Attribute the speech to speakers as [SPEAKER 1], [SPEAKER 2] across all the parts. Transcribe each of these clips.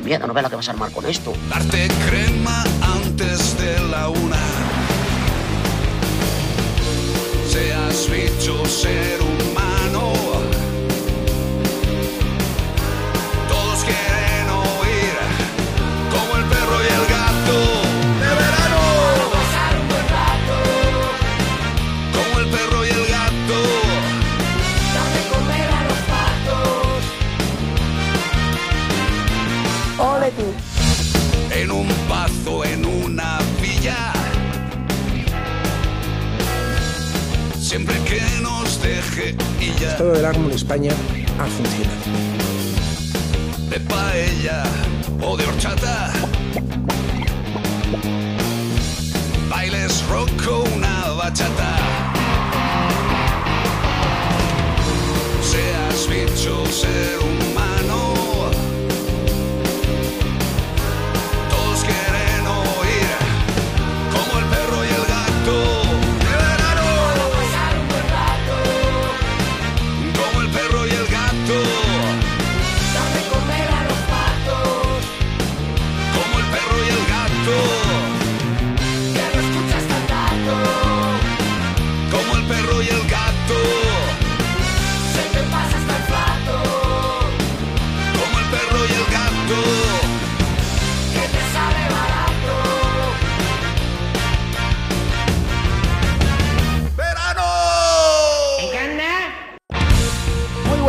[SPEAKER 1] de no ve la que vas a armar con esto.
[SPEAKER 2] Darte crema antes de la una. Ya
[SPEAKER 3] Todo del árbol en España ha funcionado.
[SPEAKER 2] de paella o de horchata. Bailes rock o una bachata. Seas bicho, ser humano.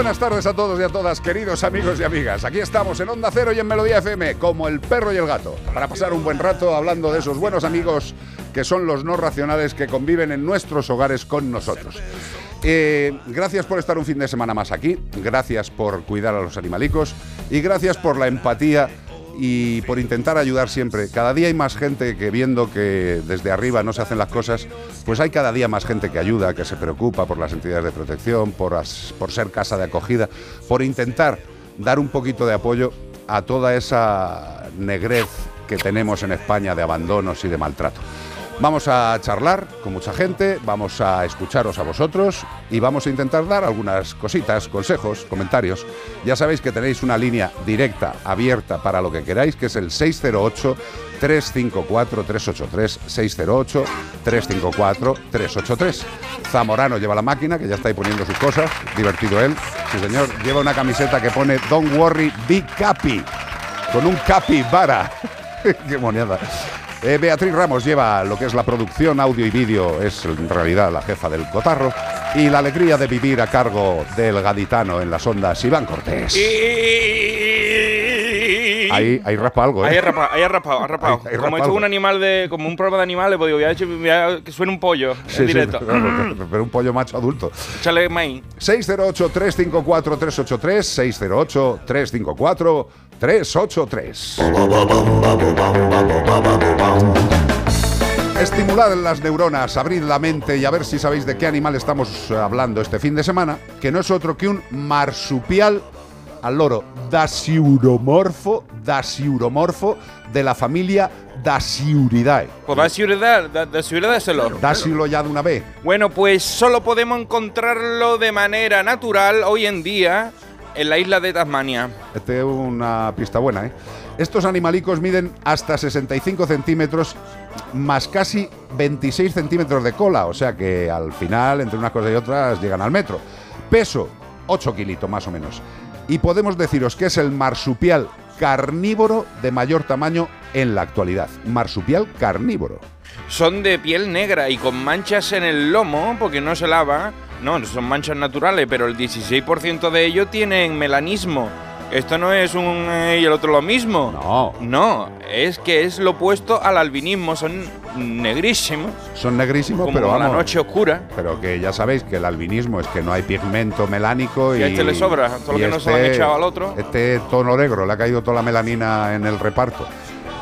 [SPEAKER 4] Buenas tardes a todos y a todas, queridos amigos y amigas. Aquí estamos en Onda Cero y en Melodía FM, como el perro y el gato, para pasar un buen rato hablando de esos buenos amigos que son los no racionales que conviven en nuestros hogares con nosotros. Eh, gracias por estar un fin de semana más aquí, gracias por cuidar a los animalicos y gracias por la empatía y por intentar ayudar siempre. Cada día hay más gente que viendo que desde arriba no se hacen las cosas, pues hay cada día más gente que ayuda, que se preocupa por las entidades de protección, por, ser casa de acogida, por intentar dar un poquito de apoyo a toda esa negrez que tenemos en España de abandonos y de maltrato. Vamos a charlar con mucha gente, vamos a escucharos a vosotros y vamos a intentar dar algunas cositas, consejos, comentarios. Ya sabéis que tenéis una línea directa, abierta para lo que queráis, que es el 608 354 383 608 354 383. Zamorano lleva la máquina, que ya está ahí poniendo sus cosas, divertido él. Sí, señor, lleva una camiseta que pone Don't worry, be capi, con un capi vara. Qué moniada. Eh, Beatriz Ramos lleva lo que es la producción audio y vídeo, es en realidad la jefa del cotarro. Y la alegría de vivir a cargo del gaditano en las ondas, Iván Cortés. Ahí, ahí raspa algo, ¿eh?
[SPEAKER 5] Ahí ha rapado, ahí ha rapado, ha rapado.
[SPEAKER 4] Ahí- ahí
[SPEAKER 5] como esto es un animal de. como un programa de animales, pues digo, voy a, voy a- que suene un pollo
[SPEAKER 4] Sí,
[SPEAKER 5] en
[SPEAKER 4] sí,
[SPEAKER 5] directo.
[SPEAKER 4] pero- pero un pollo macho adulto.
[SPEAKER 5] Échale maíz.
[SPEAKER 4] 608-354-383, 608-354-383. Estimulad las neuronas, abrid la mente y a ver si sabéis de qué animal estamos eh, hablando este fin de semana, que no es otro que un marsupial al loro dasiuromorfo, dasiuromorfo de la familia Dasiuridae.
[SPEAKER 5] Pues da seguridad, da, da seguridad ese loro.
[SPEAKER 4] Dásilo ya de una vez.
[SPEAKER 5] Bueno, pues solo podemos encontrarlo de manera natural hoy en día en la isla de Tasmania.
[SPEAKER 4] Este es una pista buena, ¿eh? Estos animalicos miden hasta 65 centímetros más casi 26 centímetros de cola, o sea que al final, entre unas cosas y otras, llegan al metro. Peso, 8 kilitos más o menos. Y podemos deciros que es el marsupial carnívoro de mayor tamaño en la actualidad. Marsupial carnívoro.
[SPEAKER 5] Son de piel negra y con manchas en el lomo porque no se lava. No, son manchas naturales, pero el 16% de ellos tienen melanismo. Esto no es un eh, y el otro lo mismo.
[SPEAKER 4] No.
[SPEAKER 5] No, es que es lo opuesto al albinismo. Son negrísimos,
[SPEAKER 4] Son negrísimos,
[SPEAKER 5] como
[SPEAKER 4] pero
[SPEAKER 5] la
[SPEAKER 4] vamos.
[SPEAKER 5] noche oscura.
[SPEAKER 4] Pero que ya sabéis que el albinismo es que no hay pigmento melánico y.
[SPEAKER 5] Y a este le sobra, todo lo
[SPEAKER 4] y
[SPEAKER 5] que no se lo han echado al otro.
[SPEAKER 4] Este tono negro, le ha caído toda la melanina en el reparto.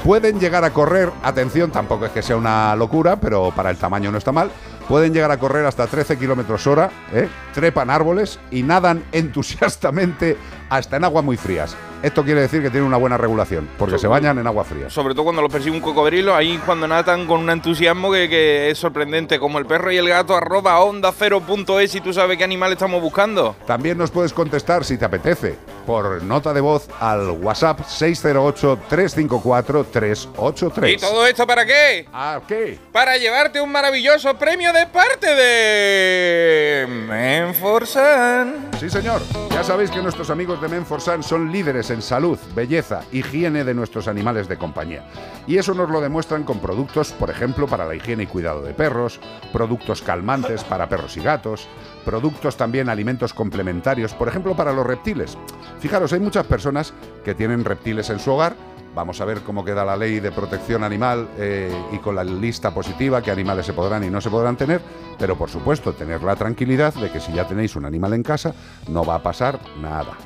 [SPEAKER 4] Pueden llegar a correr, atención, tampoco es que sea una locura, pero para el tamaño no está mal. Pueden llegar a correr hasta 13 kilómetros hora, ¿eh? trepan árboles y nadan entusiastamente hasta en aguas muy frías. Esto quiere decir que tienen una buena regulación, porque se bañan en aguas frías.
[SPEAKER 5] Sobre todo cuando los persigue un cocodrilo, ahí cuando natan con un entusiasmo que, que es sorprendente. Como el perro y el gato, arroba onda cero punto es y tú sabes qué animal estamos buscando.
[SPEAKER 4] También nos puedes contestar si te apetece. por nota de voz al WhatsApp 608-354-383.
[SPEAKER 5] ¿Y todo esto para qué?
[SPEAKER 4] ¿A qué?
[SPEAKER 5] Para llevarte un maravilloso premio de parte de Menforsan.
[SPEAKER 4] Sí, señor. Ya sabéis que nuestros amigos de Menforsan son líderes en salud, belleza, higiene de nuestros animales de compañía. Y eso nos lo demuestran con productos, por ejemplo, para la higiene y cuidado de perros, productos calmantes para perros y gatos, productos también alimentos complementarios, por ejemplo, para los reptiles. Fijaros, hay muchas personas que tienen reptiles en su hogar. Vamos a ver cómo queda la ley de protección animal eh, y con la lista positiva, qué animales se podrán y no se podrán tener. Pero por supuesto, tener la tranquilidad de que si ya tenéis un animal en casa, no va a pasar nada.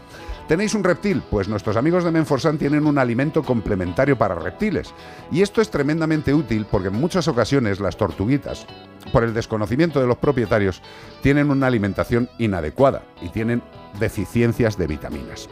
[SPEAKER 4] ¿Tenéis un reptil? Pues nuestros amigos de Menforsan tienen un alimento complementario para reptiles. Y esto es tremendamente útil porque en muchas ocasiones las tortuguitas, por el desconocimiento de los propietarios, tienen una alimentación inadecuada y tienen deficiencias de vitaminas.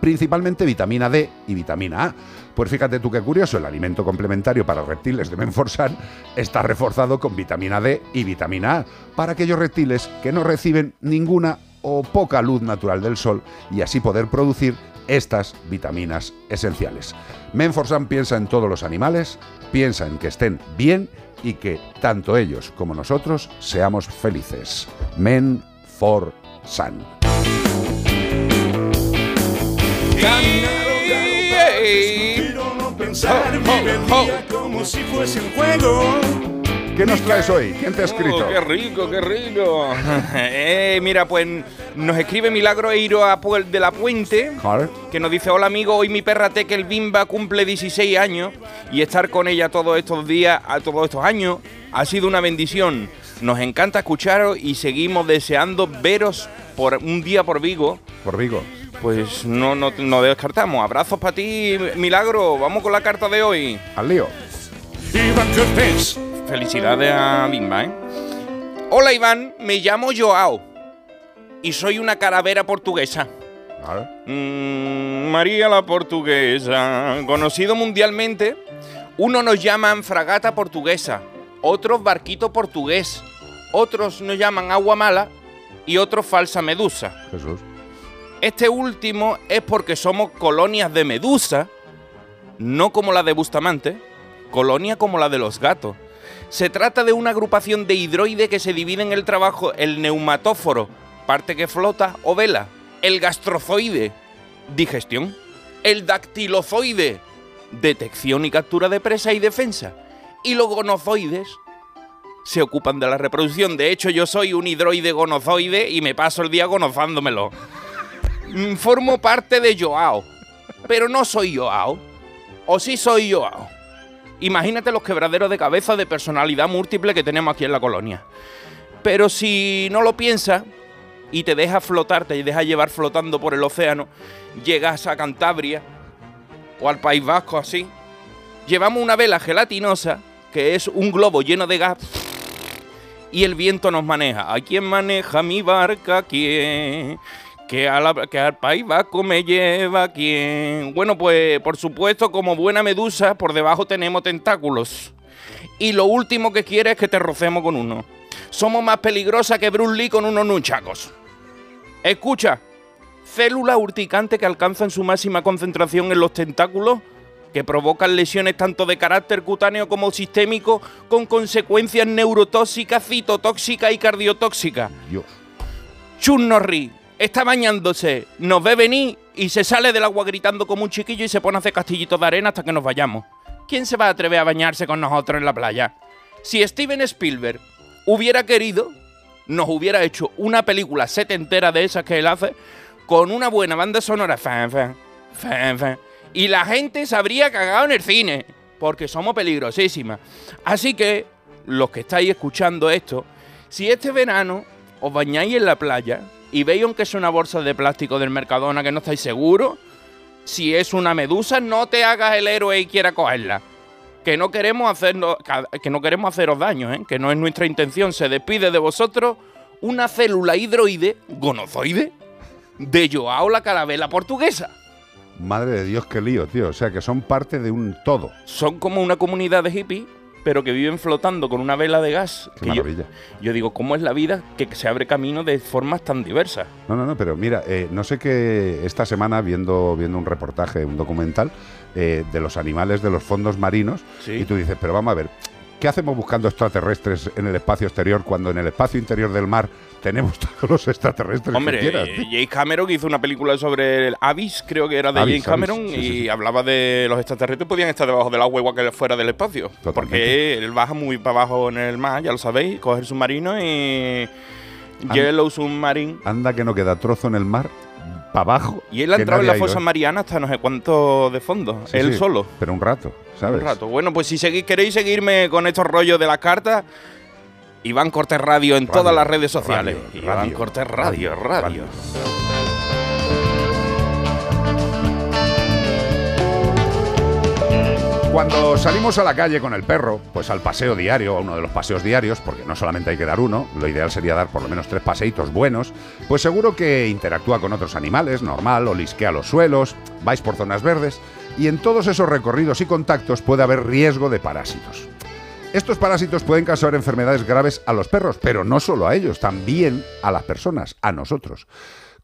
[SPEAKER 4] Principalmente vitamina D y vitamina A. Pues fíjate tú qué curioso, el alimento complementario para reptiles de Menforsan está reforzado con vitamina D y vitamina A para aquellos reptiles que no reciben ninguna o poca luz natural del sol y así poder producir estas vitaminas esenciales. Menforsan piensa en todos los animales, piensa en que estén bien y que tanto ellos como nosotros seamos felices.
[SPEAKER 6] No pensar, como si fuese un juego.
[SPEAKER 4] ¿Qué nos traes hoy? ¿Quién te ha escrito?
[SPEAKER 5] Oh, ¡Qué rico, qué rico! Eh, mira, pues nos escribe Milagro Eiro a Puel de la Puente, que nos dice, hola amigo, hoy mi perra Tekel Bimba cumple 16 años y estar con ella todos estos días, a todos estos años, ha sido una bendición. Nos encanta escucharos y seguimos deseando veros por un día por Vigo.
[SPEAKER 4] Por Vigo.
[SPEAKER 5] Pues no, no, no descartamos. Abrazos para ti, Milagro. Vamos con la carta de hoy.
[SPEAKER 4] Al lío.
[SPEAKER 6] Iván Cortés,
[SPEAKER 5] Felicidades a Bimba, ¿eh? Hola Iván, me llamo Joao y soy una calavera portuguesa. Mm, María la portuguesa, conocido mundialmente, unos nos llaman fragata portuguesa, otros barquito portugués, otros nos llaman agua mala y otros falsa medusa.
[SPEAKER 4] Jesús.
[SPEAKER 5] Este último es porque somos colonias de medusa, no como la de Bustamante, colonia como la de los gatos. Se trata de una agrupación de hidroide que se divide en el trabajo el neumatóforo, parte que flota o vela, el gastrozoide, digestión, el dactilozoide, detección y captura de presa y defensa, y los gonozoides se ocupan de la reproducción. De hecho, yo soy un hidroide gonozoide y me paso el día gonozándomelo. Mm, Formo parte de Joao, pero no soy Joao. O sí soy Joao. Imagínate los quebraderos de cabeza de personalidad múltiple que tenemos aquí en la colonia. Pero si no lo piensas y te dejas flotar, te dejas llevar flotando por el océano, llegas a Cantabria o al País Vasco así, llevamos una vela gelatinosa que es un globo lleno de gas y el viento nos maneja. ¿A quién maneja mi barca? ¿Quién? Que, a la- que al País Vasco me lleva quién. Bueno, pues por supuesto, como buena medusa, por debajo tenemos tentáculos. Y lo último que quiere es que te rocemos con uno. Somos más peligrosas que Bruce Lee con unos nunchacos. Escucha, células urticantes que alcanzan su máxima concentración en los tentáculos, que provocan lesiones tanto de carácter cutáneo como sistémico, con consecuencias neurotóxicas, citotóxicas y cardiotóxicas.
[SPEAKER 4] Dios.
[SPEAKER 5] Chun Norris está bañándose, nos ve venir y se sale del agua gritando como un chiquillo y se pone a hacer castillitos de arena hasta que nos vayamos. ¿Quién se va a atrever a bañarse con nosotros en la playa? Si Steven Spielberg hubiera querido, nos hubiera hecho una película setentera de esas que él hace, con una buena banda sonora, fan, fan, fan, fan, y la gente se habría cagado en el cine, porque somos peligrosísimas. Así que, los que estáis escuchando esto, si este verano os bañáis en la playa y veis aunque es una bolsa de plástico del Mercadona que no estáis seguros, si es una medusa, no te hagas el héroe y quiera cogerla. Que no queremos hacernos, que no queremos haceros daño, ¿eh? que no es nuestra intención. Se despide de vosotros una célula hidroide, gonozoide, de Joao la carabela portuguesa.
[SPEAKER 4] Madre de Dios, qué lío, tío. O sea, que son parte de un todo.
[SPEAKER 5] Son como una comunidad de hippies pero que viven flotando con una vela de gas.
[SPEAKER 4] Qué
[SPEAKER 5] que yo,
[SPEAKER 4] maravilla.
[SPEAKER 5] yo digo, ¿cómo es la vida que se abre camino de formas tan diversas?
[SPEAKER 4] No, no, no, pero mira, eh, no sé qué esta semana viendo, viendo un reportaje, un documental eh, de los animales de los fondos marinos,
[SPEAKER 5] Sí.
[SPEAKER 4] y tú dices, pero vamos a ver, ¿qué hacemos buscando extraterrestres en el espacio exterior cuando en el espacio interior del mar tenemos todos los extraterrestres
[SPEAKER 5] Hombre,
[SPEAKER 4] que quieras?
[SPEAKER 5] James Cameron hizo una película sobre el Abyss, creo que era de
[SPEAKER 4] Abyss,
[SPEAKER 5] James Cameron,
[SPEAKER 4] Abyss, sí, sí,
[SPEAKER 5] y
[SPEAKER 4] sí.
[SPEAKER 5] hablaba de los extraterrestres podían estar debajo del agua igual que fuera del espacio.
[SPEAKER 4] Totalmente.
[SPEAKER 5] Porque él baja muy para abajo en el mar, ya lo sabéis, coge el submarino y.
[SPEAKER 4] An-
[SPEAKER 5] Yellow Submarine.
[SPEAKER 4] Anda que no queda trozo en el mar, para abajo.
[SPEAKER 5] Y él ha entrado en la fosa
[SPEAKER 4] ¿eh?
[SPEAKER 5] mariana hasta no sé cuánto de fondo.
[SPEAKER 4] Sí,
[SPEAKER 5] él
[SPEAKER 4] sí,
[SPEAKER 5] solo.
[SPEAKER 4] Pero un rato, ¿sabes?
[SPEAKER 5] Un rato. Bueno, pues si seguís, queréis seguirme con estos rollos de las cartas, Iván Cortés Radio en
[SPEAKER 4] Radio,
[SPEAKER 5] todas las redes sociales.
[SPEAKER 4] radio,
[SPEAKER 5] Iván
[SPEAKER 4] radio,
[SPEAKER 5] Cortés Radio,
[SPEAKER 4] radio,
[SPEAKER 5] radio.
[SPEAKER 4] Cuando salimos a la calle con el perro, pues al paseo diario, a uno de los paseos diarios, porque no solamente hay que dar uno, lo ideal sería dar por lo menos tres paseitos buenos, pues seguro que interactúa con otros animales, normal, olisquea los suelos, vais por zonas verdes, y en todos esos recorridos y contactos puede haber riesgo de parásitos. Estos parásitos pueden causar enfermedades graves a los perros, pero no solo a ellos, también a las personas, a nosotros,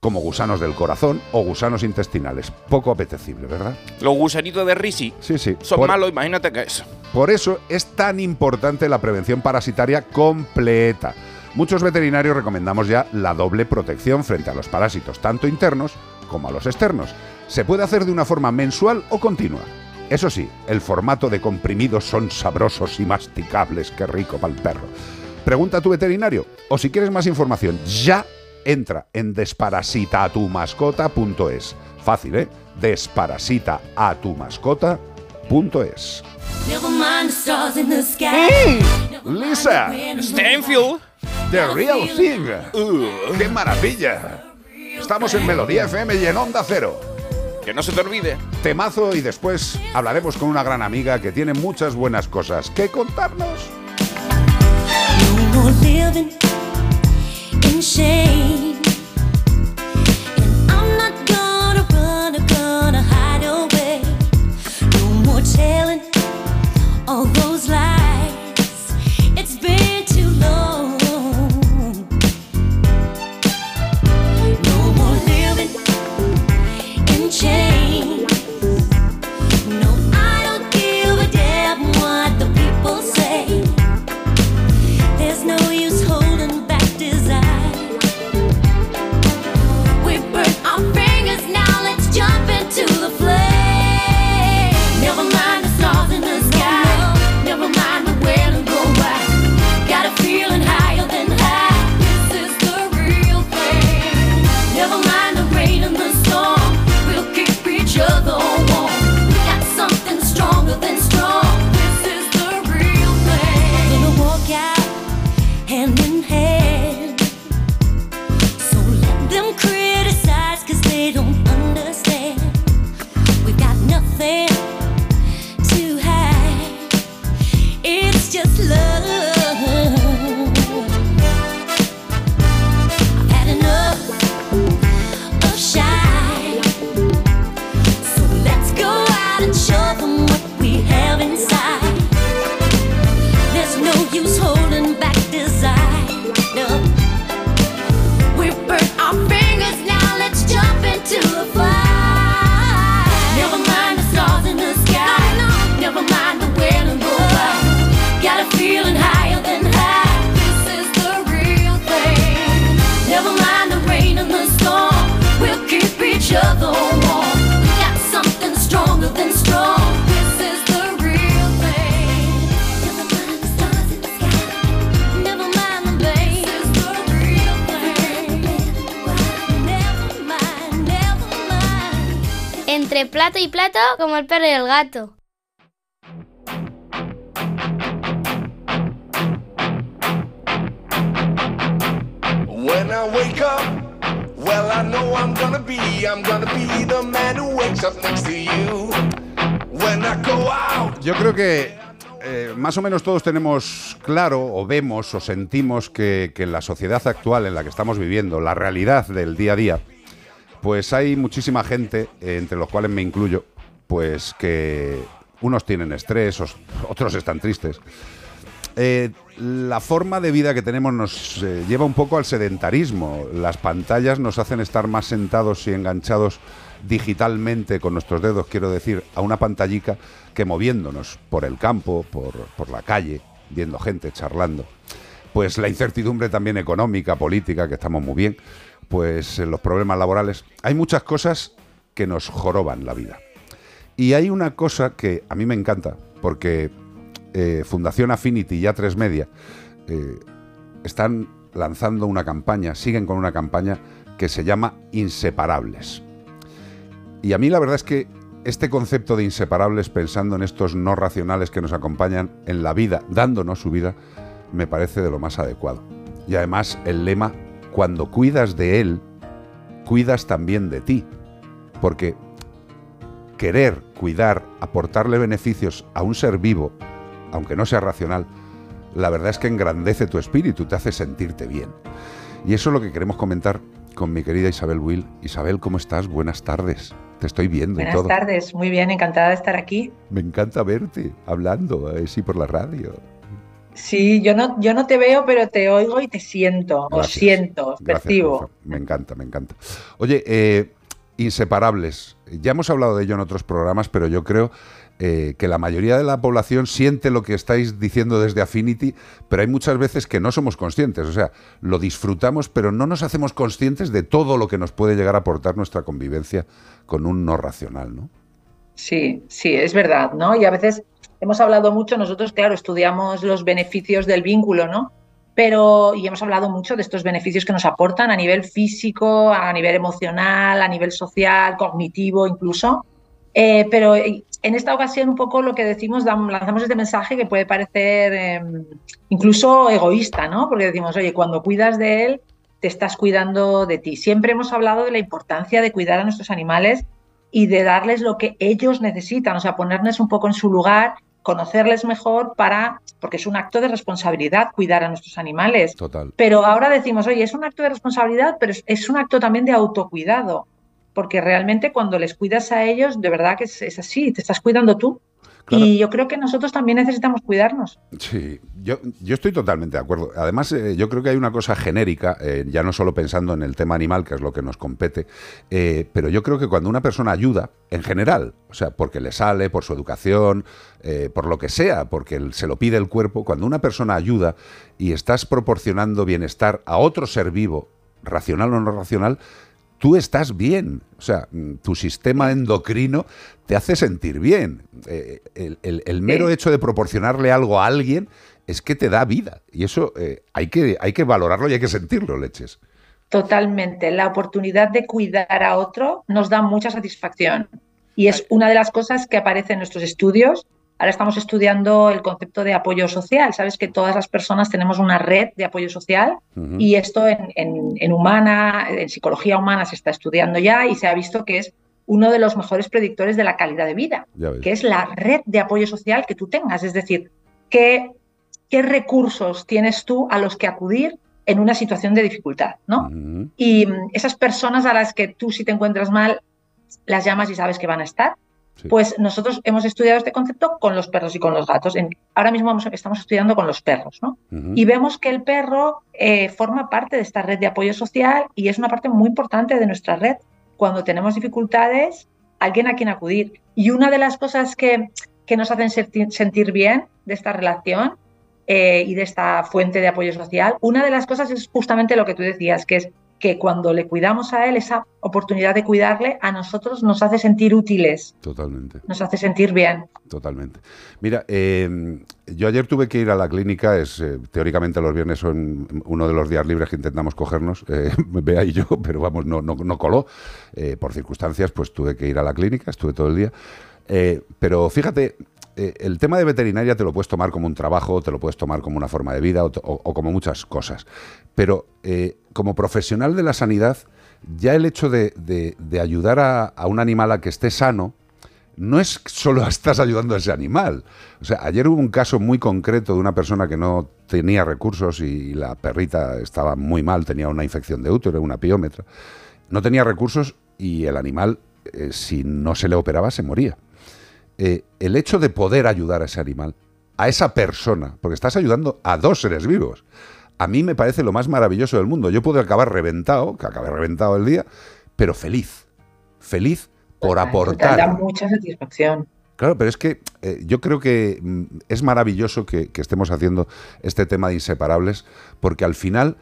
[SPEAKER 4] como gusanos del corazón o gusanos intestinales. Poco apetecible, ¿verdad?
[SPEAKER 5] Los gusanitos de Risi
[SPEAKER 4] Sí, sí.
[SPEAKER 5] son
[SPEAKER 4] Por-
[SPEAKER 5] malos, imagínate que es.
[SPEAKER 4] por eso es tan importante la prevención parasitaria completa. Muchos veterinarios recomendamos ya la doble protección frente a los parásitos, tanto internos como a los externos. Se puede hacer de una forma mensual o continua. Eso sí, el formato de comprimidos son sabrosos y masticables, qué rico para el perro. Pregunta a tu veterinario o si quieres más información, ya entra en desparasitaatumascota.es. Fácil, ¿eh? Desparasitaatumascota.es.
[SPEAKER 7] Sky.
[SPEAKER 4] Lisa,
[SPEAKER 5] Stanfield.
[SPEAKER 4] The Real Thing. ¡Qué maravilla! Estamos en Melodía FM y en Onda Cero.
[SPEAKER 5] Que no se te olvide.
[SPEAKER 4] Temazo y después hablaremos con una gran amiga que tiene muchas buenas cosas que contarnos.
[SPEAKER 7] No more living
[SPEAKER 8] Entre plato y plato, como el perro y el gato.
[SPEAKER 6] When I wake up, well, I know I'm gonna be, I'm gonna be the man who wakes up next to you. When I go out,
[SPEAKER 4] Yo creo que eh, más o menos todos tenemos claro o vemos o sentimos que, que en la sociedad actual en la que estamos viviendo, la realidad del día a día, pues hay muchísima gente, eh, entre los cuales me incluyo, pues que, unos tienen estrés, os- otros están tristes. Eh, la forma de vida que tenemos nos eh, lleva un poco al sedentarismo. Las pantallas nos hacen estar más sentados y enganchados digitalmente con nuestros dedos, quiero decir, a una pantallica que moviéndonos por el campo, por, por la calle, viendo gente, charlando. Pues la incertidumbre también económica, política, que estamos muy bien, pues eh, los problemas laborales. Hay muchas cosas que nos joroban la vida. Y hay una cosa que a mí me encanta, porque eh, Fundación Affinity y A3 Media eh, están lanzando una campaña, siguen con una campaña que se llama Inseparables. Y a mí la verdad es que este concepto de inseparables, pensando en estos no racionales que nos acompañan en la vida, dándonos su vida, me parece de lo más adecuado. Y además el lema, cuando cuidas de él, cuidas también de ti. Porque querer, cuidar, aportarle beneficios a un ser vivo, aunque no sea racional, la verdad es que engrandece tu espíritu, te hace sentirte bien. Y eso es lo que queremos comentar con mi querida Isabel Will. Isabel, ¿cómo estás? Buenas tardes. Te estoy viendo y
[SPEAKER 9] Buenas
[SPEAKER 4] todo.
[SPEAKER 9] tardes, muy bien, encantada de estar aquí.
[SPEAKER 4] Me encanta verte hablando así por la radio.
[SPEAKER 9] Sí, yo no, yo no te veo, pero te oigo y te siento, os
[SPEAKER 4] Gracias.
[SPEAKER 9] siento, os
[SPEAKER 4] Gracias,
[SPEAKER 9] percibo.
[SPEAKER 4] Me encanta, me encanta. Oye, eh, inseparables. Ya hemos hablado de ello en otros programas, pero yo creo eh, que la mayoría de la población siente lo que estáis diciendo desde Affinity, pero hay muchas veces que no somos conscientes. O sea, lo disfrutamos, pero no nos hacemos conscientes de todo lo que nos puede llegar a aportar nuestra convivencia con un no racional, ¿no?
[SPEAKER 9] Sí, sí, es verdad, ¿no? Y a veces hemos hablado mucho, nosotros, claro, estudiamos los beneficios del vínculo, ¿no? Pero, y hemos hablado mucho de estos beneficios que nos aportan a nivel físico, a nivel emocional, a nivel social, cognitivo incluso. Eh, pero en esta ocasión un poco lo que decimos, lanzamos este mensaje que puede parecer eh, incluso egoísta, ¿no? Porque decimos, oye, cuando cuidas de él, te estás cuidando de ti. Siempre hemos hablado de la importancia de cuidar a nuestros animales y de darles lo que ellos necesitan, o sea, ponerles un poco en su lugar, conocerles mejor para, porque es un acto de responsabilidad cuidar a nuestros animales.
[SPEAKER 4] Total.
[SPEAKER 9] Pero ahora decimos, oye, es un acto de responsabilidad, pero es, es un acto también de autocuidado, porque realmente cuando les cuidas a ellos, de verdad que es, es así, te estás cuidando tú.
[SPEAKER 4] Claro.
[SPEAKER 9] Y yo creo que nosotros también necesitamos cuidarnos.
[SPEAKER 4] Sí, yo, yo estoy totalmente de acuerdo. Además, eh, yo creo que hay una cosa genérica, eh, ya no solo pensando en el tema animal, que es lo que nos compete, eh, pero yo creo que cuando una persona ayuda, en general, o sea, porque le sale, por su educación, por lo que sea, porque se lo pide el cuerpo, cuando una persona ayuda y estás proporcionando bienestar a otro ser vivo, racional o no racional, tú estás bien. O sea, mm, tu sistema endocrino te hace sentir bien. Eh, el, el- el mero
[SPEAKER 9] Sí.
[SPEAKER 4] hecho de proporcionarle algo a alguien es que te da vida. Y eso eh, hay, que, hay que valorarlo y hay que sentirlo, leches.
[SPEAKER 9] Totalmente. La oportunidad de cuidar a otro nos da mucha satisfacción. Y es una de las cosas que aparece en nuestros estudios. Ahora estamos estudiando el concepto de apoyo social. Sabes que todas las personas tenemos una red de apoyo social y esto en, en- en humana, en psicología humana se está estudiando ya y se ha visto que es uno de los mejores predictores de la calidad de vida, que es la red de apoyo social que tú tengas. Es decir, qué, qué recursos tienes tú a los que acudir en una situación de dificultad, ¿no? Y mm, esas personas a las que tú si te encuentras mal, las llamas y sabes que van a estar.
[SPEAKER 4] Sí.
[SPEAKER 9] Pues nosotros hemos estudiado este concepto con los perros y con los gatos. En- ahora mismo vamos- estamos estudiando con los perros, ¿no? Y vemos que el perro eh, forma parte de esta red de apoyo social y es una parte muy importante de nuestra red. Cuando tenemos dificultades, alguien a quien acudir. Y una de las cosas que, que nos hacen senti- sentir bien de esta relación eh, y de esta fuente de apoyo social, una de las cosas es justamente lo que tú decías, que es que cuando le cuidamos a él, esa oportunidad de cuidarle, a nosotros nos hace sentir útiles,
[SPEAKER 4] Totalmente.
[SPEAKER 9] nos hace sentir bien.
[SPEAKER 4] Totalmente. Mira, eh, yo ayer tuve que ir a la clínica, es eh, teóricamente los viernes son uno de los días libres que intentamos cogernos, eh, Bea y yo, pero vamos, no, no, no coló. Eh, por circunstancias, pues tuve que ir a la clínica, estuve todo el día. Eh, pero fíjate, eh, el tema de veterinaria te lo puedes tomar como un trabajo, te lo puedes tomar como una forma de vida o, o- o como muchas cosas. Pero eh, como profesional de la sanidad, ya el hecho de, ayudar a, a un animal a que esté sano, no es solo estás ayudando a ese animal. O sea, ayer hubo un caso muy concreto de una persona que no tenía recursos y la perrita estaba muy mal, tenía una infección de útero, una piómetra. No tenía recursos y el animal, eh, si no se le operaba, se moría. eh, el hecho de poder ayudar a ese animal, a esa persona, porque estás ayudando a dos seres vivos, a mí me parece lo más maravilloso del mundo. Yo puedo acabar reventado, que acabe reventado el día, pero feliz. Feliz por
[SPEAKER 9] Te da
[SPEAKER 4] aportar.
[SPEAKER 9] mucha satisfacción.
[SPEAKER 4] Claro, pero es que eh, yo creo que mm, es maravilloso que, que estemos haciendo este tema de inseparables, porque al final,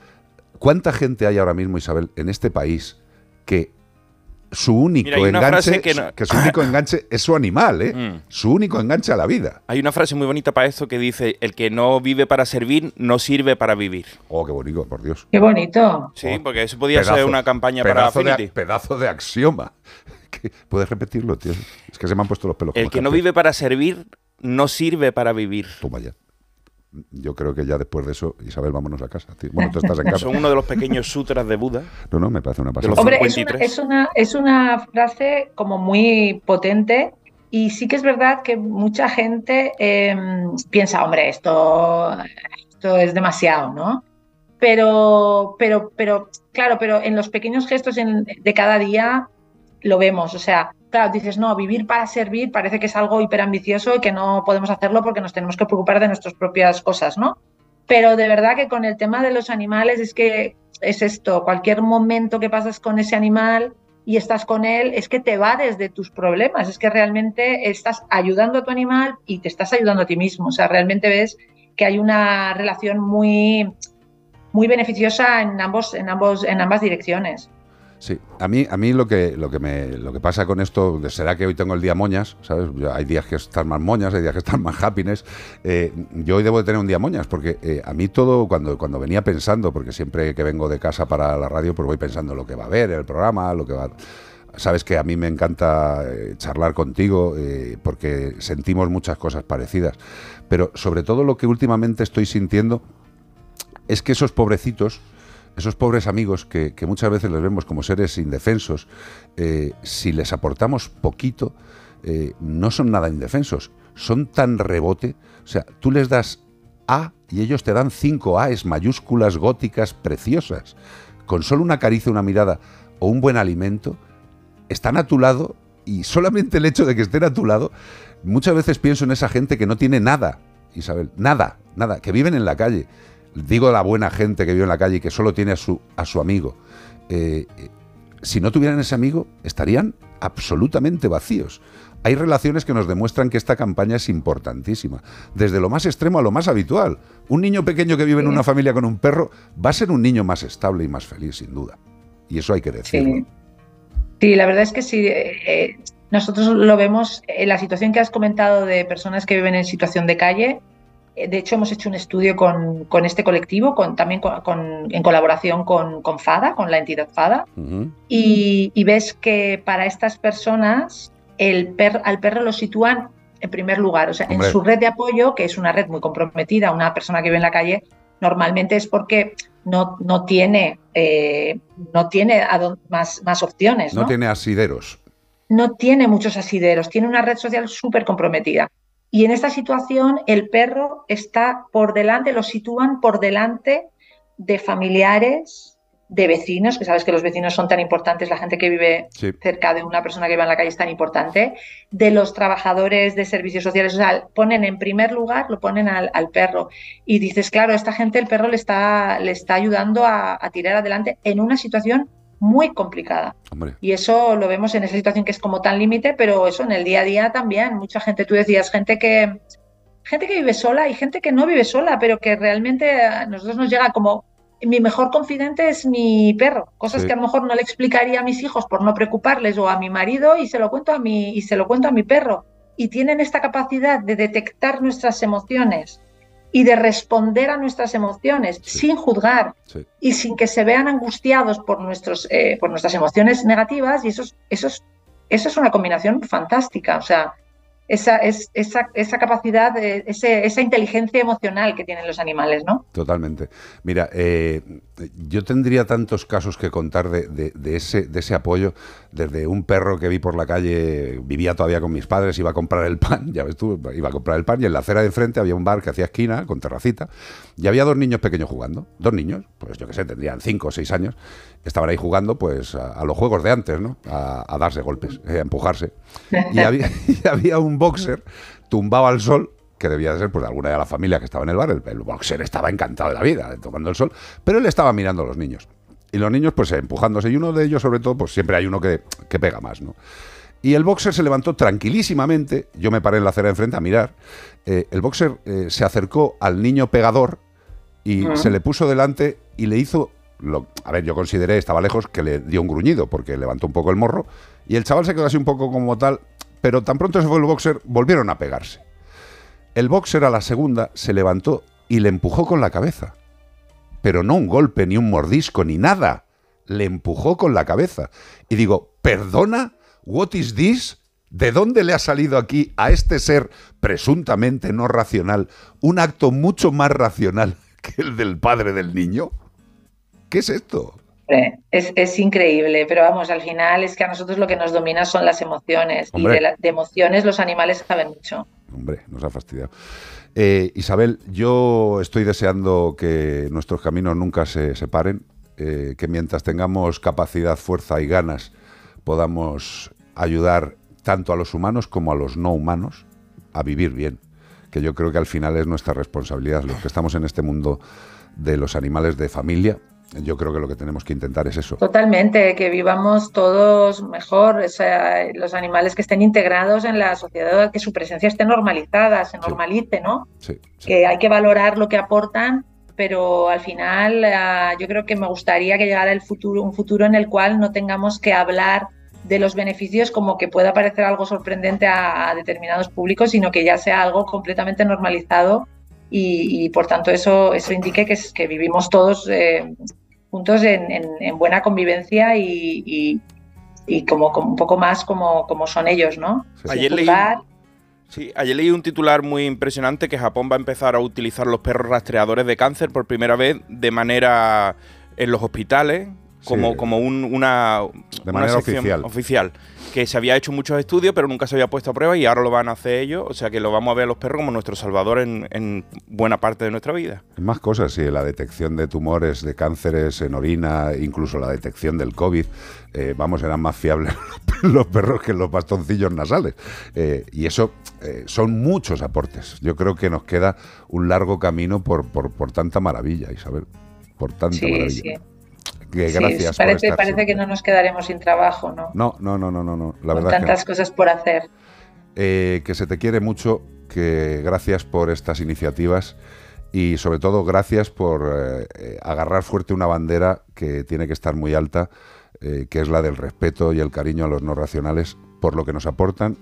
[SPEAKER 4] ¿cuánta gente hay ahora mismo, Isabel, en este país que su único
[SPEAKER 5] Mira,
[SPEAKER 4] enganche,
[SPEAKER 5] que no-
[SPEAKER 4] que su único enganche es su animal, ¿eh?
[SPEAKER 5] Mm.
[SPEAKER 4] Su único enganche a la vida.
[SPEAKER 5] Hay una frase muy bonita para esto que dice, el que no vive para servir, no sirve para vivir.
[SPEAKER 4] Oh, qué bonito, por Dios.
[SPEAKER 9] Qué bonito.
[SPEAKER 5] Sí,
[SPEAKER 4] Oh,
[SPEAKER 5] porque eso podía ser una campaña para
[SPEAKER 4] pedazo de,
[SPEAKER 5] Affinity.
[SPEAKER 4] pedazo de axioma. ¿Qué? ¿Puedes repetirlo, tío? Es que se me han puesto los pelos.
[SPEAKER 5] El que no vive para servir, no sirve para vivir.
[SPEAKER 4] Toma ya. Yo creo que ya después de eso, Isabel, vámonos a casa. tío. Bueno, tú estás en casa.
[SPEAKER 5] Son uno de los pequeños sutras de Buda.
[SPEAKER 4] No, no, me parece una pasada.
[SPEAKER 9] Hombre, es una,
[SPEAKER 5] 53.
[SPEAKER 9] es, una, es una frase como muy potente y sí que es verdad que mucha gente eh, piensa, hombre, esto, esto es demasiado, ¿no? Pero, pero, pero, claro, pero en los pequeños gestos en- de cada día lo vemos. O sea, claro, dices, no, vivir para servir parece que es algo hiperambicioso y que no podemos hacerlo porque nos tenemos que preocupar de nuestras propias cosas, ¿no? Pero de verdad que con el tema de los animales es que es esto, cualquier momento que pasas con ese animal y estás con él, es que te vades de tus problemas, es que realmente estás ayudando a tu animal y te estás ayudando a ti mismo. O sea, realmente ves que hay una relación muy, muy beneficiosa en, ambos, en, ambos, en ambas direcciones.
[SPEAKER 4] Sí, a mí, a mí lo que lo que me lo que pasa con esto será que hoy tengo el día moñas, ¿sabes? Yo- hay días que están más moñas, hay días que están más happiness. Eh, yo hoy debo de tener un día moñas porque eh, a mí todo cuando cuando venía pensando, porque siempre que vengo de casa para la radio, pues voy pensando lo que va a haber el programa, lo que va. Sabes que a mí me encanta eh, charlar contigo eh, porque sentimos muchas cosas parecidas, pero sobre todo lo que últimamente estoy sintiendo es que esos pobrecitos, esos pobres amigos que, muchas veces les vemos como seres indefensos, eh, si les aportamos poquito, eh, no son nada indefensos, son tan rebote, o sea, tú les das A y ellos te dan cinco A's mayúsculas, góticas, preciosas. Con solo una caricia, una mirada o un buen alimento, están a tu lado y solamente el hecho de que estén a tu lado, muchas veces pienso en esa gente que no tiene nada, Isabel, nada, nada, que viven en la calle. Digo la buena gente que vive en la calle y que solo tiene a su, a su amigo. Eh, si no tuvieran ese amigo, estarían absolutamente vacíos. Hay relaciones que nos demuestran que esta campaña es importantísima, desde lo más extremo a lo más habitual. Un niño pequeño que vive en una familia con un perro va a ser un niño más estable y más feliz, sin duda. Y eso hay que decirlo.
[SPEAKER 9] Sí. Sí, la verdad es que sí. eh, eh, nosotros lo vemos en la situación que has comentado de personas que viven en situación de calle. Eh, De hecho, hemos hecho un estudio con, con este colectivo, con, también con- en colaboración con, FADA, con la entidad FADA, y, y ves que para estas personas el per- al perro lo sitúan en primer lugar. O sea,
[SPEAKER 4] Hombre.
[SPEAKER 9] en su red de apoyo, que es una red muy comprometida, una persona que vive en la calle, normalmente es porque no, no tiene, eh, no tiene más, más opciones.
[SPEAKER 4] No
[SPEAKER 9] ¿no?
[SPEAKER 4] tiene asideros.
[SPEAKER 9] no tiene muchos asideros, tiene una red social súper comprometida. Y en esta situación el perro está por delante, lo sitúan por delante de familiares, de vecinos, que sabes que los vecinos son tan importantes, la gente que vive
[SPEAKER 4] Sí.
[SPEAKER 9] cerca de una persona que vive en la calle es tan importante, de los trabajadores de servicios sociales, o sea, ponen en primer lugar, lo ponen al, al perro. Y dices, claro, esta gente el perro le está, le está ayudando a, a tirar adelante en una situación muy complicada.
[SPEAKER 4] Hombre,
[SPEAKER 9] Y eso lo vemos en esa situación que es como tan límite, pero eso en el día a día también. Mucha gente, tú decías, gente que, gente que vive sola y gente que no vive sola, pero que realmente a nosotros nos llega como mi mejor confidente es mi perro, cosas
[SPEAKER 4] Sí.
[SPEAKER 9] que a lo mejor no le explicaría a mis hijos por no preocuparles o a mi marido y se lo cuento a mi y se lo cuento a mi perro. Y tienen esta capacidad de detectar nuestras emociones y de responder a nuestras emociones
[SPEAKER 4] Sí.
[SPEAKER 9] sin juzgar,
[SPEAKER 4] sí.
[SPEAKER 9] y sin que se vean angustiados por, nuestros, eh, por nuestras emociones negativas y eso es, eso, es, eso es una combinación fantástica, o sea, esa, es, esa, capacidad, de, ese, esa inteligencia emocional que tienen los animales, ¿no?
[SPEAKER 4] Totalmente. Mira, eh, yo tendría tantos casos que contar de, de- ese, de ese apoyo, desde un perro que vi por la calle, vivía todavía con mis padres, iba a comprar el pan, ya ves tú, iba a comprar el pan y en la acera de enfrente había un bar que hacía esquina con terracita y había dos niños pequeños jugando, dos niños, pues yo qué sé, tendrían cinco o seis años, estaban ahí jugando pues a, a los juegos de antes, ¿no? A, a darse golpes, eh, a empujarse. Y había, y había un boxer tumbado al sol que debía de ser pues de alguna de la familia que estaba en el bar, el, el boxer estaba encantado de la vida, tomando el sol, pero él estaba mirando a los niños. Y los niños pues empujándose, y uno de ellos sobre todo, pues siempre hay uno que, que pega más, ¿no? Y el boxer se levantó tranquilísimamente, yo me paré en la acera de enfrente a mirar, eh, el boxer eh, se acercó al niño pegador y
[SPEAKER 9] Ujú.
[SPEAKER 4] se le puso delante y le hizo, a ver, yo consideré, estaba lejos, que le dio un gruñido porque levantó un poco el morro y el chaval se quedó así un poco como tal, pero tan pronto se fue el boxer, volvieron a pegarse. El boxer a la segunda se levantó y le empujó con la cabeza. Pero no un golpe, ni un mordisco, ni nada. Le empujó con la cabeza. Y digo, ¿perdona? ¿What is this? ¿De dónde le ha salido aquí a este ser presuntamente no racional un acto mucho más racional que el del padre del niño? ¿Qué es esto?
[SPEAKER 9] Es, es increíble, pero vamos, al final es que a nosotros lo que nos domina son las emociones
[SPEAKER 4] Hombre.
[SPEAKER 9] y de, la- de emociones los animales saben mucho.
[SPEAKER 4] Hombre, nos ha fastidiado. Eh, Isabel, yo estoy deseando que nuestros caminos nunca se separen, eh, que mientras tengamos capacidad, fuerza y ganas podamos ayudar tanto a los humanos como a los no humanos a vivir bien, que yo creo que al final es nuestra responsabilidad. Los que estamos en este mundo de los animales de familia, yo creo que lo que tenemos que intentar es eso.
[SPEAKER 9] Totalmente, que vivamos todos mejor, o sea, los animales que estén integrados en la sociedad, que su presencia esté normalizada, se normalice, ¿no?
[SPEAKER 4] Sí, sí.
[SPEAKER 9] Que hay que valorar lo que aportan, pero al final ah, yo creo que me gustaría que llegara el futuro, un futuro en el cual no tengamos que hablar de los beneficios como que pueda parecer algo sorprendente a, a determinados públicos, sino que ya sea algo completamente normalizado y, y, por tanto eso, eso indique que, que vivimos todos eh, juntos en, en- en buena convivencia y, y- y como, como un poco más como, como son ellos, ¿no?
[SPEAKER 5] Ayer leí, sí, ayer leí un titular muy impresionante que Japón va a empezar a utilizar los perros rastreadores de cáncer por primera vez de manera en los hospitales como,
[SPEAKER 4] Sí.
[SPEAKER 5] como un- una,
[SPEAKER 4] De
[SPEAKER 5] una
[SPEAKER 4] manera
[SPEAKER 5] sección
[SPEAKER 4] oficial.
[SPEAKER 5] oficial. Que se había hecho muchos estudios, pero nunca se había puesto a prueba y ahora lo van a hacer ellos. O sea que lo vamos a ver a los perros como nuestro salvador en, en buena parte de nuestra vida.
[SPEAKER 4] Más cosas, sí, la detección de tumores, de cánceres en orina, incluso la detección del COVID. eh, vamos, eran más fiables los perros que los bastoncillos nasales. Eh, y eso eh, son muchos aportes. Yo creo que nos queda un largo camino por, por, por tanta maravilla, Isabel. Por tanta
[SPEAKER 9] Sí,
[SPEAKER 4] maravilla.
[SPEAKER 9] sí.
[SPEAKER 4] Que
[SPEAKER 9] Sí,
[SPEAKER 4] gracias por
[SPEAKER 9] parece, que no nos quedaremos sin trabajo, ¿no?
[SPEAKER 4] No, no, no, no, no, no. La
[SPEAKER 9] Con
[SPEAKER 4] verdad es que no.
[SPEAKER 9] tantas cosas por hacer.
[SPEAKER 4] Eh, que se te quiere mucho, que gracias por estas iniciativas y sobre todo gracias por eh, agarrar fuerte una bandera que tiene que estar muy alta, eh, que es la del respeto y el cariño a los no racionales por lo que nos aportan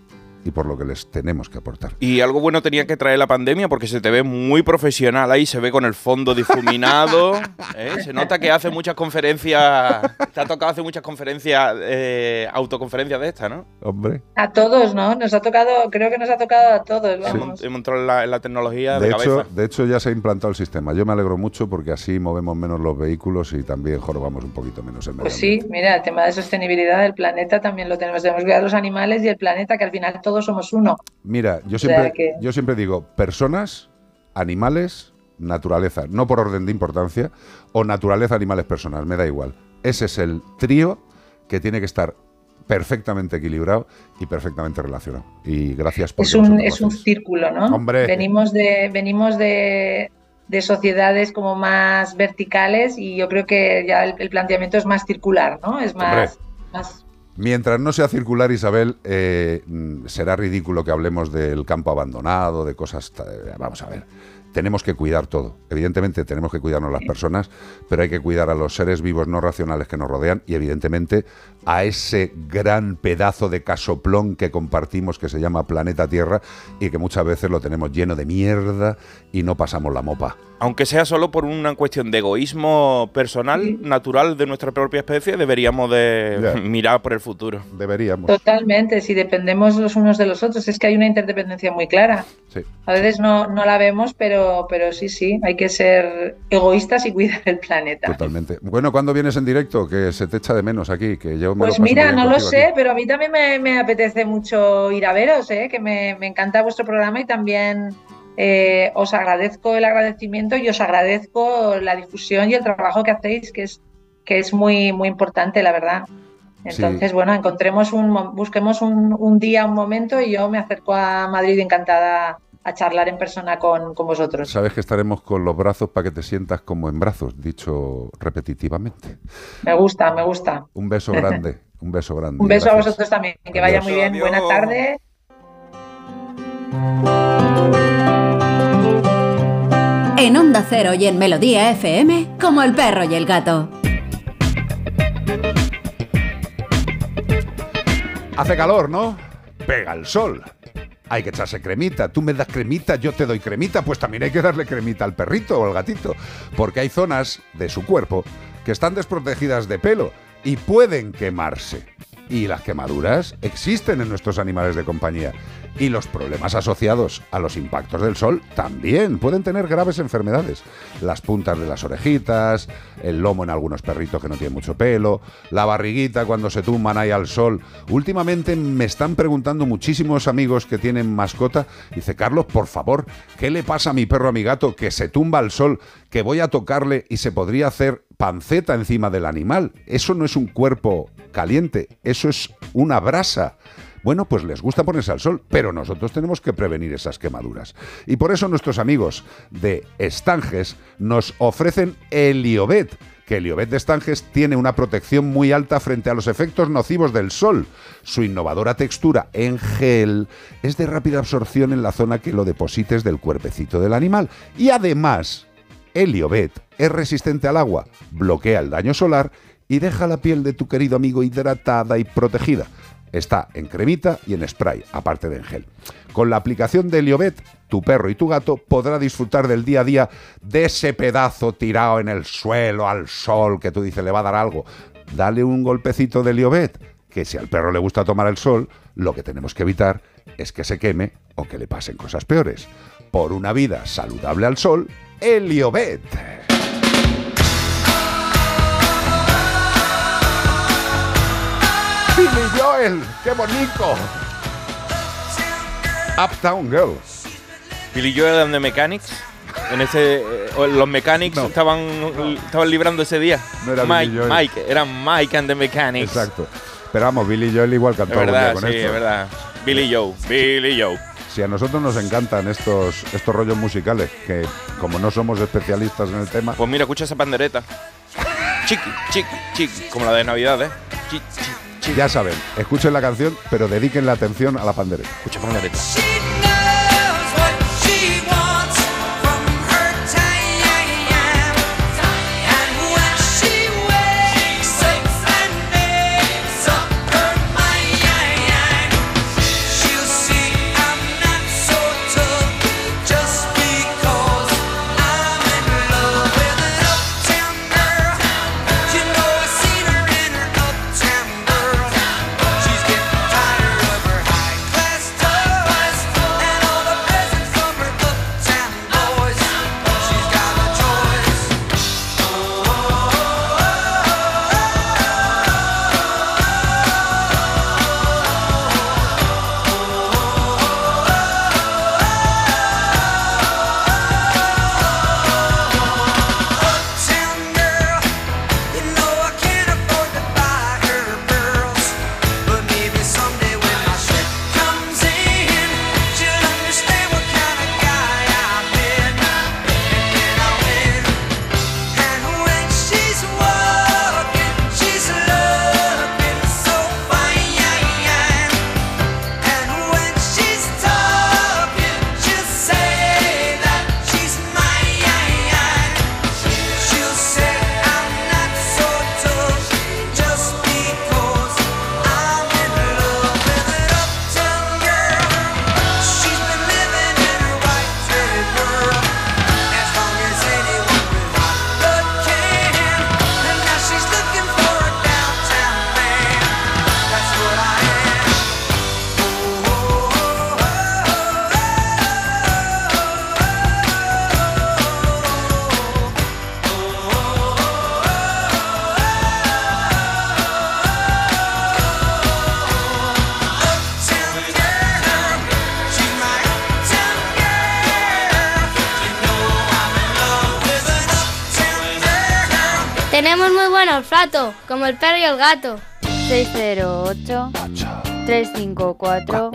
[SPEAKER 4] y por lo que les tenemos que aportar.
[SPEAKER 5] Y algo bueno tenía que traer la pandemia porque se te ve muy profesional ahí, se ve con el fondo difuminado. ¿eh? Se nota que hace muchas conferencias, te ha tocado hacer muchas conferencias, eh, autoconferencias de estas, ¿no?
[SPEAKER 4] Hombre.
[SPEAKER 9] A todos, ¿no? Nos ha tocado, creo que nos ha tocado a todos, vamos.
[SPEAKER 5] Hemos entrado en la, en la tecnología de,
[SPEAKER 4] De hecho,
[SPEAKER 5] cabeza.
[SPEAKER 4] de hecho, ya se ha implantado el sistema. Yo me alegro mucho porque así movemos menos los vehículos y también jorobamos un poquito menos el medio
[SPEAKER 9] Pues sí, mira, el tema de sostenibilidad del planeta también lo tenemos. Debemos cuidar los animales y el planeta, que al final todos somos uno.
[SPEAKER 4] Mira, yo
[SPEAKER 9] O sea
[SPEAKER 4] siempre,
[SPEAKER 9] que-
[SPEAKER 4] yo siempre digo personas, animales, naturaleza, no por orden de importancia, o naturaleza, animales, personas, me da igual. Ese es el trío que tiene que estar perfectamente equilibrado y perfectamente relacionado. Y gracias por
[SPEAKER 9] Es un, es un círculo, ¿no?
[SPEAKER 4] Hombre.
[SPEAKER 9] Venimos de, venimos de, de sociedades como más verticales y yo creo que ya el, el planteamiento es más circular, ¿no? Es más, más
[SPEAKER 4] Mientras no sea circular, Isabel, eh, será ridículo que hablemos del campo abandonado, de cosas... eh, Vamos a ver, tenemos que cuidar todo. Evidentemente tenemos que cuidarnos las personas, pero hay que cuidar a los seres vivos no racionales que nos rodean y evidentemente a ese gran pedazo de casoplón que compartimos que se llama planeta Tierra y que muchas veces lo tenemos lleno de mierda y no pasamos la mopa.
[SPEAKER 5] Aunque sea solo por una cuestión de egoísmo personal, natural de nuestra propia especie, deberíamos de
[SPEAKER 4] Ya.
[SPEAKER 5] mirar por el futuro.
[SPEAKER 4] Deberíamos.
[SPEAKER 9] Totalmente, si dependemos los unos de los otros, es que hay una interdependencia muy clara.
[SPEAKER 4] Sí.
[SPEAKER 9] A veces no, no la vemos, pero pero, sí, sí, hay que ser egoístas y cuidar el planeta.
[SPEAKER 4] Totalmente. Bueno, ¿cuándo vienes en directo? Que se te echa de menos aquí, que yo me lo
[SPEAKER 9] Pues
[SPEAKER 4] muy
[SPEAKER 9] mira, no lo sé,
[SPEAKER 4] aquí.
[SPEAKER 9] pero a mí también me, me apetece mucho ir a veros, ¿eh? que me, me encanta vuestro programa y también eh, os agradezco el agradecimiento y os agradezco la difusión y el trabajo que hacéis, que es, que es muy, muy importante, la verdad.
[SPEAKER 4] Sí.
[SPEAKER 9] Entonces, bueno, encontremos un, mo- busquemos un, un día, un momento y yo me acerco a Madrid encantada a charlar en persona con, con vosotros.
[SPEAKER 4] Sabes que estaremos con los brazos para que te sientas como en brazos, dicho repetitivamente.
[SPEAKER 9] Me gusta, me gusta.
[SPEAKER 4] Un beso grande, un beso grande.
[SPEAKER 9] Un beso a vosotros también, que vaya
[SPEAKER 4] Adiós.
[SPEAKER 9] muy bien. Buena
[SPEAKER 5] Adiós.
[SPEAKER 9] tarde.
[SPEAKER 10] En Onda Cero y en Melodía FM, como el perro y el gato.
[SPEAKER 4] Hace calor, ¿no? Pega el sol. Hay que echarse cremita. Tú me das cremita, yo te doy cremita. Pues también hay que darle cremita al perrito o al gatito. Porque hay zonas de su cuerpo que están desprotegidas de pelo y pueden quemarse. Y las quemaduras existen en nuestros animales de compañía. Y los problemas asociados a los impactos del sol también pueden tener graves enfermedades. Las puntas de las orejitas, el lomo en algunos perritos que no tienen mucho pelo, la barriguita cuando se tumban ahí al sol. Últimamente me están preguntando muchísimos amigos que tienen mascota. Dice, Carlos, por favor, ¿qué le pasa a mi perro, a mi gato, que se tumba al sol, que voy a tocarle y se podría hacer panceta encima del animal? Eso no es un cuerpo caliente, eso es una brasa. Bueno, pues les gusta ponerse al sol, pero nosotros tenemos que prevenir esas quemaduras. Y por eso nuestros amigos de Estanges nos ofrecen Heliobet, que Heliobet de Estanges tiene una protección muy alta frente a los efectos nocivos del sol. Su innovadora textura en gel es de rápida absorción en la zona que lo deposites del cuerpecito del animal. Y además, Heliobet es resistente al agua, bloquea el daño solar y deja la piel de tu querido amigo hidratada y protegida. Está en cremita y en spray, aparte de en gel. Con la aplicación de Heliobet, tu perro y tu gato podrá disfrutar del día a día de ese pedazo tirado en el suelo al sol que tú dices le va a dar algo. Dale un golpecito de Heliobet, que si al perro le gusta tomar el sol, lo que tenemos que evitar es que se queme o que le pasen cosas peores. Por una vida saludable al sol, Heliobet. Billy Joel, qué bonito. Uptown Girl.
[SPEAKER 5] Billy Joel and the Mechanics. En ese, eh, los Mechanics
[SPEAKER 4] No.
[SPEAKER 5] estaban, estaban librando ese día.
[SPEAKER 4] No era
[SPEAKER 5] Mike,
[SPEAKER 4] Billy Joel.
[SPEAKER 5] Mike, eran Mike and the Mechanics.
[SPEAKER 4] Exacto. Pero vamos, Billy Joel igual
[SPEAKER 5] Es
[SPEAKER 4] cantó algún día
[SPEAKER 5] verdad,
[SPEAKER 4] con
[SPEAKER 5] sí,
[SPEAKER 4] esto.
[SPEAKER 5] es verdad. Billy Joe, Billy Joe.
[SPEAKER 4] Si a nosotros nos encantan estos, estos rollos musicales, que como no somos especialistas en el tema,
[SPEAKER 5] Pues mira, escucha esa pandereta. Chiqui, chiqui, chiqui. Como la de Navidad, ¿eh? Chi, chi, chi.
[SPEAKER 4] ya saben, escuchen la canción, pero dediquen la atención a la pandereta.
[SPEAKER 5] Escucha pandereta.
[SPEAKER 8] Olfato, como el perro y el gato.
[SPEAKER 11] 608 354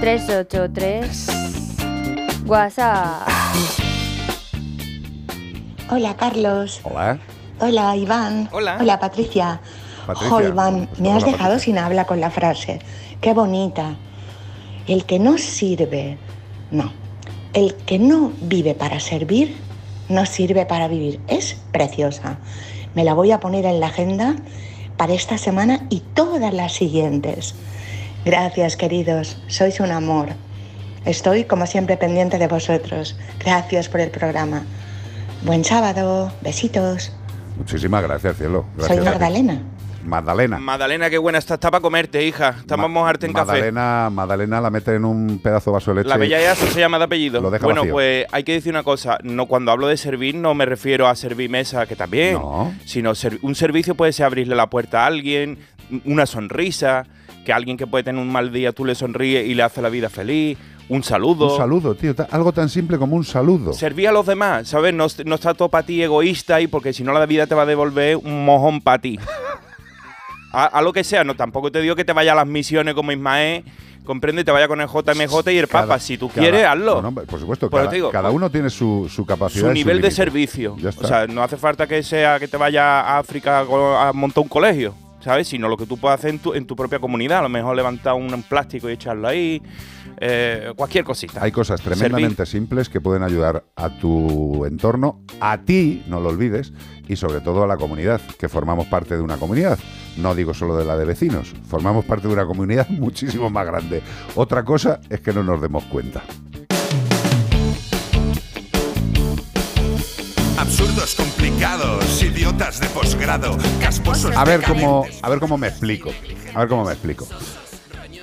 [SPEAKER 11] 383 WhatsApp.
[SPEAKER 12] Hola Carlos.
[SPEAKER 4] Hola.
[SPEAKER 12] Hola Iván.
[SPEAKER 5] Hola.
[SPEAKER 12] Hola Patricia. Iván, me
[SPEAKER 4] Hola,
[SPEAKER 12] has dejado
[SPEAKER 4] Patricia.
[SPEAKER 12] sin habla con la frase. Qué bonita. El que no sirve, no. El que no vive para servir, no sirve para vivir. Es preciosa. Me la voy a poner en la agenda para esta semana y todas las siguientes. Gracias, queridos. Sois un amor. Estoy, como siempre, pendiente de vosotros. Gracias por el programa. Buen sábado. Besitos.
[SPEAKER 4] Muchísimas gracias, cielo.
[SPEAKER 12] Soy
[SPEAKER 4] Gracias.
[SPEAKER 12] Magdalena.
[SPEAKER 4] Magdalena.
[SPEAKER 5] Magdalena, qué buena está. Está para comerte, hija. Estamos a mojarte en café.
[SPEAKER 4] Magdalena, Magdalena la mete en un pedazo de vaso de leche.
[SPEAKER 5] La bella Yasa se llama de apellido.
[SPEAKER 4] Lo deja
[SPEAKER 5] bueno,
[SPEAKER 4] vacío.
[SPEAKER 5] pues hay que decir una cosa. No, cuando hablo de servir, no me refiero a servir mesa, que también.
[SPEAKER 4] No.
[SPEAKER 5] Sino ser- un servicio puede ser abrirle la puerta a alguien, una sonrisa, que alguien que puede tener un mal día tú le sonríes y le hace la vida feliz, un saludo.
[SPEAKER 4] Un saludo, tío. Algo tan simple como un saludo.
[SPEAKER 5] Servir a los demás, ¿sabes? No, no está todo para ti egoísta y porque si no la vida te va a devolver un mojón para ti. A, a lo que sea, no tampoco te digo que te vaya a las misiones como Ismael, comprende, te vaya con el JMJ y el
[SPEAKER 4] Cada-
[SPEAKER 5] Papa. Si tú
[SPEAKER 4] cada-
[SPEAKER 5] quieres, hazlo.
[SPEAKER 4] No, no, por supuesto,
[SPEAKER 5] Pues
[SPEAKER 4] cada,
[SPEAKER 5] digo,
[SPEAKER 4] cada
[SPEAKER 5] pues-
[SPEAKER 4] uno tiene su, su capacidad.
[SPEAKER 5] su nivel de servicio. O sea, no hace falta que sea que te vaya a África a montar un colegio, ¿sabes? Sino lo que tú puedes hacer en tu, en tu propia comunidad. A lo mejor levantar un plástico y echarlo ahí. Eh, cualquier cosita.
[SPEAKER 4] Hay cosas tremendamente simples que pueden ayudar a tu entorno, a ti, no lo olvides, y sobre todo a la comunidad, que formamos parte de una comunidad. No digo solo de la de vecinos, formamos parte de una comunidad muchísimo más grande. Otra cosa es que no nos demos cuenta.
[SPEAKER 2] Absurdos complicados, idiotas de posgrado, casposos
[SPEAKER 4] A ver cómo, a ver cómo me explico. A ver cómo me explico.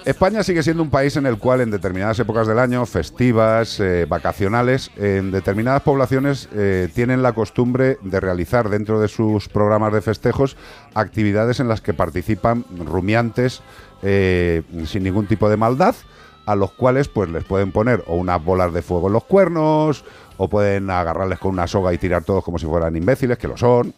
[SPEAKER 4] España sigue siendo un país en el cual en determinadas épocas del año, festivas, eh, vacacionales, en determinadas poblaciones eh, tienen la costumbre de realizar dentro de sus programas de festejos actividades en las que participan rumiantes eh, sin ningún tipo de maldad, a los cuales pues les pueden poner o unas bolas de fuego en los cuernos, o pueden agarrarles con una soga y tirar todos como si fueran imbéciles, que lo son.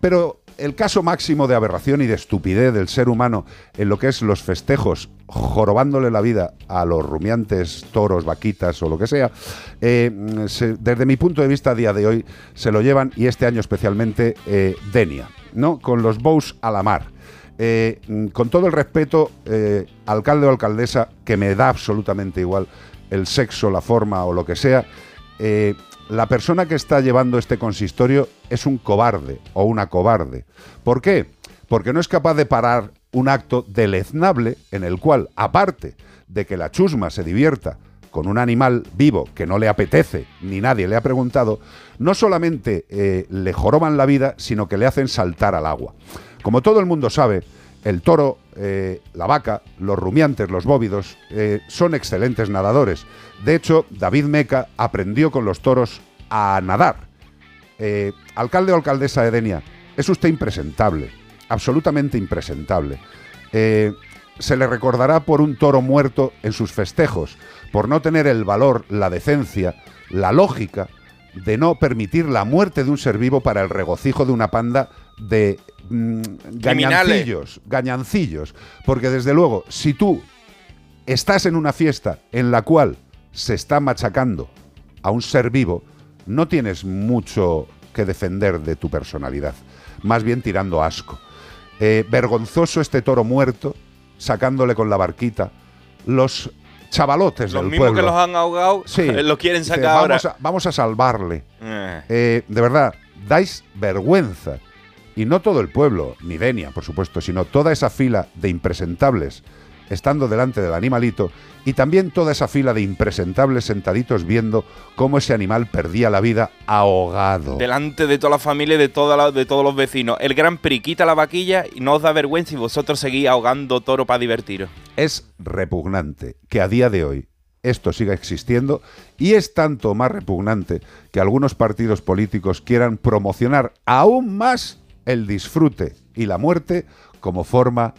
[SPEAKER 4] pero el caso máximo de aberración y de estupidez del ser humano en lo que es los festejos, jorobándole la vida a los rumiantes, toros, vaquitas o lo que sea, eh, desde mi punto de vista a día de hoy se lo llevan, y este año especialmente, eh, Denia, ¿no? Con los bows a la mar. Eh, con todo el respeto, alcalde o alcaldesa, que me da absolutamente igual el sexo, la forma o lo que sea, eh, la persona que está llevando este consistorio es un cobarde o una cobarde. ¿Por qué? Porque no es capaz de parar un acto deleznable en el cual, aparte de que la chusma se divierta con un animal vivo que no le apetece ni nadie le ha preguntado, no solamente eh, le joroban la vida, sino que le hacen saltar al agua. Como todo el mundo sabe, el toro, eh, la vaca, los rumiantes, los bóvidos, eh, son excelentes nadadores. De hecho, David Meca aprendió con los toros a nadar. Eh, alcalde o alcaldesa de Denia, es usted impresentable, absolutamente impresentable. Se le recordará por un toro muerto en sus festejos, por no tener el valor, la decencia, la lógica de no permitir la muerte de un ser vivo para el regocijo de una panda de mm, gañancillos, gañancillos. Porque desde luego, si tú estás en una fiesta en la cual se está machacando a un ser vivo, no tienes mucho que defender de tu personalidad, más bien tirando asco. Eh, vergonzoso este toro muerto, sacándole con la barquita, los chavalotes
[SPEAKER 5] Los
[SPEAKER 4] del
[SPEAKER 5] mismos
[SPEAKER 4] pueblo.
[SPEAKER 5] que los han ahogado
[SPEAKER 4] Sí.
[SPEAKER 5] lo quieren
[SPEAKER 4] Dice,
[SPEAKER 5] sacar ahora.
[SPEAKER 4] vamos A, vamos a salvarle.
[SPEAKER 5] Eh.
[SPEAKER 4] Eh, de verdad, dais vergüenza. Y no todo el pueblo, ni Denia, por supuesto, sino toda esa fila de impresentables estando delante del animalito y también toda esa fila de impresentables sentaditos viendo cómo ese animal perdía la vida ahogado.
[SPEAKER 5] Delante de toda la familia y de, toda la- de todos los vecinos. El Gran Prix quita la vaquilla y no os da vergüenza y vosotros seguís ahogando toro para divertiros.
[SPEAKER 4] Es repugnante que a día de hoy esto siga existiendo y es tanto más repugnante que algunos partidos políticos quieran promocionar aún más el disfrute y la muerte como forma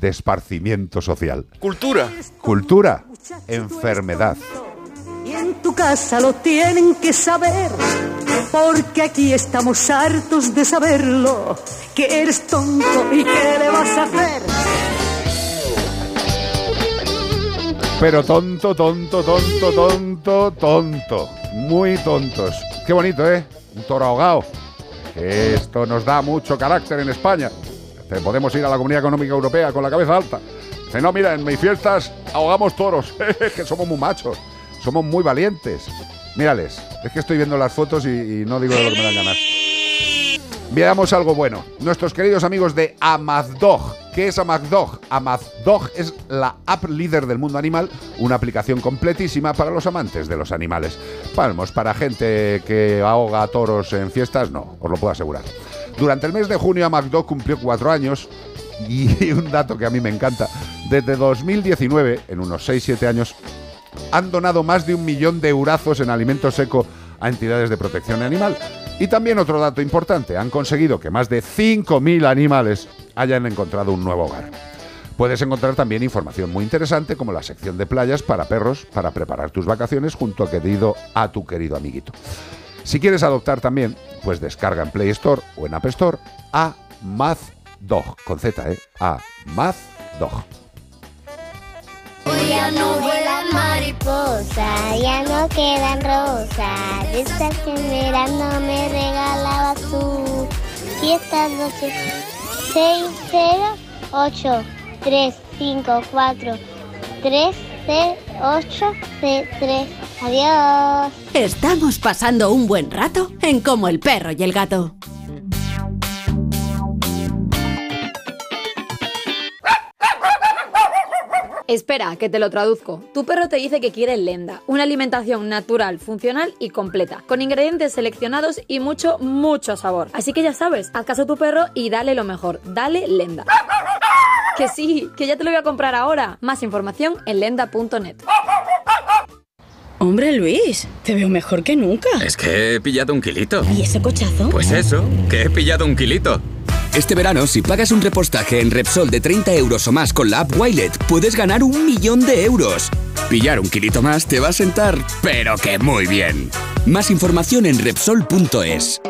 [SPEAKER 4] de esparcimiento social.
[SPEAKER 5] Cultura.
[SPEAKER 4] Cultura, enfermedad.
[SPEAKER 13] Y en tu casa lo tienen que saber. Porque aquí estamos hartos de saberlo, que eres tonto y qué le vas a hacer.
[SPEAKER 4] Pero tonto, tonto, tonto, tonto, tonto. Muy tontos. Qué bonito, ¿eh? Un toro ahogado. Esto nos da mucho carácter en España. Podemos ir a la Comunidad Económica Europea con la cabeza alta. Dice, no, mira, en mis fiestas ahogamos toros. que somos muy machos. Somos muy valientes. Mírales. Es que estoy viendo las fotos y, no digo de lo que me dan ganas. Veamos algo bueno. Nuestros queridos amigos de Amazdog. ¿Qué es Amazdog? Amazdog es la app líder del mundo animal, una aplicación completísima para los amantes de los animales. Vamos, para gente que ahoga toros en fiestas, no, os lo puedo asegurar. Durante el mes de junio, Amazdog cumplió cuatro años y un dato que a mí me encanta. Desde 2019, en unos 6-7 años, han donado más de un millón de eurazos en alimento seco a entidades de protección animal. Y también otro dato importante, han conseguido que más de 5.000 animales hayan encontrado un nuevo hogar. Puedes encontrar también información muy interesante como la sección de playas para perros para preparar tus vacaciones junto a, querido, a tu querido amiguito. Si quieres adoptar también, pues descarga en Play Store o en App Store a Mazdog, con Z, ¿eh? A Mazdog.
[SPEAKER 14] Hoy ya no vuelan mariposas, ya no quedan rosas. Me regalabas tú. Y estas noches 6, 0, 8, 3, 5, 4, 3, 0, 8, 3. Adiós.
[SPEAKER 10] Estamos pasando un buen rato en Como el perro y el gato.
[SPEAKER 15] Espera, que te lo traduzco. Tu perro te dice que quiere lenda, una alimentación natural, funcional y completa, con ingredientes seleccionados y mucho, mucho sabor. Así que ya sabes, haz caso a tu perro y dale lo mejor, dale lenda. Que sí, que ya te lo voy a comprar ahora. Más información en lenda.net.
[SPEAKER 16] Hombre, Luis, te veo mejor que nunca.
[SPEAKER 17] Es que he pillado un kilito.
[SPEAKER 16] ¿Y ese cochazo?
[SPEAKER 17] Pues eso, que he pillado un kilito.
[SPEAKER 18] Este verano, si pagas un repostaje en Repsol de 30 euros o más con la app Wilet, puedes ganar un millón de euros. Pillar un kilito más te va a sentar, pero que muy bien. Más información en Repsol.es.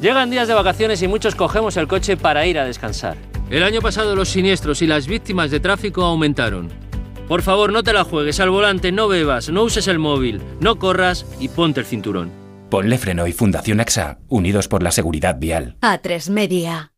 [SPEAKER 19] Llegan días de vacaciones y muchos cogemos el coche para ir a descansar. El año pasado los siniestros y las víctimas de tráfico aumentaron. Por favor, no te la juegues al volante, no bebas, no uses el móvil, no corras y ponte el cinturón.
[SPEAKER 20] Ponle Freno y Fundación AXA, unidos por la seguridad vial.
[SPEAKER 10] A3 Media.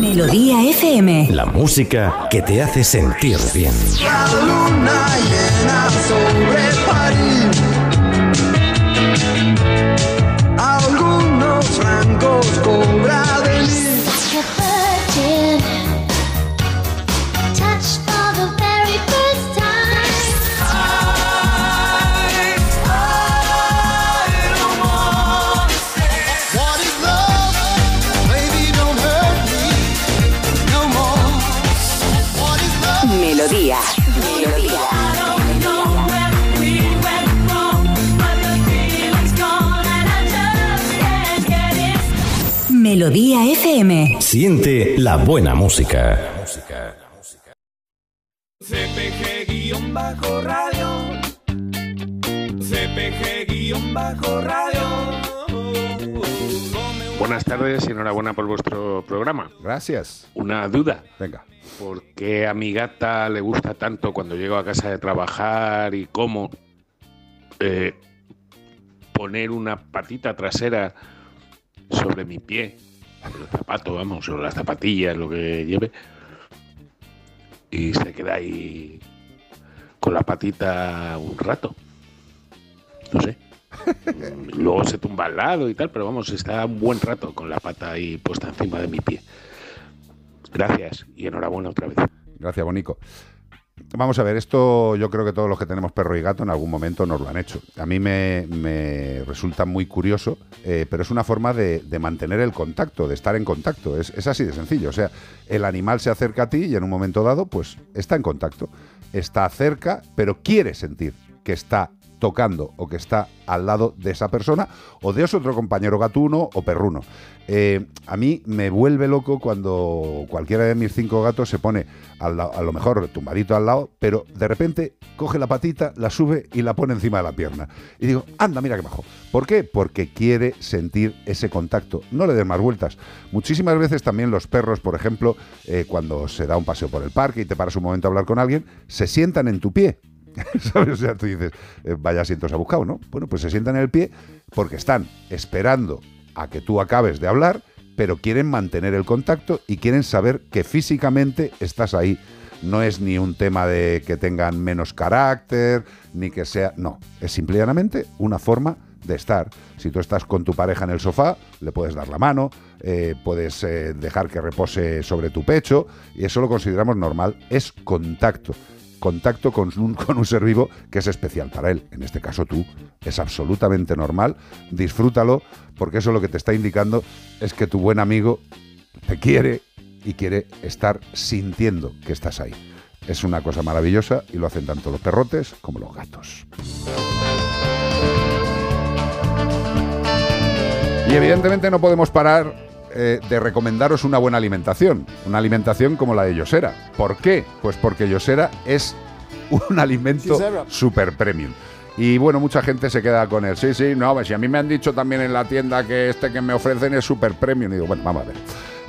[SPEAKER 21] Melodía FM.
[SPEAKER 22] La música que te hace sentir bien.
[SPEAKER 2] La luna llena sobre París.
[SPEAKER 21] Melodía FM.
[SPEAKER 22] Siente la buena música.
[SPEAKER 2] CPG-radio. CPG-radio.
[SPEAKER 23] Buenas tardes y enhorabuena por vuestro programa.
[SPEAKER 4] Gracias.
[SPEAKER 23] Una duda.
[SPEAKER 4] Venga.
[SPEAKER 23] ¿Por qué a mi gata le gusta tanto cuando llego a casa de trabajar y cómo eh, poner una patita trasera sobre mi pie, el zapato, vamos, sobre las zapatillas, lo que lleve, y se queda ahí con la patita un rato? No sé. Luego se tumba al lado y tal, pero vamos, está un buen rato con la pata ahí puesta encima de mi pie. Gracias y enhorabuena otra vez.
[SPEAKER 4] Gracias, Bonico. Vamos a ver, esto yo creo que todos los que tenemos perro y gato en algún momento nos lo han hecho. A mí me, resulta muy curioso, eh, pero es una forma de, de mantener el contacto, de estar en contacto. Es, es así de sencillo. O sea, el animal se acerca a ti y en un momento dado, pues está en contacto. Está cerca, pero quiere sentir que está tocando o que está al lado de esa persona o de ese otro compañero gatuno o perruno. Eh, a mí me vuelve loco cuando cualquiera de mis cinco gatos se pone al lado- a lo mejor tumbadito al lado, pero de repente coge la patita, la sube y la pone encima de la pierna. Y digo, anda, mira qué bajo. ¿Por qué? Porque quiere sentir ese contacto. No le des más vueltas. Muchísimas veces también los perros, por ejemplo, eh, cuando se da un paseo por el parque y te paras un momento a hablar con alguien, se sientan en tu pie. ¿Sabes? O sea, tú dices, eh, vaya asientos ha buscado, ¿no? Bueno, pues se sientan en el pie porque están esperando a que tú acabes de hablar, pero quieren mantener el contacto y quieren saber que físicamente estás ahí. No es ni un tema de que tengan menos carácter, ni que sea... No, es simplemente una forma de estar. Si tú estás con tu pareja en el sofá, le puedes dar la mano, eh, puedes eh, dejar que repose sobre tu pecho, y eso lo consideramos normal. Es contacto contacto con un, ser vivo que es especial para él. En este caso tú. Es absolutamente normal. Disfrútalo porque eso lo que te está indicando es que tu buen amigo te quiere y quiere estar sintiendo que estás ahí. Es una cosa maravillosa y lo hacen tanto los perrotes como los gatos. Y evidentemente no podemos parar eh, de recomendaros una buena alimentación, una alimentación como la de Yosera. ¿Por qué? Pues porque Yosera es un alimento super premium. Y bueno, mucha gente se queda con él. Sí, sí, no, si a mí me han dicho también en la tienda que este que me ofrecen es super premium. Y digo, bueno, vamos a ver.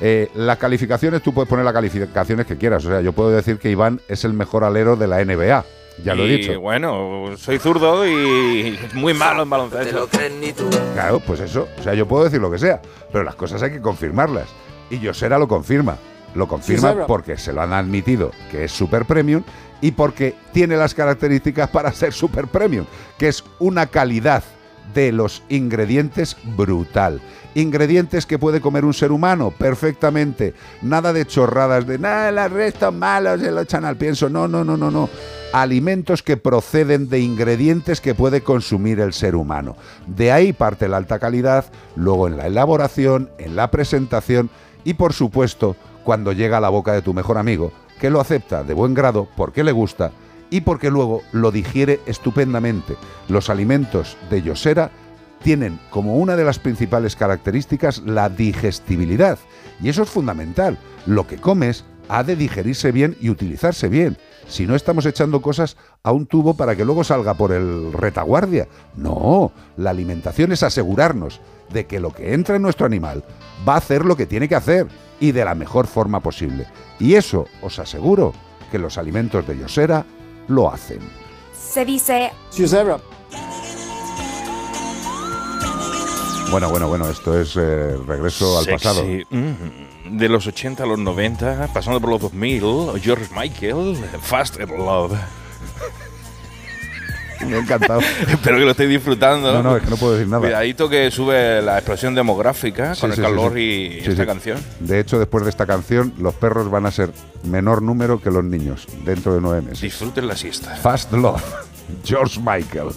[SPEAKER 4] Eh, las calificaciones, tú puedes poner las calificaciones que quieras. O sea, yo puedo decir que Iván es el mejor alero de la NBA. Ya lo he
[SPEAKER 5] Y,
[SPEAKER 4] dicho.
[SPEAKER 5] bueno, soy zurdo y muy malo en baloncesto.
[SPEAKER 4] Claro, pues eso. O sea, yo puedo decir lo que sea, pero las cosas hay que confirmarlas. Y Yosera lo confirma. Lo confirma porque se lo han admitido que es super premium y porque tiene las características para ser super premium, que es una calidad de los ingredientes brutal. Ingredientes que puede comer un ser humano perfectamente. Nada de chorradas de nada, los restos malos se lo echan al pienso. No, no, no, no, no. Alimentos que proceden de ingredientes que puede consumir el ser humano. De ahí parte la alta calidad, luego en la elaboración, en la presentación y por supuesto cuando llega a la boca de tu mejor amigo, que lo acepta de buen grado porque le gusta y porque luego lo digiere estupendamente. Los alimentos de Yosera tienen como una de las principales características la digestibilidad. Y eso es fundamental. Lo que comes ha de digerirse bien y utilizarse bien. Si no estamos echando cosas a un tubo para que luego salga por el retaguardia. No, la alimentación es asegurarnos de que lo que entra en nuestro animal va a hacer lo que tiene que hacer y de la mejor forma posible. Y eso os aseguro que los alimentos de Yosera lo hacen.
[SPEAKER 24] Se dice
[SPEAKER 4] Bueno, bueno, bueno, esto es eh, regreso al
[SPEAKER 5] Sexy.
[SPEAKER 4] pasado.
[SPEAKER 5] Mm. De los 80 a los 90, pasando por los 2000, George Michael, Fast and Love.
[SPEAKER 4] Me ha encantado.
[SPEAKER 5] Espero que lo estéis disfrutando.
[SPEAKER 4] No, no, es que no puedo decir nada.
[SPEAKER 5] Cuidadito que sube la explosión demográfica
[SPEAKER 4] Sí,
[SPEAKER 5] con
[SPEAKER 4] sí,
[SPEAKER 5] el calor
[SPEAKER 4] sí.
[SPEAKER 5] y esta canción.
[SPEAKER 4] De hecho, después de esta canción, los perros van a ser menor número que los niños dentro de nueve meses.
[SPEAKER 5] Disfruten la siesta.
[SPEAKER 4] Fast Love, George Michael.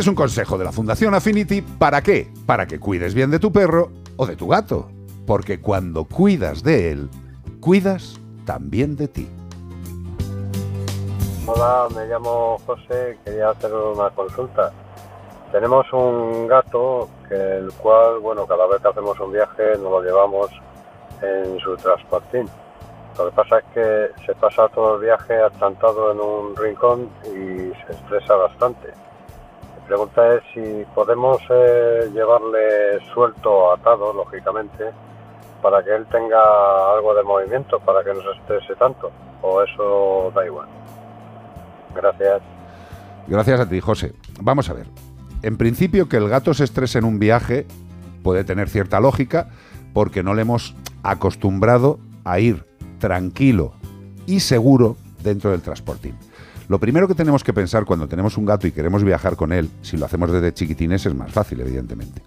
[SPEAKER 4] Es un consejo de la Fundación Affinity. ¿Para qué? Para que cuides bien de tu perro o de tu gato. Porque cuando cuidas de él, cuidas también de ti.
[SPEAKER 24] Hola, me llamo José, quería hacer una consulta. Tenemos un gato que el cual, bueno, cada vez que hacemos un viaje nos lo llevamos en su transportín. Lo que pasa es que se pasa todo el viaje achantado en un rincón y se estresa bastante. Pregunta es si podemos eh, llevarle suelto atado, lógicamente, para que él tenga algo de movimiento, para que no se estrese tanto, o eso da igual. Gracias.
[SPEAKER 4] Gracias a ti, José. Vamos a ver. En principio, que el gato se estrese en un viaje puede tener cierta lógica porque no le hemos acostumbrado a ir tranquilo y seguro dentro del transportín. Lo primero que tenemos que pensar cuando tenemos un gato y queremos viajar con él, si lo hacemos desde chiquitines es más fácil, evidentemente.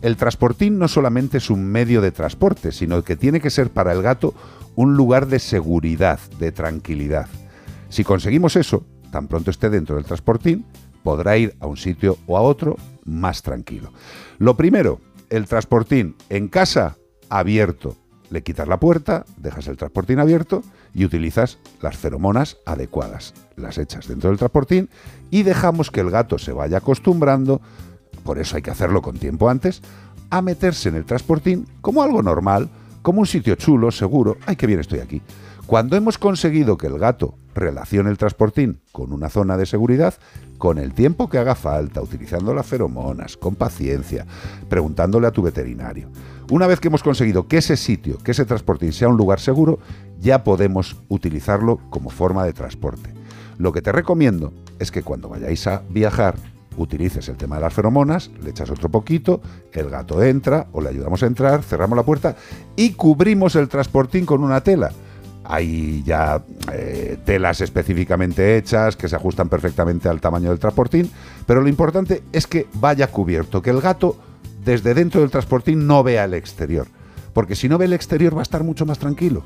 [SPEAKER 4] El transportín no solamente es un medio de transporte, sino que tiene que ser para el gato un lugar de seguridad, de tranquilidad. Si conseguimos eso, tan pronto esté dentro del transportín, podrá ir a un sitio o a otro más tranquilo. Lo primero, el transportín en casa abierto. Le quitas la puerta, dejas el transportín abierto y utilizas las feromonas adecuadas. Las echas dentro del transportín y dejamos que el gato se vaya acostumbrando, por eso hay que hacerlo con tiempo antes, a meterse en el transportín como algo normal, como un sitio chulo, seguro. ¡Ay, qué bien estoy aquí! Cuando hemos conseguido que el gato relacione el transportín con una zona de seguridad, con el tiempo que haga falta, utilizando las feromonas, con paciencia, preguntándole a tu veterinario. Una vez que hemos conseguido que ese sitio, que ese transportín sea un lugar seguro, ya podemos utilizarlo como forma de transporte. Lo que te recomiendo es que cuando vayáis a viajar, utilices el tema de las feromonas, le echas otro poquito, el gato entra o le ayudamos a entrar, cerramos la puerta y cubrimos el transportín con una tela. Hay ya eh, telas específicamente hechas que se ajustan perfectamente al tamaño del transportín, pero lo importante es que vaya cubierto, que el gato desde dentro del transportín no vea el exterior. Porque si no ve el exterior va a estar mucho más tranquilo.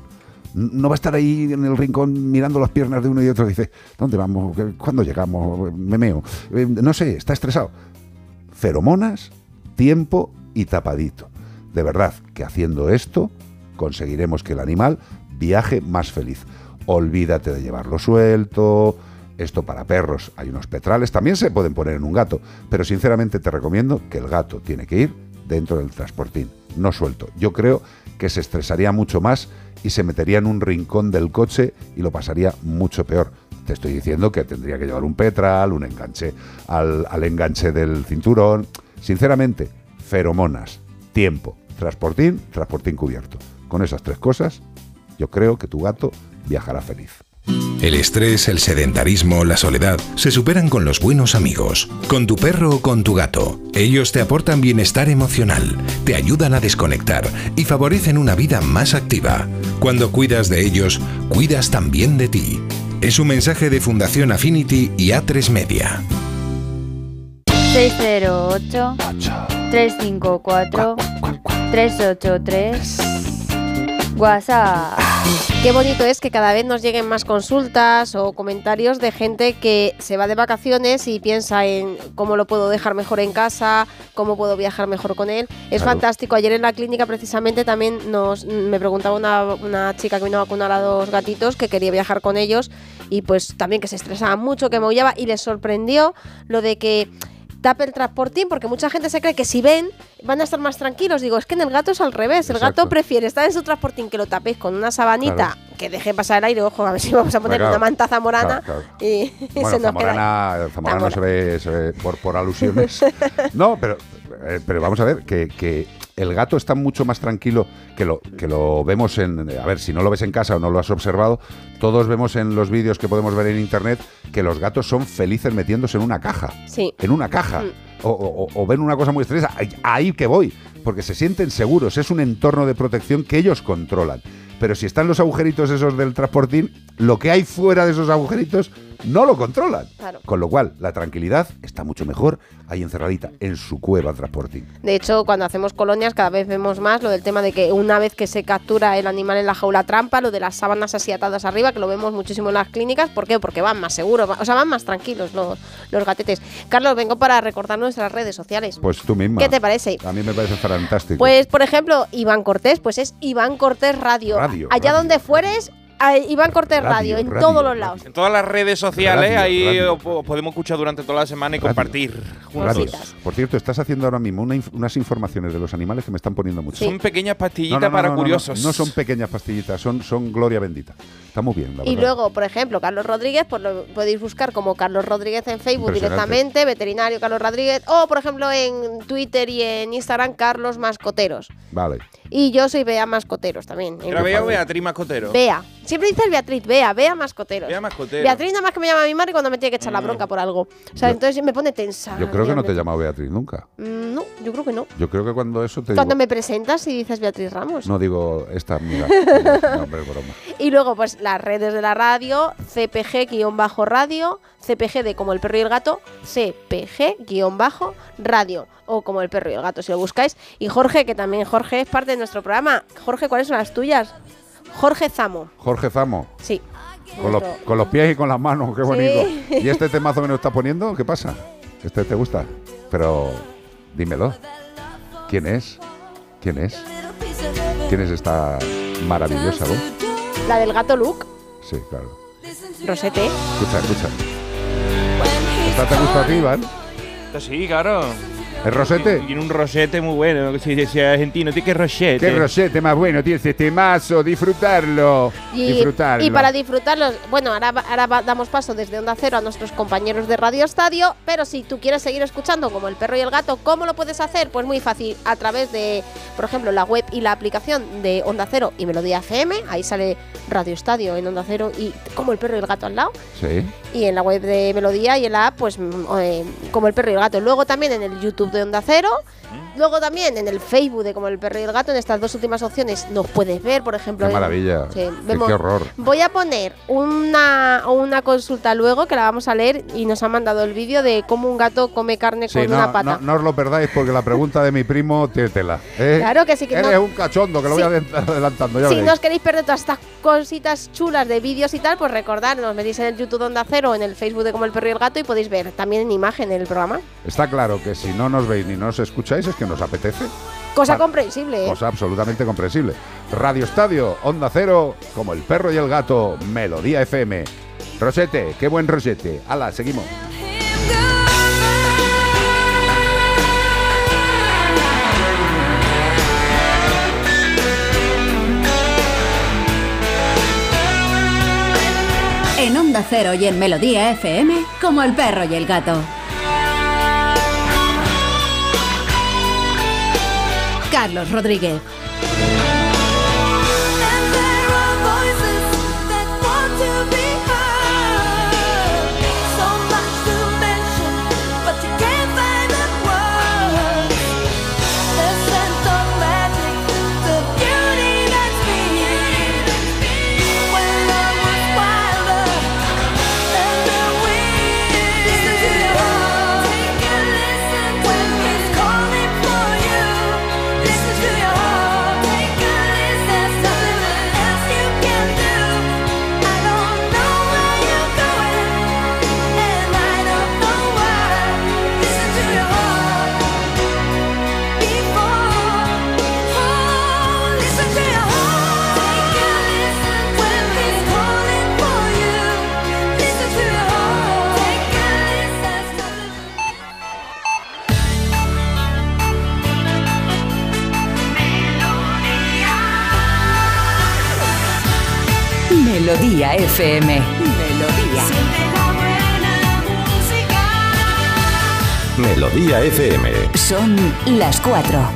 [SPEAKER 4] No va a estar ahí en el rincón mirando las piernas de uno y otro. Dice, ¿dónde vamos? ¿Cuándo llegamos? Me meo. Eh, No sé, está estresado. Feromonas, tiempo y tapadito. De verdad que haciendo esto conseguiremos que el animal viaje más feliz. Olvídate de llevarlo suelto. Esto para perros hay unos petrales, también se pueden poner en un gato, pero sinceramente te recomiendo que el gato tiene que ir dentro del transportín, no suelto. Yo creo que se estresaría mucho más y se metería en un rincón del coche y lo pasaría mucho peor. Te estoy diciendo que tendría que llevar un petral, un enganche al, al enganche del cinturón. Sinceramente, feromonas, tiempo, transportín, transportín cubierto. Con esas tres cosas, yo creo que tu gato viajará feliz.
[SPEAKER 25] El estrés, el sedentarismo, la soledad se superan con los buenos amigos, con tu perro o con tu gato. Ellos te aportan bienestar emocional, te ayudan a desconectar y favorecen una vida más activa. Cuando cuidas de ellos, cuidas también de ti. Es un mensaje de Fundación Affinity y A3 Media.
[SPEAKER 11] 608 354 383 WhatsApp.
[SPEAKER 26] Qué bonito es que cada vez nos lleguen más consultas o comentarios de gente que se va de vacaciones y piensa en cómo lo puedo dejar mejor en casa, cómo puedo viajar mejor con él. Es
[SPEAKER 27] Claro.
[SPEAKER 26] fantástico. Ayer en la clínica precisamente también nos me preguntaba una, una chica que vino a vacunar a dos gatitos que quería viajar con ellos y pues también que se estresaba mucho, que maullaba y les sorprendió lo de que tape el transportín porque mucha gente se cree que si ven van a estar más tranquilos. Digo, es que en el gato es al revés. El
[SPEAKER 4] Exacto.
[SPEAKER 26] gato prefiere estar en su transportín que lo tapéis con una sabanita que deje pasar el aire. Ojo, a ver si vamos a poner
[SPEAKER 4] Claro.
[SPEAKER 26] una manta zamorana
[SPEAKER 4] Claro,
[SPEAKER 26] y,
[SPEAKER 4] Bueno,
[SPEAKER 26] se nos queda.
[SPEAKER 4] Zamorana, Zamorana no se ve, se ve por, por alusiones. No, pero, eh, pero vamos a ver, que, que el gato está mucho más tranquilo que lo, que lo vemos en... A ver, si no lo ves en casa o no lo has observado, todos vemos en los vídeos que podemos ver en internet que los gatos son felices metiéndose en una caja.
[SPEAKER 26] Sí.
[SPEAKER 4] En una caja.
[SPEAKER 26] Mm.
[SPEAKER 4] O, o- o ven una cosa muy estrecha. Ahí, ahí que voy. Porque se sienten seguros. Es un entorno de protección que ellos controlan. Pero si están los agujeritos esos del transportín, lo que hay fuera de esos agujeritos no lo controlan.
[SPEAKER 26] Claro.
[SPEAKER 4] Con lo cual, la tranquilidad está mucho mejor ahí encerradita en su cueva transporting.
[SPEAKER 26] De hecho, cuando hacemos colonias cada vez vemos más lo del tema de que una vez que se captura el animal en la jaula trampa, lo de las sábanas así atadas arriba, que lo vemos muchísimo en las clínicas. ¿Por qué? Porque van más seguros, o sea, van más tranquilos los, los gatetes. Carlos, vengo para recordar nuestras redes sociales.
[SPEAKER 4] Pues tú misma.
[SPEAKER 26] ¿Qué te parece?
[SPEAKER 4] A mí me parece fantástico.
[SPEAKER 26] Pues, por ejemplo, Iván Cortés, pues es Iván Cortés Radio.
[SPEAKER 4] Radio,
[SPEAKER 26] Allá donde fueres, a Iván Cortés Radio,
[SPEAKER 4] Radio,
[SPEAKER 26] en
[SPEAKER 4] radio,
[SPEAKER 26] todos los lados.
[SPEAKER 5] En todas las redes sociales,
[SPEAKER 4] Radio,
[SPEAKER 5] ahí
[SPEAKER 4] radio.
[SPEAKER 5] os po- podemos escuchar durante toda la semana y compartir juntos.
[SPEAKER 4] Por cierto, estás haciendo ahora mismo una inf- unas informaciones de los animales que me están poniendo mucho.
[SPEAKER 5] Son pequeñas pastillitas
[SPEAKER 4] No, no, no,
[SPEAKER 5] para
[SPEAKER 4] no, no,
[SPEAKER 5] curiosos.
[SPEAKER 4] No, son pequeñas pastillitas, son, son gloria bendita. Está muy bien, la
[SPEAKER 26] Y
[SPEAKER 4] verdad.
[SPEAKER 26] luego, por ejemplo, Carlos Rodríguez, pues lo podéis buscar como Carlos Rodríguez en Facebook directamente, veterinario Carlos Rodríguez, o por ejemplo en Twitter y en Instagram Carlos Mascoteros.
[SPEAKER 4] Vale.
[SPEAKER 26] Y yo soy Bea Mascoteros también.
[SPEAKER 5] Era Bea o. Beatriz Mascotero.
[SPEAKER 26] Bea. Siempre dices Beatriz, Bea, Bea Mascoteros.
[SPEAKER 5] Bea Mascotero.
[SPEAKER 26] Beatriz nada más que me llama mi madre cuando me tiene que echar la
[SPEAKER 5] Mm.
[SPEAKER 26] bronca por algo. O sea,
[SPEAKER 4] Yo-
[SPEAKER 26] entonces me pone tensa.
[SPEAKER 4] Yo creo que no te he llamado Beatriz nunca.
[SPEAKER 26] Mm, No, yo creo que no.
[SPEAKER 4] Yo creo que cuando eso te
[SPEAKER 26] Cuando
[SPEAKER 4] digo...
[SPEAKER 26] me presentas y dices Beatriz Ramos.
[SPEAKER 4] No digo esta amiga. no, hombre, broma.
[SPEAKER 26] Y luego, pues las redes de la radio, CPG-radio, CPG de como el perro y el gato, CPG-radio, o como el perro y el gato, si lo buscáis. Y Jorge, que también Jorge es parte de nuestro programa. Jorge, ¿cuáles son las tuyas? Jorge Zamo,
[SPEAKER 4] Jorge Zamo.
[SPEAKER 26] sí.
[SPEAKER 4] Con los,
[SPEAKER 26] Nuestro-
[SPEAKER 4] con los pies y con las manos, qué
[SPEAKER 26] Sí.
[SPEAKER 4] bonito. ¿Y este temazo que nos está poniendo? ¿Qué pasa? ¿Este te gusta? Pero dímelo. ¿Quién es? ¿Quién es? ¿Quién es esta maravillosa voz?
[SPEAKER 26] La del gato Luke,
[SPEAKER 4] Sí, claro.
[SPEAKER 26] Rosete.
[SPEAKER 4] Escucha, escucha. ¿Esta te gusta a ti, Iván?
[SPEAKER 5] Sí, claro.
[SPEAKER 4] ¿Es Rosete?
[SPEAKER 5] Tiene un rosete muy bueno. Si es argentino, tiene que rosete.
[SPEAKER 4] Qué rosete más bueno tiene este temazo, disfrutarlo.
[SPEAKER 26] Y,
[SPEAKER 4] disfrutarlo.
[SPEAKER 26] y para disfrutarlos, bueno, ahora, ahora va- damos paso desde Onda Cero a nuestros compañeros de Radio Estadio, pero si tú quieres seguir escuchando como el perro y el gato, ¿cómo lo puedes hacer? Pues muy fácil, a través de, por ejemplo, la web y la aplicación de Onda Cero y Melodía FM, ahí sale Radio Estadio en Onda Cero y como el perro y el gato al lado,
[SPEAKER 4] Sí.
[SPEAKER 26] y en la web de Melodía y en la app, pues mm, eh, como el perro y el gato. Luego también en el YouTube de Onda Cero. Luego también en el Facebook de Como el Perro y el Gato, en estas dos últimas opciones nos puedes ver, por ejemplo.
[SPEAKER 4] Qué
[SPEAKER 26] en-
[SPEAKER 4] maravilla.
[SPEAKER 26] Sí,
[SPEAKER 4] Qué-
[SPEAKER 26] vemos-
[SPEAKER 4] qué horror.
[SPEAKER 26] Voy a poner una, una consulta luego que la vamos a leer y nos ha mandado el vídeo de cómo un gato come carne
[SPEAKER 4] Sí,
[SPEAKER 26] con
[SPEAKER 4] no,
[SPEAKER 26] una pata.
[SPEAKER 4] no, no os lo perdáis porque la pregunta de mi primo tiene tela. ¿eh?
[SPEAKER 26] Claro que sí, que
[SPEAKER 4] Eres
[SPEAKER 26] no-
[SPEAKER 4] un cachondo, que lo
[SPEAKER 26] Sí.
[SPEAKER 4] voy adelantando. Ya
[SPEAKER 26] si no os queréis perder todas estas cositas chulas de vídeos y tal, pues recordad, nos metéis en el YouTube Onda Cero, en el Facebook de Como el Perro y el Gato y podéis ver también en imagen el programa.
[SPEAKER 4] Está claro que si no nos veis ni nos escucháis es que nos apetece.
[SPEAKER 26] Cosa comprensible, ¿eh?
[SPEAKER 4] Cosa absolutamente comprensible. Radio Estadio, Onda Cero, como el perro y el gato, Melodía FM. Rosete, qué buen Rosete. Hala, seguimos.
[SPEAKER 10] En Onda Cero y en Melodía FM, como el perro y el gato. Carlos Rodríguez.
[SPEAKER 21] Melodía FM. Melodía.
[SPEAKER 22] Melodía FM.
[SPEAKER 21] Son las cuatro.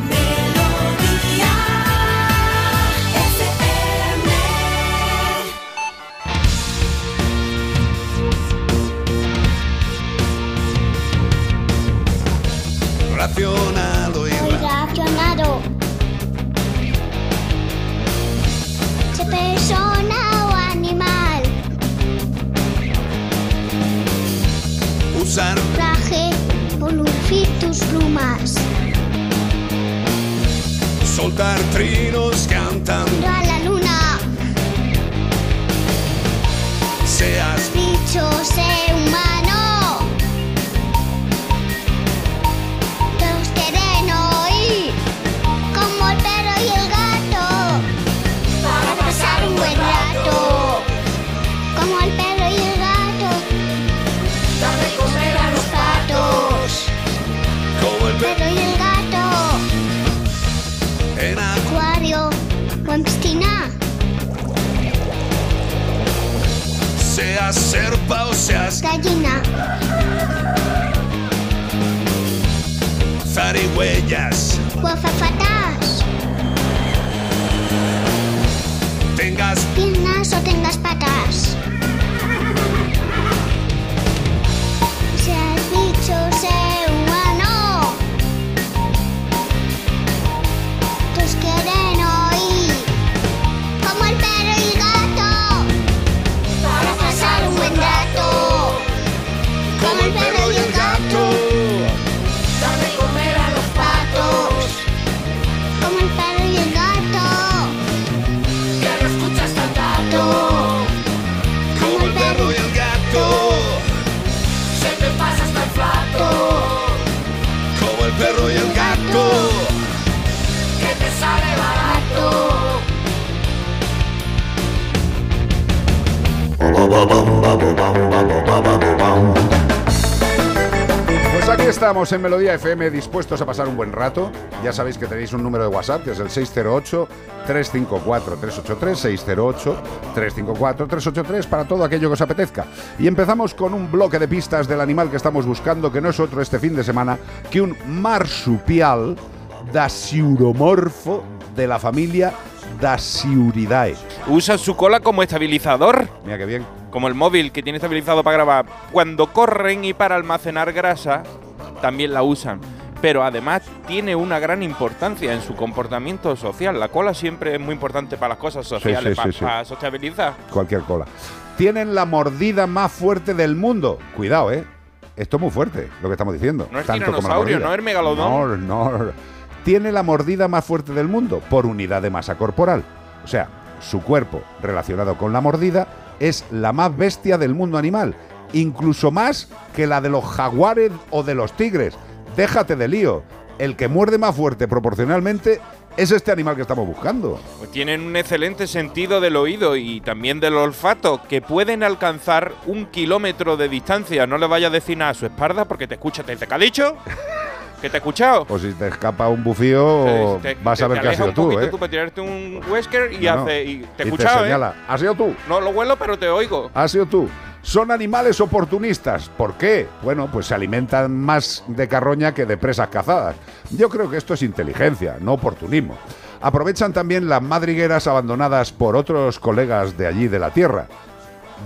[SPEAKER 2] Racionado Soltar trinos Seas
[SPEAKER 14] Gallina.
[SPEAKER 2] zarigüeyas.
[SPEAKER 14] O azafatas.
[SPEAKER 2] Tengas
[SPEAKER 14] Piernas o tengas
[SPEAKER 4] estamos en Melodía FM dispuestos a pasar un buen rato. Ya sabéis que tenéis un número de WhatsApp que es el 608-354-383, 608-354-383 para todo aquello que os apetezca. Y empezamos con un bloque de pistas del animal que estamos buscando, que no es otro este fin de semana que un marsupial dasiuromorfo de la familia Dasiuridae.
[SPEAKER 5] Usa su cola como estabilizador.
[SPEAKER 4] Mira qué bien.
[SPEAKER 5] Como el móvil que tiene estabilizado para grabar. Cuando corren y para almacenar grasa, también la usan. Pero además tiene una gran importancia en su comportamiento social. La cola siempre es muy importante para las cosas sociales,
[SPEAKER 4] sí, sí, sí.
[SPEAKER 5] para sociabilizar.
[SPEAKER 4] Cualquier cola. Tienen la mordida más fuerte del mundo. Cuidado, ¿eh? Esto es muy fuerte, lo que estamos diciendo.
[SPEAKER 5] No es
[SPEAKER 4] Tanto como
[SPEAKER 5] tiranosaurio, no es megalodón.
[SPEAKER 4] No, no. Tiene la mordida más fuerte del mundo por unidad de masa corporal. O sea, su cuerpo relacionado con la mordida es la más bestia del mundo animal. Incluso más que la de los jaguares o de los tigres. Déjate de lío. El que muerde más fuerte proporcionalmente es este animal que estamos buscando.
[SPEAKER 5] Pues tienen un excelente sentido del oído y también del olfato, que pueden alcanzar un kilómetro de distancia. No le vayas a decir nada a su espalda porque te escucha. ¿Te, te ha dicho? ¿Que te ha escuchado?
[SPEAKER 4] O si te escapa un bufío,
[SPEAKER 5] Te-
[SPEAKER 4] vas a ver que ha
[SPEAKER 5] aleja
[SPEAKER 4] sido
[SPEAKER 5] un
[SPEAKER 4] tú, ¿eh?
[SPEAKER 5] tú para tirarte un whisker y,
[SPEAKER 4] No, no.
[SPEAKER 5] hace, y te he escuchado, ¿eh?
[SPEAKER 4] señala, ¿has sido tú?
[SPEAKER 5] No lo huelo, pero te oigo.
[SPEAKER 4] Ha sido tú. Son animales oportunistas. ¿Por qué? Bueno, pues se alimentan más de carroña que de presas cazadas. Yo creo que esto es inteligencia, no oportunismo. Aprovechan también las madrigueras abandonadas por otros colegas de allí de la Tierra.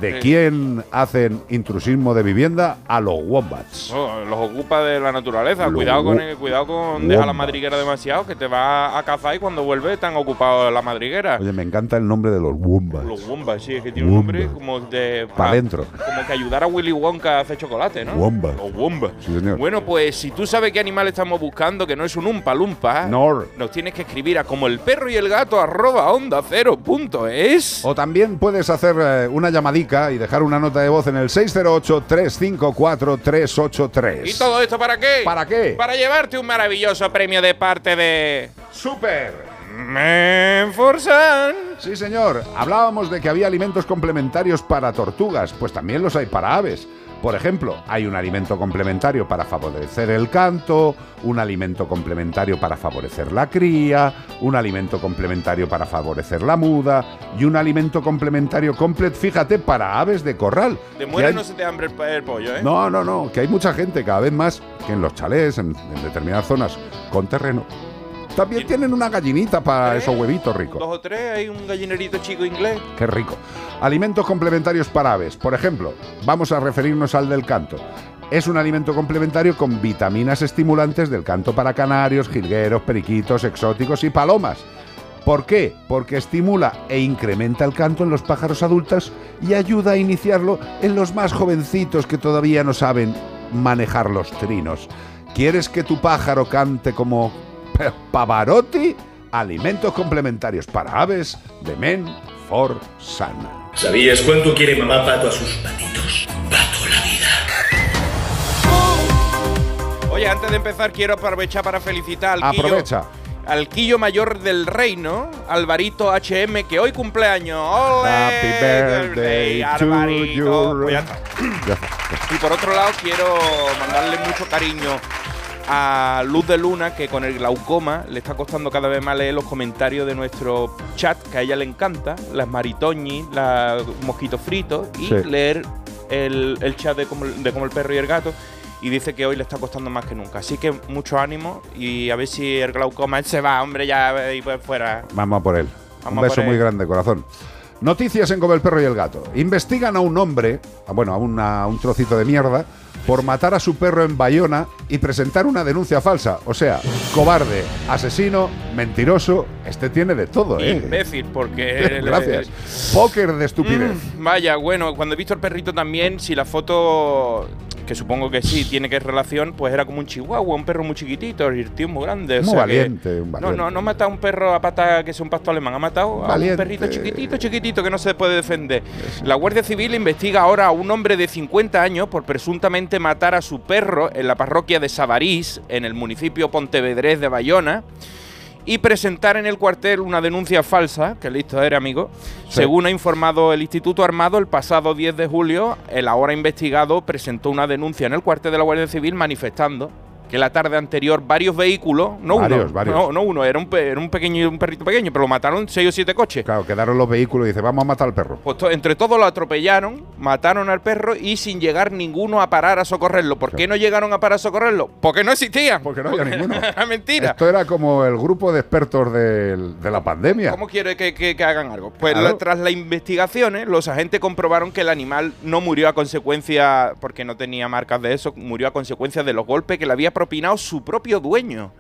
[SPEAKER 4] ¿De quién hacen intrusismo de vivienda? A los wombats.
[SPEAKER 5] Oh, los ocupa de la naturaleza.
[SPEAKER 4] Los
[SPEAKER 5] Cuidado con, el- cuidado con dejar la madriguera demasiado, que te va a cazar y cuando vuelve están ocupados la madriguera.
[SPEAKER 4] Oye, me encanta el nombre de los wombats.
[SPEAKER 5] Los Wombats, sí, es que tiene un nombre como de.
[SPEAKER 4] Pa' dentro.
[SPEAKER 5] Como que ayudar a Willy Wonka a hacer chocolate, ¿no?
[SPEAKER 4] Wombat.
[SPEAKER 5] Los Wombats.
[SPEAKER 4] Sí, señor.
[SPEAKER 5] Bueno, pues si tú sabes qué animal estamos buscando, que no es un umpa lumpa,
[SPEAKER 4] No.
[SPEAKER 5] nos tienes que escribir a como el perro y el gato arroba onda cero punto es.
[SPEAKER 4] O también puedes hacer eh, una y dejar una nota de voz en el 608-354-383.
[SPEAKER 5] ¿Y todo esto para qué?
[SPEAKER 4] ¿Para qué?
[SPEAKER 5] Para llevarte un maravilloso premio de parte de.
[SPEAKER 4] ¡Super!
[SPEAKER 5] Menforsan.
[SPEAKER 4] Sí, señor. Hablábamos de que había alimentos complementarios para tortugas, pues también los hay para aves. Por ejemplo, hay un alimento complementario para favorecer el canto, un alimento complementario para favorecer la cría, un alimento complementario para favorecer la muda y un alimento complementario complet, fíjate, para aves de corral.
[SPEAKER 5] Muera
[SPEAKER 4] hay-
[SPEAKER 5] no se te hambre el, el pollo, ¿eh?
[SPEAKER 4] No, no, no, que hay mucha gente cada vez más que en los chalés, en, en determinadas zonas con terreno, también tienen una gallinita para esos huevitos ricos.
[SPEAKER 5] Dos o tres, hay un gallinerito chico inglés.
[SPEAKER 4] Qué rico. Alimentos complementarios para aves. Por ejemplo, vamos a referirnos al del canto. Es un alimento complementario con vitaminas estimulantes del canto para canarios, jilgueros, periquitos, exóticos y palomas. ¿Por qué? Porque estimula e incrementa el canto en los pájaros adultos y ayuda a iniciarlo en los más jovencitos que todavía no saben manejar los trinos. ¿Quieres que tu pájaro cante como Pavarotti? Alimentos complementarios para aves de Men for Sun.
[SPEAKER 28] ¿Sabías cuánto quiere mamá pato a sus patitos?
[SPEAKER 5] Oye, antes de empezar quiero aprovechar para felicitar al Quillo,
[SPEAKER 4] Aprovecha.
[SPEAKER 5] al Quillo Mayor del Reino, Alvarito HM, que hoy cumpleaños. ¡Ole!
[SPEAKER 4] Happy birthday to
[SPEAKER 5] Alvarito!
[SPEAKER 4] you.
[SPEAKER 5] Pues ya está.
[SPEAKER 4] Ya está.
[SPEAKER 5] Y por otro lado, quiero mandarle mucho cariño a Luz de Luna, que con el glaucoma le está costando cada vez más leer los comentarios de nuestro chat, que a ella le encanta, las maritoñi, los mosquitos fritos, y
[SPEAKER 4] Sí.
[SPEAKER 5] leer el, el chat de como, de como el perro y el gato. Y dice que hoy le está costando más que nunca. Así que mucho ánimo y a ver si el glaucoma se va, hombre, ya y pues fuera.
[SPEAKER 4] Vamos a por él.
[SPEAKER 5] Vamos
[SPEAKER 4] un beso muy grande, corazón. Noticias en Como el perro y el gato. Investigan a un hombre, a- bueno, a una- a un trocito de mierda, por matar a su perro en Bayona y presentar una denuncia falsa. O sea, cobarde, asesino, mentiroso. Este tiene de todo, ¿eh?
[SPEAKER 5] Imbécil, porque.
[SPEAKER 4] Gracias. Póker de estupidez.
[SPEAKER 5] Mm, vaya, bueno, cuando he visto el perrito también, si la foto, que supongo que sí, tiene que relación, pues era como un chihuahua, un perro muy chiquitito, y el tío muy grande. o
[SPEAKER 4] Muy
[SPEAKER 5] que-
[SPEAKER 4] valiente, un
[SPEAKER 5] No,
[SPEAKER 4] valiente.
[SPEAKER 5] no, no ha matado a un perro a pata que es un pastor alemán, ha matado a un perrito chiquitito, chiquitito que no se puede defender. La Guardia Civil investiga ahora a un hombre de 50 años por presuntamente matar a su perro en la parroquia de Sabarís, en el municipio pontevedrés de Bayona y presentar en el cuartel una denuncia falsa, que listo era, amigo.
[SPEAKER 4] Sí.
[SPEAKER 5] Según ha informado el Instituto Armado, el pasado 10 de julio, el ahora investigado presentó una denuncia en el cuartel de la Guardia Civil manifestando que la tarde anterior varios vehículos, no
[SPEAKER 4] Varios,
[SPEAKER 5] uno,
[SPEAKER 4] varios.
[SPEAKER 5] No, no uno, era un, pe- era un pequeño un perrito pequeño, pero lo mataron seis o siete coches.
[SPEAKER 4] Claro, quedaron los vehículos y dice, vamos a matar al perro.
[SPEAKER 5] Pues to- entre todos lo atropellaron, mataron al perro y sin llegar ninguno a parar a socorrerlo. ¿Por qué no llegaron a parar a socorrerlo? Porque no existían.
[SPEAKER 4] Porque no había ninguno.
[SPEAKER 5] Era mentira.
[SPEAKER 4] Esto era como el grupo de expertos del- de la pandemia.
[SPEAKER 5] ¿Cómo quiere que, que- que hagan algo? Pues
[SPEAKER 4] Claro.
[SPEAKER 5] la- tras las investigaciones, los agentes comprobaron que el animal no murió a consecuencia, porque no tenía marcas de eso, murió a consecuencia de los golpes que le había propinado su propio dueño.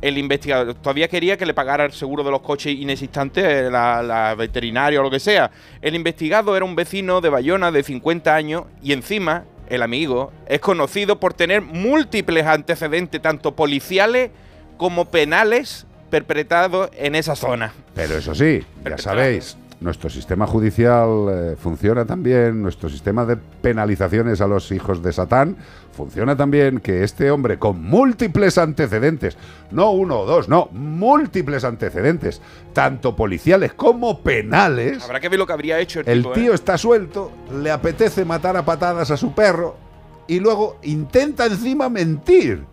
[SPEAKER 5] El investigador todavía quería que le pagara el seguro de los coches inexistentes, eh, la, la veterinaria o lo que sea. El investigado era un vecino de Bayona de 50 años y encima el amigo es conocido por tener múltiples antecedentes, tanto policiales como penales, perpetrados en esa zona.
[SPEAKER 4] Pero eso sí, ya sabéis, nuestro sistema judicial eh, funciona también, nuestro sistema de penalizaciones a los hijos de Satán funciona también, que este hombre con múltiples antecedentes, no uno o dos, no, múltiples antecedentes, tanto policiales como penales,
[SPEAKER 5] Habrá que ver lo que habría hecho el,
[SPEAKER 4] el
[SPEAKER 5] tipo, ¿eh?
[SPEAKER 4] tío está suelto, le apetece matar a patadas a su perro y luego intenta encima mentir.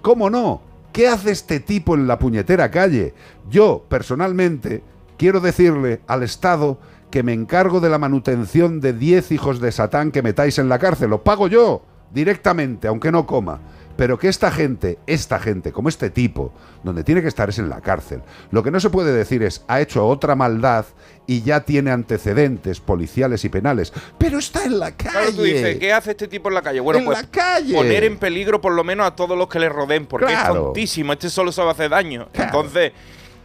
[SPEAKER 4] ¿Cómo no? ¿Qué hace este tipo en la puñetera calle? Yo, personalmente, quiero decirle al Estado que me encargo de la manutención de 10 hijos de Satán que metáis en la cárcel. Lo pago yo, directamente, aunque no coma. Pero que esta gente, esta gente, como este tipo, donde tiene que estar es en la cárcel. Lo que no se puede decir es, ha hecho otra maldad y ya tiene antecedentes policiales y penales. Pero está en la calle.
[SPEAKER 5] Claro, tú dices, ¿qué hace este tipo en la calle? Bueno,
[SPEAKER 4] En
[SPEAKER 5] pues
[SPEAKER 4] la calle.
[SPEAKER 5] poner en peligro por lo menos a todos los que le rodeen, porque es tontísimo, este solo sabe hacer daño. Entonces,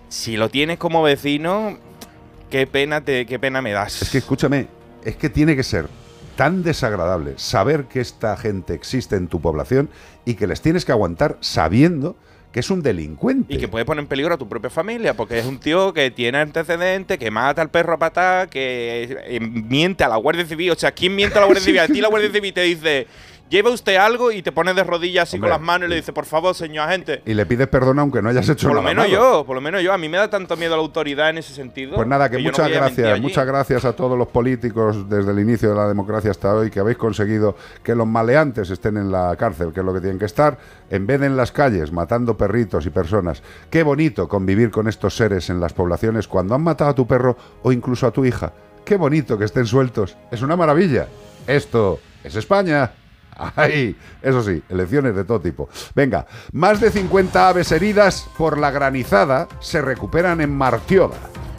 [SPEAKER 5] si lo tienes como vecino, qué pena te, qué pena me das.
[SPEAKER 4] Es que escúchame, es que tiene que ser tan desagradable saber que esta gente existe en tu población y que les tienes que aguantar sabiendo que es un delincuente.
[SPEAKER 5] Y que puede poner en peligro a tu propia familia, porque es un tío que tiene antecedentes, que mata al perro a patada, que eh, miente a la Guardia Civil. O sea, ¿quién miente a la Guardia Civil? A ti la Guardia Civil te dice, lleva usted algo y te pones de rodillas así
[SPEAKER 4] Hombre,
[SPEAKER 5] con las manos y le dice, por favor, señor agente.
[SPEAKER 4] Y le pides perdón aunque no hayas hecho
[SPEAKER 5] Por lo
[SPEAKER 4] nada
[SPEAKER 5] menos
[SPEAKER 4] malo.
[SPEAKER 5] yo, por lo menos yo. A mí me da tanto miedo la autoridad en ese sentido.
[SPEAKER 4] Pues nada, que, muchas gracias, muchas gracias a todos los políticos desde el inicio de la democracia hasta hoy que habéis conseguido que los maleantes estén en la cárcel, que es lo que tienen que estar, en vez de en las calles matando perritos y personas. Qué bonito convivir con estos seres en las poblaciones cuando han matado a tu perro o incluso a tu hija. Qué bonito que estén sueltos. Es una maravilla. Esto es España. Ay, eso sí, elecciones de todo tipo. Venga, más de 50 aves heridas por la granizada se recuperan en Martioda.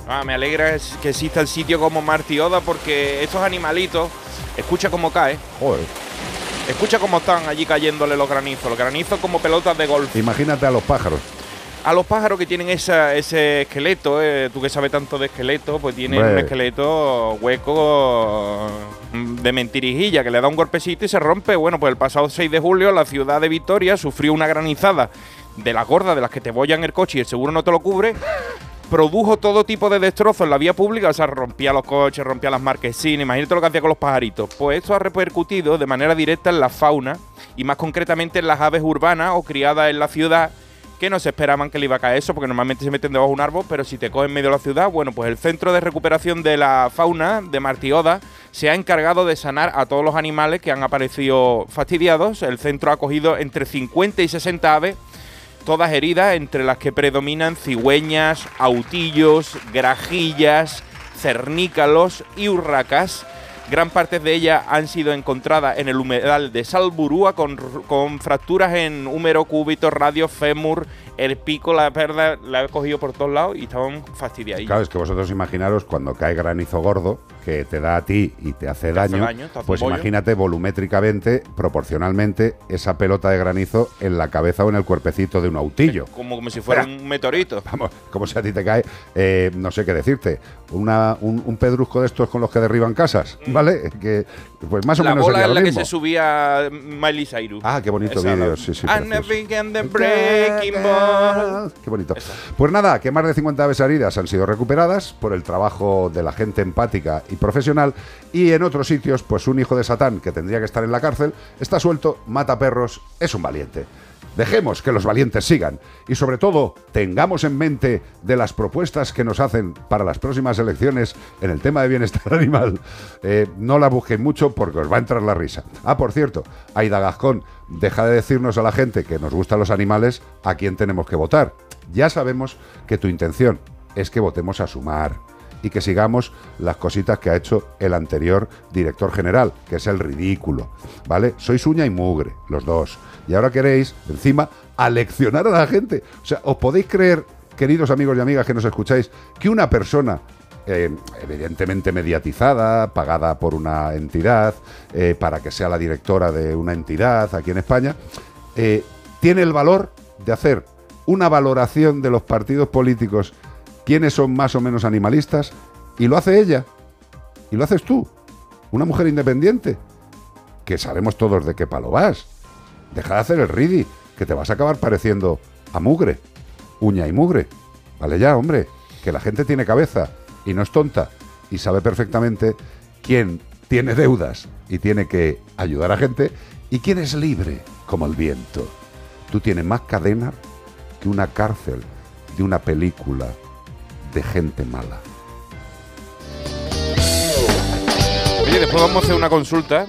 [SPEAKER 5] Ah, me alegra que exista el sitio como Martioda porque estos animalitos, escucha cómo cae.
[SPEAKER 4] Joder.
[SPEAKER 5] Escucha cómo están allí cayéndole los granizos. Los granizos como pelotas de golf.
[SPEAKER 4] Imagínate a los pájaros.
[SPEAKER 5] A los pájaros que tienen esa- ese esqueleto, eh, tú que sabes tanto de esqueleto, pues tienen un esqueleto hueco mm, de mentirijilla que le da un golpecito y se rompe. Bueno, pues el pasado 6 de julio la ciudad de Vitoria sufrió una granizada de las gordas de las que te bollan el coche y el seguro no te lo cubre. Produjo todo tipo de destrozos en la vía pública, o sea, rompía los coches, rompía las marquesinas, imagínate lo que hacía con los pajaritos. Pues esto ha repercutido de manera directa en la fauna y más concretamente en las aves urbanas o criadas en la ciudad que no se esperaban que le iba a caer eso, porque normalmente se meten debajo de un árbol, pero si te cogen en medio de la ciudad, bueno, pues el Centro de Recuperación de la Fauna de Martioda se ha encargado de sanar a todos los animales que han aparecido fastidiados. El centro ha cogido entre 50 y 60 aves, todas heridas, entre las que predominan cigüeñas, autillos, grajillas, cernícalos y urracas. Gran parte de ellas han sido encontradas en el humedal de Salburúa con, con fracturas en húmero, cúbito, radio, fémur, el pico, la perda, la he cogido por todos lados y estaban fastidiados.
[SPEAKER 4] Claro, es que vosotros imaginaros cuando cae granizo gordo, que te da a ti y te hace daño,
[SPEAKER 5] daño, te hace
[SPEAKER 4] pues imagínate volumétricamente, proporcionalmente, esa pelota de granizo en la cabeza o en el cuerpecito de un autillo.
[SPEAKER 5] Como, como si fuera un meteorito.
[SPEAKER 4] Vamos, como si a ti te cae, eh, no sé qué decirte, una, un, un pedrusco de estos con los que derriban casas, ¿vale? Que pues más o
[SPEAKER 5] Mm. la
[SPEAKER 4] menos
[SPEAKER 5] bola en la que se subía Miley Cyrus.
[SPEAKER 4] Ah, qué bonito vídeo, sí, sí.
[SPEAKER 5] The breaking ball.
[SPEAKER 4] Qué bonito. Pues nada, que más de 50 aves heridas han sido recuperadas por el trabajo de la gente empática y profesional. Y en otros sitios, pues un hijo de Satán que tendría que estar en la cárcel está suelto, mata perros, es un valiente. Dejemos que los valientes sigan y sobre todo tengamos en mente de las propuestas que nos hacen para las próximas elecciones en el tema de bienestar animal. Eh, no la busquen mucho porque os va a entrar la risa. Ah, por cierto, Aida Gascón, deja de decirnos a la gente que nos gustan los animales a quién tenemos que votar. Ya sabemos que tu intención es que votemos a sumar y que sigamos las cositas que ha hecho el anterior director general, que es el ridículo, ¿vale? Sois uña y mugre, los dos. Y ahora queréis, encima, aleccionar a la gente. O sea, ¿os podéis creer, queridos amigos y amigas que nos escucháis, que una persona, eh, evidentemente mediatizada, pagada por una entidad, eh, para que sea la directora de una entidad aquí en España, eh, tiene el valor de hacer una valoración de los partidos políticos, quiénes son más o menos animalistas, y lo hace ella, y lo haces tú, una mujer independiente, que sabemos todos de qué palo vas. Deja de hacer el ridi, que te vas a acabar pareciendo a mugre, uña y mugre. Vale ya, hombre, que la gente tiene cabeza y no es tonta y sabe perfectamente quién tiene deudas y tiene que ayudar a gente y quién es libre como el viento. Tú tienes más cadenas que una cárcel de una película de gente mala.
[SPEAKER 5] Oye, después vamos a hacer una consulta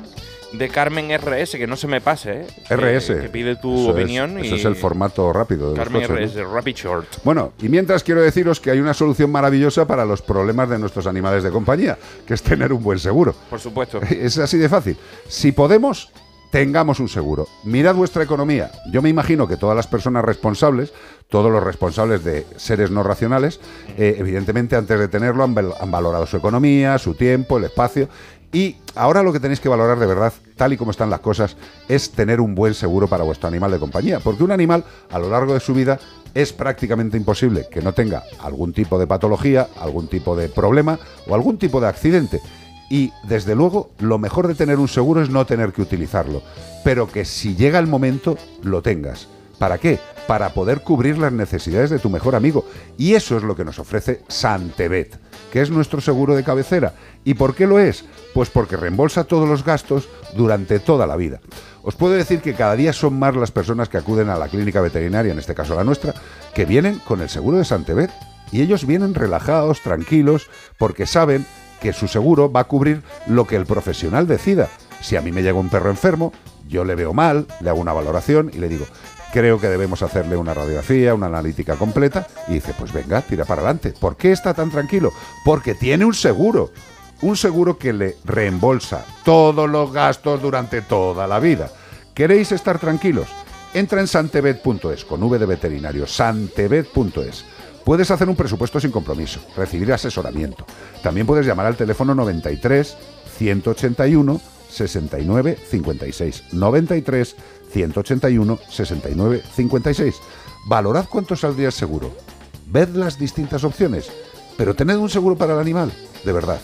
[SPEAKER 5] de Carmen RS, que no se me pase, ¿eh?
[SPEAKER 4] RS.
[SPEAKER 5] Que, que pide tu
[SPEAKER 4] Eso
[SPEAKER 5] opinión. y
[SPEAKER 4] es el formato rápido de los
[SPEAKER 5] Carmen
[SPEAKER 4] coches, ¿no?
[SPEAKER 5] RS, Rapid Short.
[SPEAKER 4] Bueno, y mientras quiero deciros que hay una solución maravillosa para los problemas de nuestros animales de compañía, que es tener un buen seguro.
[SPEAKER 5] Por supuesto.
[SPEAKER 4] Es así de fácil. Si podemos, tengamos un seguro. Mirad vuestra economía. Yo me imagino que todas las personas responsables, todos los responsables de seres no racionales, eh, evidentemente antes de tenerlo han valorado su economía, su tiempo, el espacio. Y ahora lo que tenéis que valorar de verdad, tal y como están las cosas, es tener un buen seguro para vuestro animal de compañía. Porque un animal, a lo largo de su vida, es prácticamente imposible que no tenga algún tipo de patología, algún tipo de problema o algún tipo de accidente. Y desde luego, lo mejor de tener un seguro es no tener que utilizarlo, pero que si llega el momento, lo tengas. ¿Para qué? Para poder cubrir las necesidades de tu mejor amigo. Y eso es lo que nos ofrece Santebet, que es nuestro seguro de cabecera. ¿Y por qué lo es? Pues porque reembolsa todos los gastos durante toda la vida. Os puedo decir que cada día son más las personas que acuden a la clínica veterinaria, en este caso la nuestra, que vienen con el seguro de Santebet. Y ellos vienen relajados, tranquilos, porque saben que su seguro va a cubrir lo que el profesional decida. Si a mí me llega un perro enfermo, yo le veo mal, le hago una valoración y le digo, creo que debemos hacerle una radiografía, una analítica completa, y dice, pues venga, tira para adelante. ¿Por qué está tan tranquilo? Porque tiene un seguro. Un seguro que le reembolsa todos los gastos durante toda la vida. ¿Queréis estar tranquilos? Entra en santebet.es con V de veterinario, santebet.es. Puedes hacer un presupuesto sin compromiso, recibir asesoramiento. También puedes llamar al teléfono 93 181 69 56. 93 181 69 56. Valorad cuánto saldría el seguro. Ved las distintas opciones, pero tened un seguro para el animal, de verdad.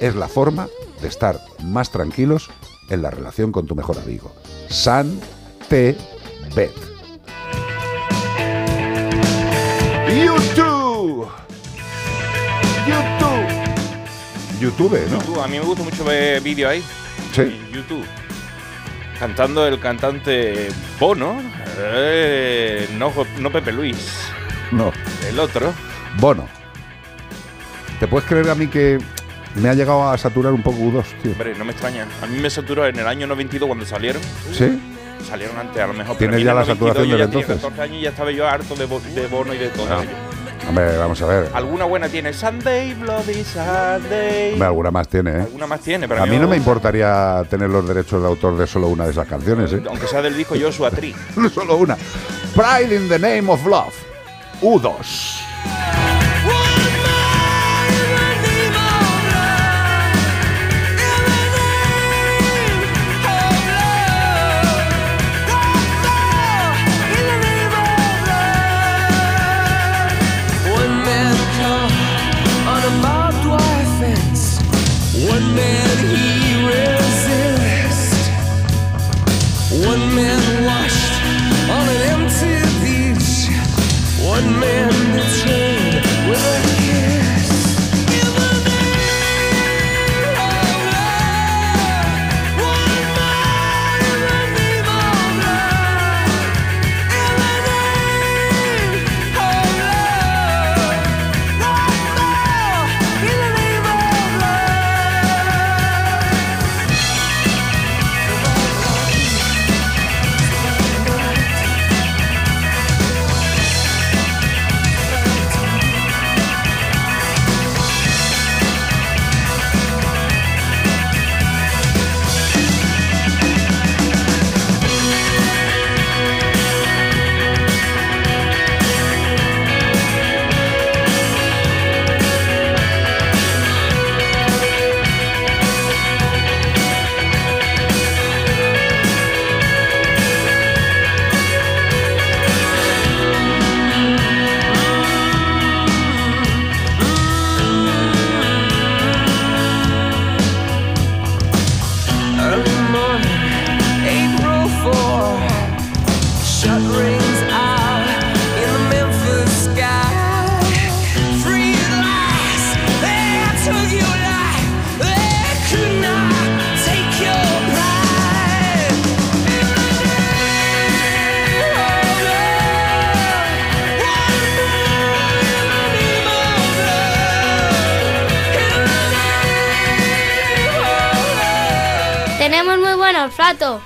[SPEAKER 4] Es la forma de estar más tranquilos en la relación con tu mejor amigo. San T Bet. YouTube. YouTube. YouTube, ¿no?
[SPEAKER 5] YouTube, a mí me gusta mucho ver vídeos ahí.
[SPEAKER 4] Sí.
[SPEAKER 5] YouTube. Cantando el cantante Bono. eh, no, no Pepe Luis.
[SPEAKER 4] No.
[SPEAKER 5] El otro.
[SPEAKER 4] Bono. ¿Te puedes creer a mí que me ha llegado a saturar un poco U2, tío?
[SPEAKER 5] Hombre, no me extraña. A mí me saturó en el año 92 cuando salieron.
[SPEAKER 4] ¿Sí?
[SPEAKER 5] Salieron antes, a lo mejor.
[SPEAKER 4] ¿Tienes
[SPEAKER 5] pero
[SPEAKER 4] ya la
[SPEAKER 5] el 92
[SPEAKER 4] saturación desde entonces?
[SPEAKER 5] 14 años y ya estaba yo harto de, de Bono y de todo
[SPEAKER 4] Ah.
[SPEAKER 5] ello.
[SPEAKER 4] Hombre, vamos a ver.
[SPEAKER 5] Alguna buena tiene Sunday, Bloody Sunday.
[SPEAKER 4] Hombre, alguna más tiene, ¿eh?
[SPEAKER 5] Alguna más tiene, pero
[SPEAKER 4] A mí no me importaría tener los derechos de autor de solo una de esas canciones, ¿eh?
[SPEAKER 5] Aunque sea del disco Joshua Tree.
[SPEAKER 4] solo una. Pride in the Name of Love. U2.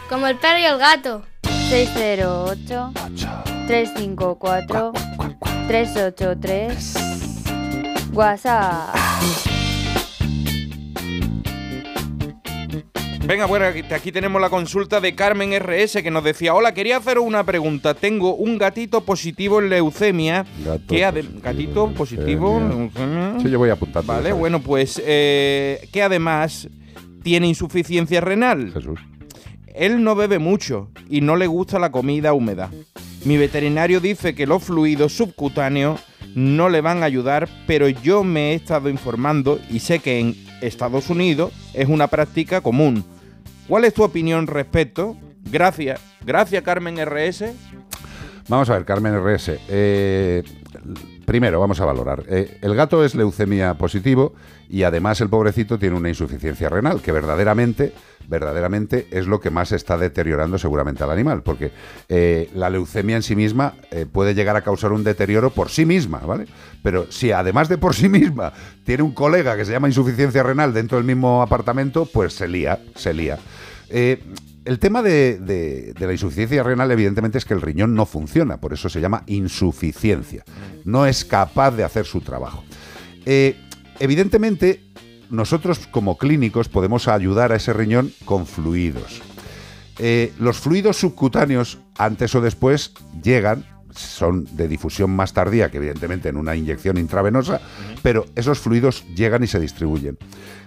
[SPEAKER 29] Como el perro y el gato.
[SPEAKER 11] 608 354 383 WhatsApp.
[SPEAKER 5] Venga, bueno, aquí, aquí tenemos la consulta de Carmen RS que nos decía, hola, quería haceros una pregunta. Tengo un gatito positivo en leucemia.
[SPEAKER 4] Gato
[SPEAKER 5] que ade- gatito positivo. en leucemia.
[SPEAKER 4] Sí, yo voy apuntando.
[SPEAKER 5] Vale,
[SPEAKER 4] ¿sabes?
[SPEAKER 5] bueno, pues eh, que además tiene insuficiencia renal.
[SPEAKER 4] Jesús.
[SPEAKER 5] Él no bebe mucho y no le gusta la comida húmeda. Mi veterinario dice que los fluidos subcutáneos no le van a ayudar, pero yo me he estado informando y sé que en Estados Unidos es una práctica común. ¿Cuál es tu opinión respecto? Gracias. Gracias, Carmen RS.
[SPEAKER 4] Vamos a ver, Carmen RS. eh, primero, vamos a valorar. Eh, el gato es leucemia positivo y además el pobrecito tiene una insuficiencia renal, que verdaderamente, verdaderamente es lo que más está deteriorando seguramente al animal, porque eh, la leucemia en sí misma eh, puede llegar a causar un deterioro por sí misma, ¿vale? Pero si además de por sí misma tiene un colega que se llama insuficiencia renal dentro del mismo apartamento, pues se lía, se lía. El tema de, la insuficiencia renal, evidentemente, es que el riñón no funciona, por eso se llama insuficiencia. No es capaz de hacer su trabajo. Eh, evidentemente, nosotros como clínicos podemos ayudar a ese riñón con fluidos. Eh, los fluidos subcutáneos, antes o después, llegan, son de difusión más tardía que evidentemente en una inyección intravenosa, pero esos fluidos llegan y se distribuyen.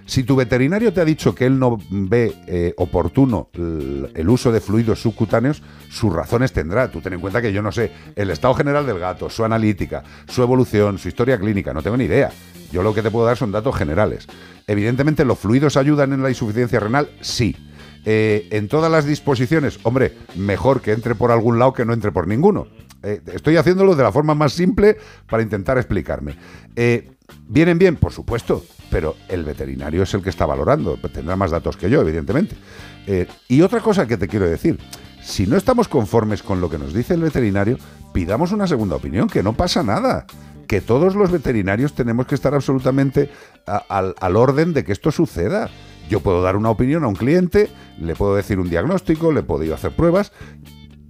[SPEAKER 4] Si tu veterinario te ha dicho que él no ve eh, oportuno el, uso de fluidos subcutáneos, sus razones tendrá. Tú ten en cuenta que yo no sé el estado general del gato, su analítica, su evolución, su historia clínica, no tengo ni idea. Yo lo que te puedo dar son datos generales. Evidentemente, ¿los fluidos ayudan en la insuficiencia renal? Sí. Eh, en todas las disposiciones, hombre, mejor que entre por algún lado que no entre por ninguno. Eh, estoy haciéndolo de la forma más simple para intentar explicarme. Eh, ¿Vienen bien? Por supuesto, pero el veterinario es el que está valorando. Tendrá más datos que yo, evidentemente. Eh, y otra cosa que te quiero decir, si no estamos conformes con lo que nos dice el veterinario, pidamos una segunda opinión, que no pasa nada. Que todos los veterinarios tenemos que estar absolutamente al, al orden de que esto suceda. Yo puedo dar una opinión a un cliente, le puedo decir un diagnóstico, le puedo hacer pruebas,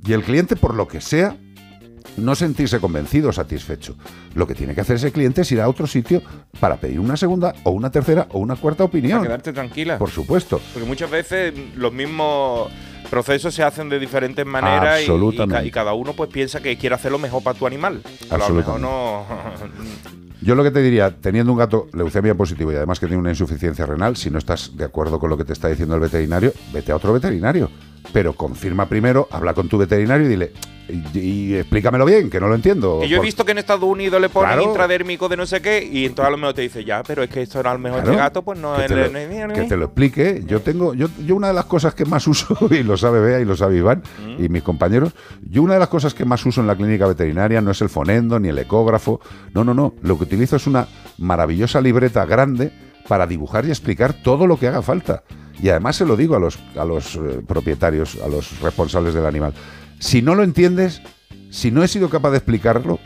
[SPEAKER 4] y el cliente, por lo que sea, no sentirse convencido o satisfecho. Lo que tiene que hacer ese cliente es ir a otro sitio para pedir una segunda o una tercera o una cuarta opinión.
[SPEAKER 5] Para quedarte tranquila.
[SPEAKER 4] Por supuesto.
[SPEAKER 5] Porque muchas veces los mismos procesos se hacen de diferentes maneras y- y, cada uno pues piensa que quiere hacer lo mejor para tu animal. A lo mejor no.
[SPEAKER 4] Yo lo que te diría, teniendo un gato leucemia positivo y además que tiene una insuficiencia renal, si no estás de acuerdo con lo que te está diciendo el veterinario, vete a otro veterinario. Pero confirma primero, habla con tu veterinario y dile, y, y explícamelo bien, que no lo entiendo.
[SPEAKER 5] Que yo he
[SPEAKER 4] Por-
[SPEAKER 5] visto que en Estados Unidos le ponen
[SPEAKER 4] Claro.
[SPEAKER 5] intradérmico de no sé qué y entonces a lo mejor te dice, ya, pero es que esto era lo mejor
[SPEAKER 4] Claro,
[SPEAKER 5] gato, pues no
[SPEAKER 4] que
[SPEAKER 5] es...
[SPEAKER 4] te, lo,
[SPEAKER 5] no es-
[SPEAKER 4] que te lo explique. Yo tengo, yo, yo una de las cosas que más uso, y lo sabe Bea y lo sabe Iván
[SPEAKER 5] Mm.
[SPEAKER 4] y mis compañeros, yo una de las cosas que más uso en la clínica veterinaria no es el fonendo ni el ecógrafo. No, no, no. Lo que utilizo es una maravillosa libreta grande para dibujar y explicar todo lo que haga falta. Y además se lo digo a los, a los eh, propietarios, a los responsables del animal. Si no lo entiendes, si no he sido capaz de explicarlo,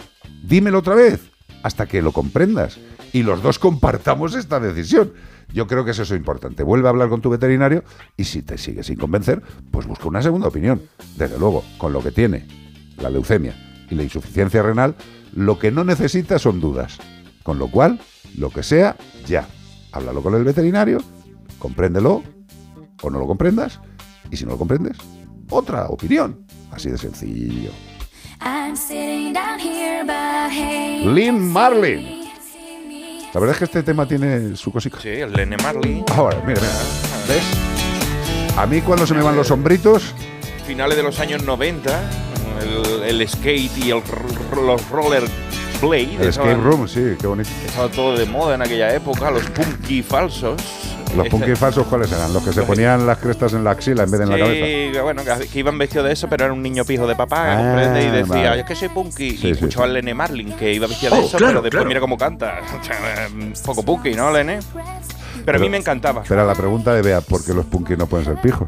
[SPEAKER 4] dímelo otra vez, hasta que lo comprendas. Y los dos compartamos esta decisión. Yo creo que eso es importante. Vuelve a hablar con tu veterinario y si te sigue sin convencer, pues busca una segunda opinión. Desde luego, con lo que tiene la leucemia y la insuficiencia renal, lo que no necesita son dudas. Con lo cual, lo que sea, ya. Háblalo con el veterinario, compréndelo o no lo comprendas. Y si no lo comprendes, otra opinión. Así de sencillo. Lynn Marlin. La verdad es que este tema tiene su cosica.
[SPEAKER 5] Sí, el Lene Marley.
[SPEAKER 4] Ahora, mira, mira. ¿Ves? A mí cuando se me van los sombritos,
[SPEAKER 5] Finales de los años 90, el, el skate y el, los roller blade.
[SPEAKER 4] el escape room, sí, qué bonito.
[SPEAKER 5] Estaba todo de moda en aquella época, los punky falsos.
[SPEAKER 4] Los punky falsos, ¿cuáles eran? Los que se ponían las crestas en la axila en vez de en la cabeza.
[SPEAKER 5] Sí, bueno, que, iban vestidos de eso, pero era un niño pijo de papá,
[SPEAKER 4] Ah,
[SPEAKER 5] ¿comprende? Y decía,
[SPEAKER 4] vale.
[SPEAKER 5] es que soy punky.
[SPEAKER 4] Sí,
[SPEAKER 5] y
[SPEAKER 4] sí,
[SPEAKER 5] escuchaba
[SPEAKER 4] sí.
[SPEAKER 5] a Lene Marlin, que iba vestido de
[SPEAKER 4] Oh,
[SPEAKER 5] eso,
[SPEAKER 4] claro,
[SPEAKER 5] pero después
[SPEAKER 4] claro.
[SPEAKER 5] mira cómo canta. Poco punky, ¿no, Lene? Pero, a mí me encantaba.
[SPEAKER 4] Pero la pregunta de Bea, ¿por qué los punky no pueden ser pijos?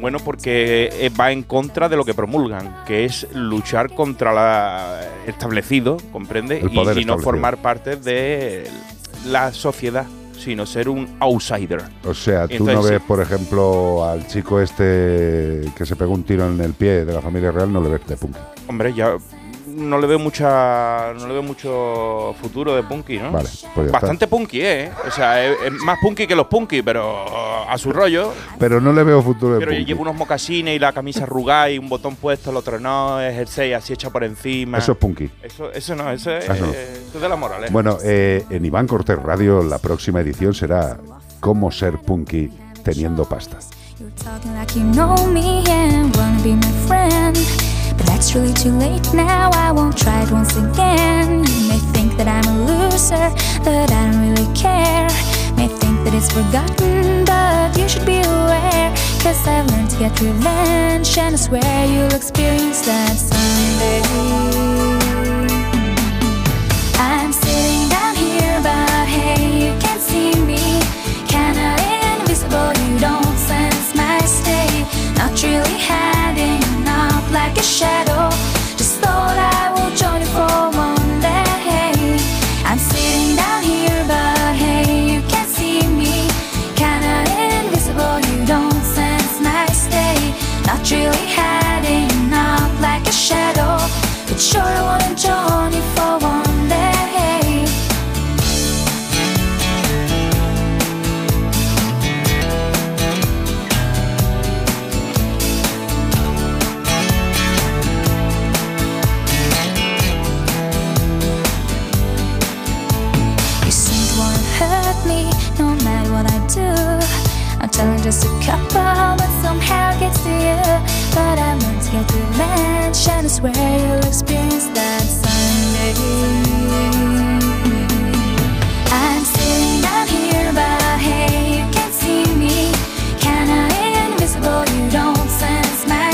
[SPEAKER 5] Bueno, porque eh, va en contra de lo que promulgan, que es luchar contra la establecido, ¿comprende?
[SPEAKER 4] El
[SPEAKER 5] Y, y no
[SPEAKER 4] establecido.
[SPEAKER 5] formar parte de la sociedad, sino ser un outsider.
[SPEAKER 4] O sea, tú
[SPEAKER 5] Entonces,
[SPEAKER 4] no
[SPEAKER 5] sí.
[SPEAKER 4] ves, por ejemplo, al chico este que se pegó un tiro en el pie de la familia real, no le ves de punky.
[SPEAKER 5] Hombre, ya no le veo mucha no le veo mucho futuro de punky, ¿no?
[SPEAKER 4] Vale, pues
[SPEAKER 5] Bastante punky, ¿eh? O sea, es, es más punky que los punky, pero uh, a su rollo.
[SPEAKER 4] Pero no le veo futuro de
[SPEAKER 5] Pero
[SPEAKER 4] punky.
[SPEAKER 5] lleva unos mocasines y la camisa arrugada y un botón puesto, el otro no, es jersey así hecha por encima.
[SPEAKER 4] Eso es punky.
[SPEAKER 5] Eso, eso no, eso es,
[SPEAKER 4] Eso no.
[SPEAKER 5] eso es de la moral, ¿eh?
[SPEAKER 4] Bueno, eh, en Iván Cortés Radio la próxima edición será cómo ser punky teniendo pasta.
[SPEAKER 30] Talking like you know me and wanna be my friend. But that's really too late now. I won't try it once again. You may think that I'm a loser, but I don't really care. May think that it's forgotten, but you should be aware. Cause I've learned to get revenge, and I swear you'll experience that someday. Just thought I would join you for one day. I'm sitting down here, but hey, you can't see me. Kinda invisible, you don't sense my state. Not really hiding out like a shadow. But sure, I wanna join
[SPEAKER 7] couple, but somehow gets to you. But I won't get to mention. I swear you'll experience that Sunday. I'm sitting down here, but hey, you can't see me. Invisible, you don't sense my.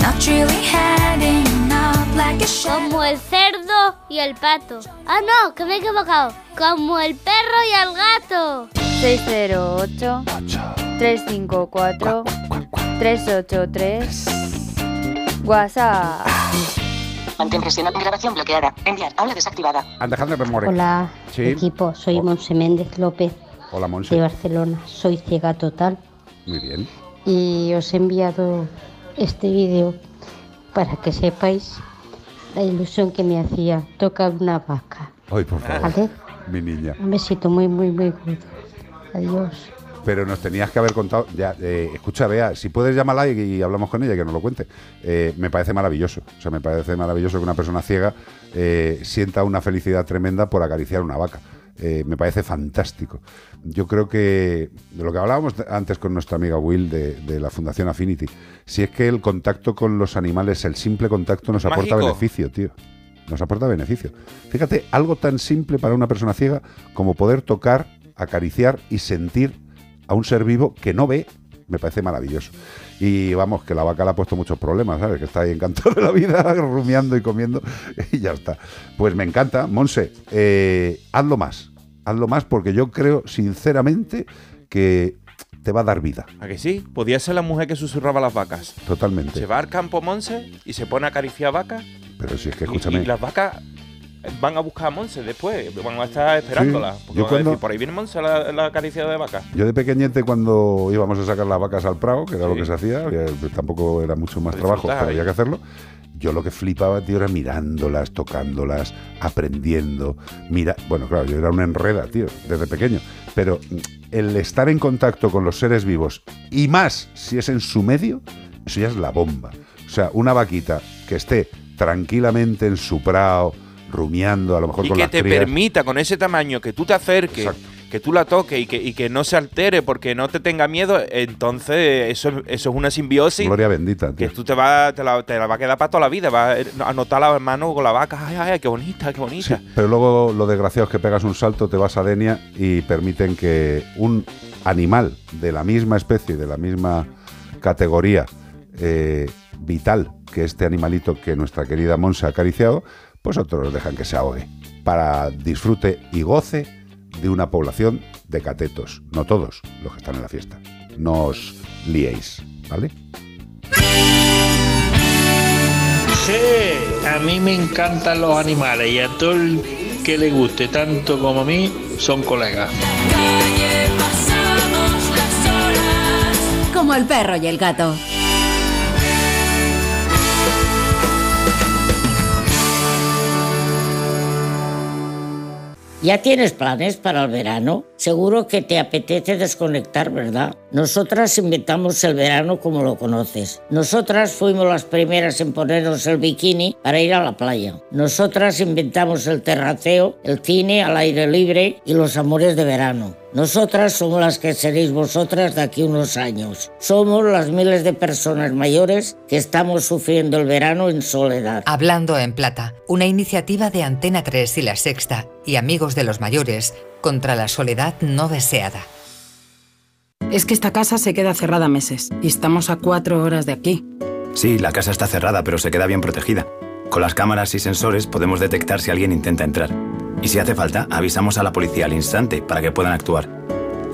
[SPEAKER 7] Not really hiding, not like a shadow.
[SPEAKER 29] Y el pato. Ah, no, que me he equivocado. Como el perro y el gato.
[SPEAKER 11] 608 354 383 WhatsApp.
[SPEAKER 31] Mantén presionada grabación bloqueada. Enviar. Habla desactivada.
[SPEAKER 4] Alejandra Memore.
[SPEAKER 32] Hola,
[SPEAKER 4] Sí.
[SPEAKER 32] equipo. Soy Monse Méndez López
[SPEAKER 4] Hola,
[SPEAKER 32] de
[SPEAKER 4] Monse.
[SPEAKER 32] Barcelona. Soy ciega total
[SPEAKER 4] Muy bien.
[SPEAKER 32] y os he enviado este vídeo para que sepáis la ilusión que me hacía tocar una vaca.
[SPEAKER 4] Ay, por favor.
[SPEAKER 32] ¿Vale?
[SPEAKER 4] Mi niña.
[SPEAKER 32] Un besito muy, muy, muy gordo. Adiós.
[SPEAKER 4] Pero nos tenías que haber contado. Ya, eh, escucha, vea, si puedes llamarla y, y hablamos con ella, que nos lo cuente. Eh, me parece maravilloso. O sea, me parece maravilloso que una persona ciega eh, sienta una felicidad tremenda por acariciar una vaca. Eh, me parece fantástico. Yo creo que de lo que hablábamos antes con nuestra amiga Will de, de la Fundación Affinity, si es que el contacto con los animales, el simple contacto nos aporta beneficio, tío. Nos aporta beneficio. Fíjate, algo tan simple para una persona ciega como poder tocar, acariciar y sentir a un ser vivo que no ve, me parece maravilloso. Y vamos, que la vaca le ha puesto muchos problemas, ¿sabes? Que está ahí encantado de la vida, rumiando y comiendo, y ya está. Pues me encanta. Monse, eh, hazlo más. Hazlo más porque yo creo, sinceramente, que te va a dar vida.
[SPEAKER 5] ¿A que sí? Podía ser la mujer que susurraba las vacas.
[SPEAKER 4] Totalmente.
[SPEAKER 5] Se va al campo Monse y se pone a acariciar vacas.
[SPEAKER 4] Pero si es que
[SPEAKER 5] Y,
[SPEAKER 4] escúchame.
[SPEAKER 5] y las vacas van a buscar a Monse después. Van a estar esperándola.
[SPEAKER 4] Sí,
[SPEAKER 5] Porque
[SPEAKER 4] yo
[SPEAKER 5] van a
[SPEAKER 4] cuando-
[SPEAKER 5] decir, por ahí viene Monse la, la acariciada de vaca.
[SPEAKER 4] Yo de pequeñete cuando íbamos a sacar las vacas al prado, que era lo que se hacía, que tampoco era mucho más trabajo, pero había que hacerlo. Yo lo que flipaba, tío, era mirándolas, tocándolas, aprendiendo. Mira, bueno, claro, yo era una enreda, tío, desde pequeño. Pero el estar en contacto con los seres vivos, y más si es en su medio, eso ya es la bomba. O sea, una vaquita que esté tranquilamente en su prado, rumiando, a lo mejor
[SPEAKER 5] Y
[SPEAKER 4] con
[SPEAKER 5] que
[SPEAKER 4] las
[SPEAKER 5] te
[SPEAKER 4] crías.
[SPEAKER 5] permita con ese tamaño que tú te acerques, que tú la toques y que, y que no se altere porque no te tenga miedo, entonces eso, eso es una simbiosis
[SPEAKER 4] Gloria bendita, tío.
[SPEAKER 5] que tú te, va, te, la, te la va a quedar para toda la vida. Vas a notar la mano con la vaca. Ay, ay, ay, qué bonita, qué bonita.
[SPEAKER 4] Pero luego lo desgraciado es que pegas un salto, te vas a Denia y permiten que un animal de la misma especie, de la misma categoría eh, vital que este animalito que nuestra querida Monse ha acariciado, pues otros dejan que se ahogue para disfrute y goce de una población de catetos. No todos los que están en la fiesta. No os liéis, ¿vale?
[SPEAKER 33] Sí, a mí me encantan los animales y a todo el que le guste tanto como a mí son colegas.
[SPEAKER 10] Como el perro y el gato.
[SPEAKER 27] ¿Ya tienes planes para el verano? Seguro que te apetece desconectar, ¿verdad? Nosotras inventamos el verano como lo conoces. Nosotras fuimos las primeras en ponernos el bikini para ir a la playa. Nosotras inventamos el terraceo, el cine al aire libre y los amores de verano. Nosotras somos las que seréis vosotras de aquí unos años. Somos las miles de personas mayores que estamos sufriendo el verano en soledad.
[SPEAKER 34] Hablando en Plata, una iniciativa de Antena 3 y La Sexta y Amigos de los Mayores contra la soledad no deseada.
[SPEAKER 35] Es que esta casa se queda cerrada meses y estamos a cuatro horas de aquí.
[SPEAKER 36] Sí, la casa está cerrada, pero se queda bien protegida. Con las cámaras y sensores podemos detectar si alguien intenta entrar. Y si hace falta, avisamos a la policía al instante para que puedan actuar.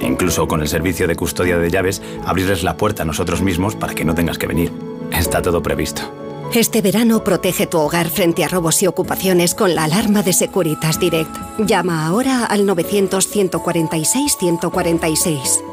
[SPEAKER 36] E incluso con el servicio de custodia de llaves, abrirles la puerta a nosotros mismos para que no tengas que venir. Está todo previsto.
[SPEAKER 37] Este verano protege tu hogar frente a robos y ocupaciones con la alarma de Securitas Direct. Llama ahora al
[SPEAKER 2] 900 146 146.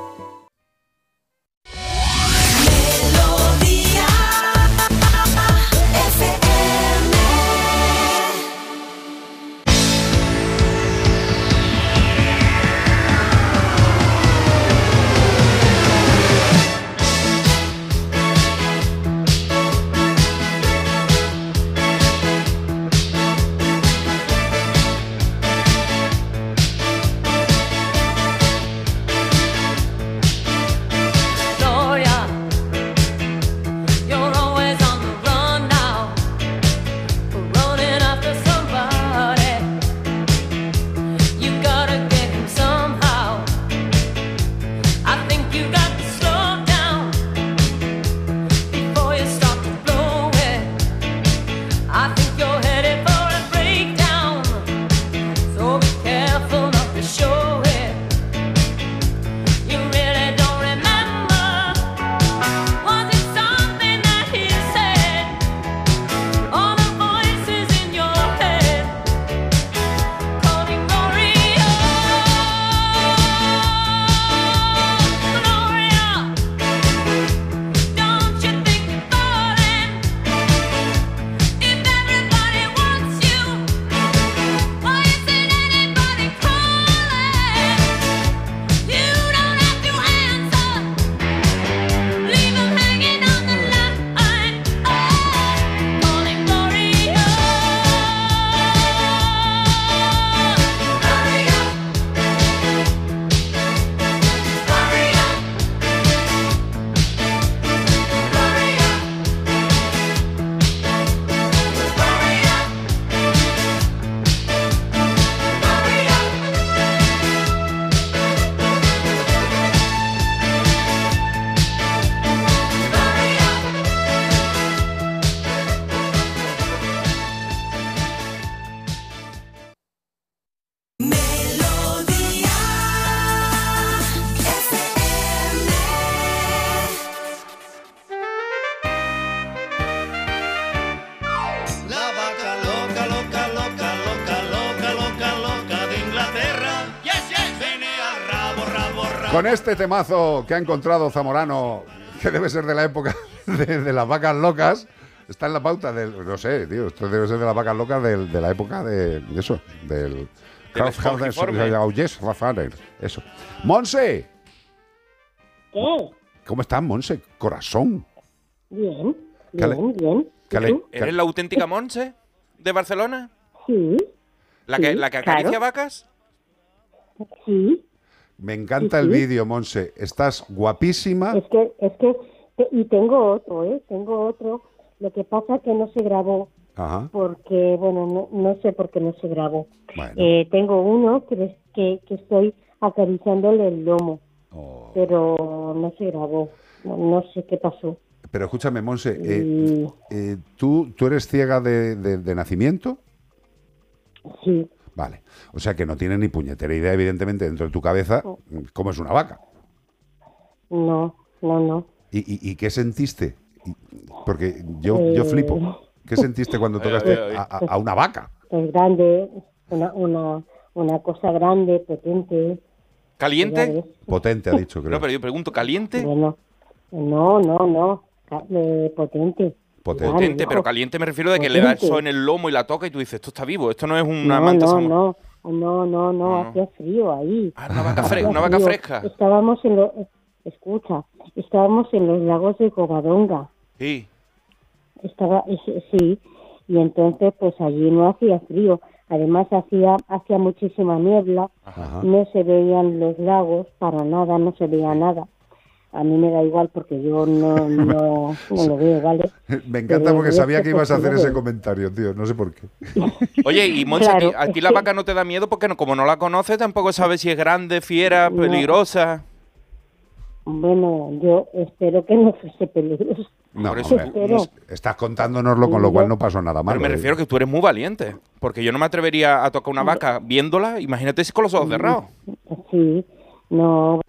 [SPEAKER 4] Con este temazo que ha encontrado Zamorano, que debe ser de la época de, de las vacas locas, está en la pauta del. No sé, tío, esto debe ser de las vacas locas del- de la época de, de eso, del. Rafael, Eso. Monse,
[SPEAKER 38] ¿Qué?
[SPEAKER 4] ¿cómo estás, Monse? Corazón.
[SPEAKER 38] Bien,
[SPEAKER 4] ¿Qué ale-
[SPEAKER 38] bien, bien.
[SPEAKER 4] qué ale-
[SPEAKER 5] ¿Eres la auténtica Monse de Barcelona?
[SPEAKER 38] Sí,
[SPEAKER 5] ¿La que,
[SPEAKER 38] Sí,
[SPEAKER 5] la que acaricia
[SPEAKER 38] claro.
[SPEAKER 5] vacas?
[SPEAKER 38] sí.
[SPEAKER 4] Me encanta
[SPEAKER 38] Sí,
[SPEAKER 4] el
[SPEAKER 38] sí.
[SPEAKER 4] vídeo, Monse. Estás guapísima.
[SPEAKER 38] Es que, es que, y tengo otro, ¿eh? Tengo otro. Lo que pasa es que no se grabó
[SPEAKER 4] Ajá.
[SPEAKER 38] porque, bueno, no, no sé por qué no se grabó.
[SPEAKER 4] Bueno.
[SPEAKER 38] Eh, tengo uno que, que, que estoy acariciándole el lomo,
[SPEAKER 4] Oh.
[SPEAKER 38] pero no se grabó. No, no sé qué pasó.
[SPEAKER 4] Pero escúchame, Monse, eh, eh, ¿tú, ¿tú eres ciega de, de- de nacimiento?
[SPEAKER 38] Sí.
[SPEAKER 4] Vale. O sea que no tienes ni puñetera idea, evidentemente, dentro de tu cabeza, cómo es una vaca.
[SPEAKER 38] No, no, no.
[SPEAKER 4] ¿Y, y- y qué sentiste? Porque yo, yo
[SPEAKER 38] Eh.
[SPEAKER 4] flipo. ¿Qué sentiste cuando tocaste
[SPEAKER 38] ay, ay.
[SPEAKER 4] a, a- a una vaca?
[SPEAKER 38] Es grande, una, una, una cosa grande, potente.
[SPEAKER 5] ¿Caliente?
[SPEAKER 4] Potente, ha dicho, creo.
[SPEAKER 5] No, pero yo pregunto, ¿caliente?
[SPEAKER 38] Bueno, no, no, no, eh, potente.
[SPEAKER 4] Potente.
[SPEAKER 5] Pero caliente me refiero de que le da el sol en el lomo y la toca y tú dices, esto está vivo, esto no es una
[SPEAKER 38] No,
[SPEAKER 5] manta
[SPEAKER 38] no, no, no, no, no, hacía frío ahí.
[SPEAKER 5] una vaca, fre-
[SPEAKER 38] Hacía
[SPEAKER 5] una vaca fresca.
[SPEAKER 38] Estábamos en los, escucha, estábamos en los lagos de Covadonga.
[SPEAKER 5] Sí.
[SPEAKER 38] Estaba, es- sí, y entonces pues allí no hacía frío. Además hacía, hacía muchísima niebla,
[SPEAKER 4] Ajá.
[SPEAKER 38] no se veían los lagos para nada, no se veía nada. A mí me da igual porque yo no, no, no lo veo, ¿vale?
[SPEAKER 4] Me encanta
[SPEAKER 38] Pero
[SPEAKER 4] porque sabía
[SPEAKER 38] resto,
[SPEAKER 4] que ibas a hacer ese comentario, tío. No sé por qué.
[SPEAKER 5] Oye, y Monse,
[SPEAKER 38] Claro,
[SPEAKER 5] ¿a ti- ¿a ti
[SPEAKER 38] es
[SPEAKER 5] la
[SPEAKER 38] que-
[SPEAKER 5] vaca no te da miedo? Porque no, como no la conoces, tampoco sabes si es grande, fiera,
[SPEAKER 38] No.
[SPEAKER 5] peligrosa.
[SPEAKER 38] Bueno, yo espero que no fuese peligroso.
[SPEAKER 4] No,
[SPEAKER 5] Por eso-
[SPEAKER 4] estás contándonoslo, con lo cual no pasó nada malo.
[SPEAKER 5] Pero me refiero que tú eres muy valiente. Porque yo no me atrevería a tocar una vaca viéndola. Imagínate si con los ojos cerrados.
[SPEAKER 38] Sí, no,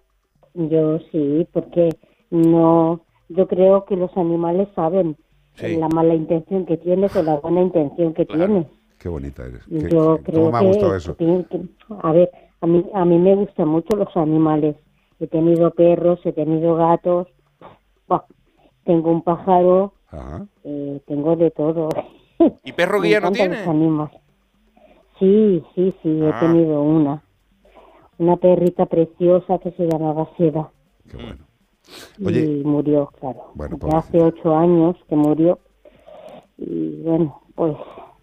[SPEAKER 38] yo sí, porque no, yo creo que los animales saben
[SPEAKER 5] Sí.
[SPEAKER 38] la mala intención que tienes o la buena intención que tienes.
[SPEAKER 4] Qué bonita eres. Qué-
[SPEAKER 38] Yo
[SPEAKER 4] qué-
[SPEAKER 38] creo
[SPEAKER 4] ¿Cómo me ha
[SPEAKER 38] que,
[SPEAKER 4] gustado eso?
[SPEAKER 38] que- que- a ver, a mí, a mí me gustan mucho los animales. He tenido perros, he tenido gatos, tengo un pájaro,
[SPEAKER 4] Ajá.
[SPEAKER 38] eh, tengo de todo.
[SPEAKER 5] ¿Y perro guía no tiene?
[SPEAKER 38] los animales. Sí, sí, sí, he
[SPEAKER 5] Ah.
[SPEAKER 38] tenido una. Una perrita preciosa que se llamaba Seda.
[SPEAKER 4] Qué bueno.
[SPEAKER 38] Y murió, claro.
[SPEAKER 4] Bueno,
[SPEAKER 38] Ya hace ocho años que murió. Y bueno, pues,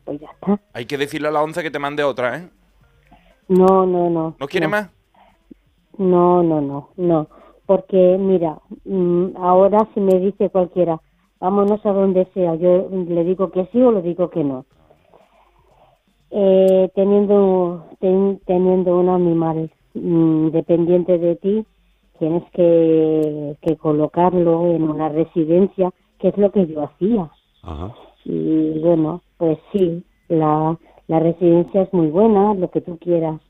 [SPEAKER 38] pues ya está.
[SPEAKER 5] Hay que decirle a la once que te mande otra, ¿eh?
[SPEAKER 38] No, no, no.
[SPEAKER 5] ¿No quiere más?
[SPEAKER 38] No, no, no, no. Porque mira, mm, ahora si me dice cualquiera, vámonos a donde sea, yo le digo que sí o le digo que no. Eh, teniendo, ten- teniendo un animal mm, dependiente de ti, tienes que, que colocarlo en una residencia, que es lo que yo hacía.
[SPEAKER 4] Ajá.
[SPEAKER 38] Y bueno, pues sí, la, la residencia es muy buena, lo que tú quieras,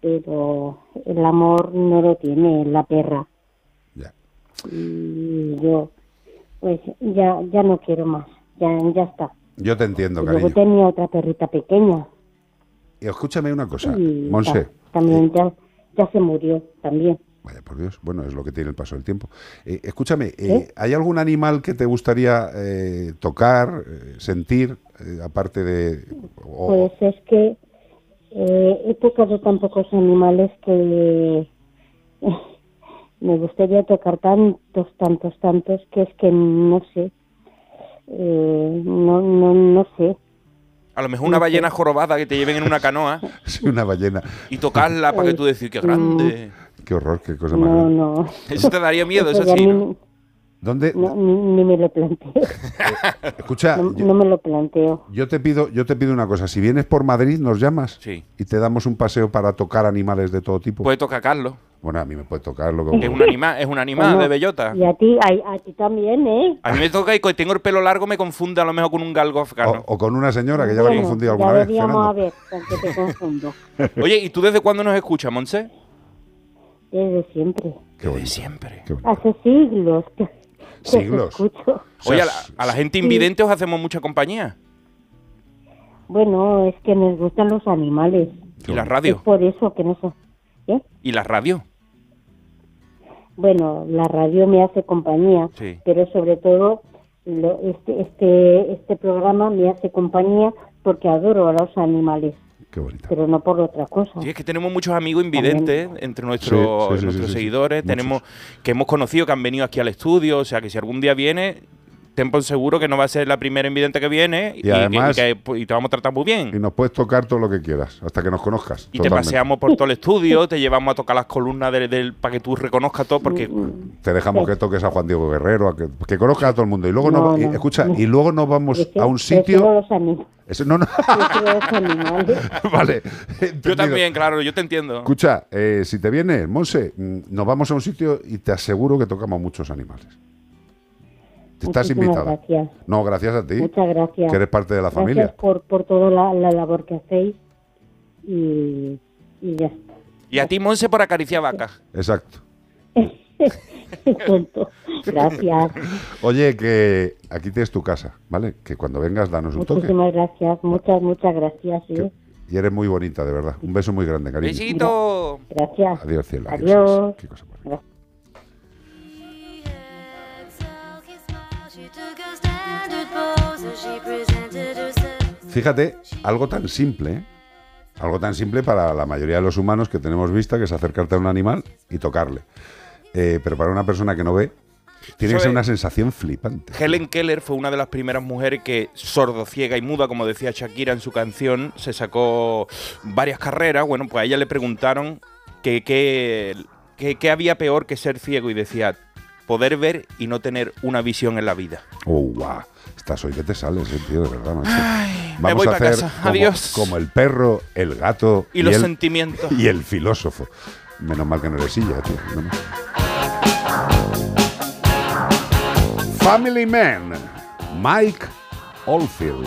[SPEAKER 38] pero el amor no lo tiene la perra. Y yo, pues ya, ya no quiero más, ya, ya está.
[SPEAKER 4] Yo te entiendo,
[SPEAKER 38] Y luego
[SPEAKER 4] cariño.
[SPEAKER 38] tenía otra perrita pequeña
[SPEAKER 4] Y escúchame una cosa,
[SPEAKER 38] y
[SPEAKER 4] Monse.
[SPEAKER 38] ta- también ya, ya se murió, también.
[SPEAKER 4] Vaya por Dios, bueno, es lo que tiene el paso del tiempo. Eh, escúchame, eh, ¿hay algún animal que te gustaría eh, tocar, eh, sentir, eh, aparte de...
[SPEAKER 38] Pues es que eh, he tocado tan pocos animales que me gustaría tocar tantos, tantos, tantos, que es que no sé, eh, no, no, no sé.
[SPEAKER 5] A lo mejor una ballena jorobada que te lleven en una canoa
[SPEAKER 4] Sí, una ballena.
[SPEAKER 5] y tocarla para que tú decís que grande.
[SPEAKER 4] Qué horror, qué cosa más
[SPEAKER 38] No,
[SPEAKER 4] grande.
[SPEAKER 38] no.
[SPEAKER 5] Eso te daría miedo, eso sí, ¿no?
[SPEAKER 4] ¿Dónde?
[SPEAKER 38] no, ni, ni me lo planteo.
[SPEAKER 4] Escucha,
[SPEAKER 38] No,
[SPEAKER 4] yo,
[SPEAKER 38] no me lo planteo.
[SPEAKER 4] yo te pido, yo te pido una cosa. Si vienes por Madrid, nos llamas
[SPEAKER 5] Sí.
[SPEAKER 4] y te damos un paseo para tocar animales de todo tipo.
[SPEAKER 5] Puede tocar Carlos.
[SPEAKER 4] Bueno, a mí me puede tocar lo que...
[SPEAKER 5] Es un animal, es un animal
[SPEAKER 38] Bueno,
[SPEAKER 5] de bellota.
[SPEAKER 38] Y a ti, a, a ti también, ¿eh?
[SPEAKER 5] A mí me toca y co- tengo el pelo largo, me confunde a lo mejor con un galgo afgano.
[SPEAKER 4] O con una señora que ya me ha
[SPEAKER 38] Bueno,
[SPEAKER 4] confundido
[SPEAKER 38] ya
[SPEAKER 4] alguna vez.
[SPEAKER 38] veríamos
[SPEAKER 4] Fernando.
[SPEAKER 38] a ver con qué te confundo.
[SPEAKER 5] Oye, ¿y tú desde cuándo nos escuchas, Monse?
[SPEAKER 38] Desde siempre.
[SPEAKER 5] Desde siempre.
[SPEAKER 38] Hace siglos que, que te
[SPEAKER 5] Siglos.
[SPEAKER 38] escucho.
[SPEAKER 5] Oye, a la, a la gente invidente os hacemos mucha compañía.
[SPEAKER 38] Bueno, es que nos gustan los animales.
[SPEAKER 5] ¿Y la
[SPEAKER 38] Es
[SPEAKER 5] radio?
[SPEAKER 38] por eso que no sé. ¿eh?
[SPEAKER 5] ¿Y la radio?
[SPEAKER 38] Bueno, la radio me hace compañía,
[SPEAKER 5] Sí.
[SPEAKER 38] pero sobre todo lo- este, este, este programa me hace compañía porque adoro a los animales.
[SPEAKER 4] Qué bonito.
[SPEAKER 38] Pero no por otra cosa.
[SPEAKER 5] Sí, es que tenemos muchos amigos invidentes entre nuestros,
[SPEAKER 4] Sí, sí, sí,
[SPEAKER 5] nuestros
[SPEAKER 4] sí, sí.
[SPEAKER 5] seguidores.
[SPEAKER 4] Muchos.
[SPEAKER 5] Tenemos que hemos conocido que han venido aquí al estudio. O sea, que si algún día viene, ten por seguro que no va a ser la primera invidente que viene y,
[SPEAKER 4] Y
[SPEAKER 5] que-
[SPEAKER 4] además-
[SPEAKER 5] y que- pues, y te vamos a tratar muy bien.
[SPEAKER 4] Y nos puedes tocar todo lo que quieras, hasta que nos conozcas.
[SPEAKER 5] Y te paseamos por todo el estudio, te llevamos a tocar las columnas del, del- para que tú reconozcas todo, porque
[SPEAKER 4] Te dejamos que toques a Juan Diego Guerrero, a que, que conozcas a todo el mundo. Y luego
[SPEAKER 38] No,
[SPEAKER 4] nos, y- escucha,
[SPEAKER 38] no.
[SPEAKER 4] y luego nos vamos a un sitio. no, no. Vale.
[SPEAKER 5] yo también, claro, yo te entiendo.
[SPEAKER 4] Escucha, eh, si te viene, Monse, mm, nos vamos a un sitio y te aseguro que tocamos muchos animales. Estás
[SPEAKER 38] Muchísimas
[SPEAKER 4] invitada.
[SPEAKER 38] gracias.
[SPEAKER 4] No, gracias a ti.
[SPEAKER 38] Muchas gracias.
[SPEAKER 4] Que eres parte de la
[SPEAKER 38] Gracias
[SPEAKER 4] familia.
[SPEAKER 38] por, por toda la, la labor que hacéis y, y ya está.
[SPEAKER 5] Y a ti, Monse, por acariciar vacas.
[SPEAKER 4] Exacto.
[SPEAKER 38] Tonto. Gracias.
[SPEAKER 4] Oye, que aquí tienes tu casa, ¿vale? Que cuando vengas, danos un toque.
[SPEAKER 38] Muchísimas gracias. Muchas, muchas gracias. ¿eh?
[SPEAKER 4] Y eres muy bonita, de verdad. Un beso muy grande, cariño.
[SPEAKER 5] Besito.
[SPEAKER 38] Gracias.
[SPEAKER 4] Adiós, cielo.
[SPEAKER 38] Adiós.
[SPEAKER 4] Qué cosa Fíjate, algo tan simple, ¿eh? algo tan simple para la mayoría de los humanos que tenemos vista, que es acercarte a un animal y tocarle. Eh, pero para una persona que no ve, tiene que ser una sensación flipante.
[SPEAKER 5] Helen Keller fue una de las primeras mujeres que, sordociega y muda, como decía Shakira en su canción, se sacó varias carreras. Bueno, pues a ella le preguntaron que qué que, qué había peor que ser ciego y decía poder ver y no tener una visión en la vida.
[SPEAKER 4] Oh, guau. Estás hoy que te sales, eh, tío, de verdad, macho.
[SPEAKER 5] me voy
[SPEAKER 4] a hacer
[SPEAKER 5] casa.
[SPEAKER 4] como,
[SPEAKER 5] Adiós.
[SPEAKER 4] como el perro, el gato
[SPEAKER 5] Y los
[SPEAKER 4] el-
[SPEAKER 5] sentimientos.
[SPEAKER 4] Y el filósofo. Menos mal que no eres silla, tío. Family Man, Mike Oldfield.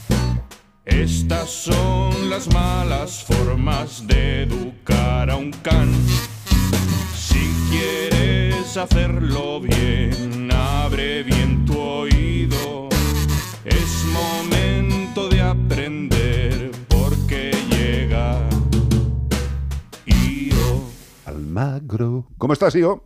[SPEAKER 39] Estas son las malas formas de educar a un can. Si quieres hacerlo bien, abre bien tu oído. Es momento de aprender porque llega Io. Almagro.
[SPEAKER 4] ¿Cómo estás, Io?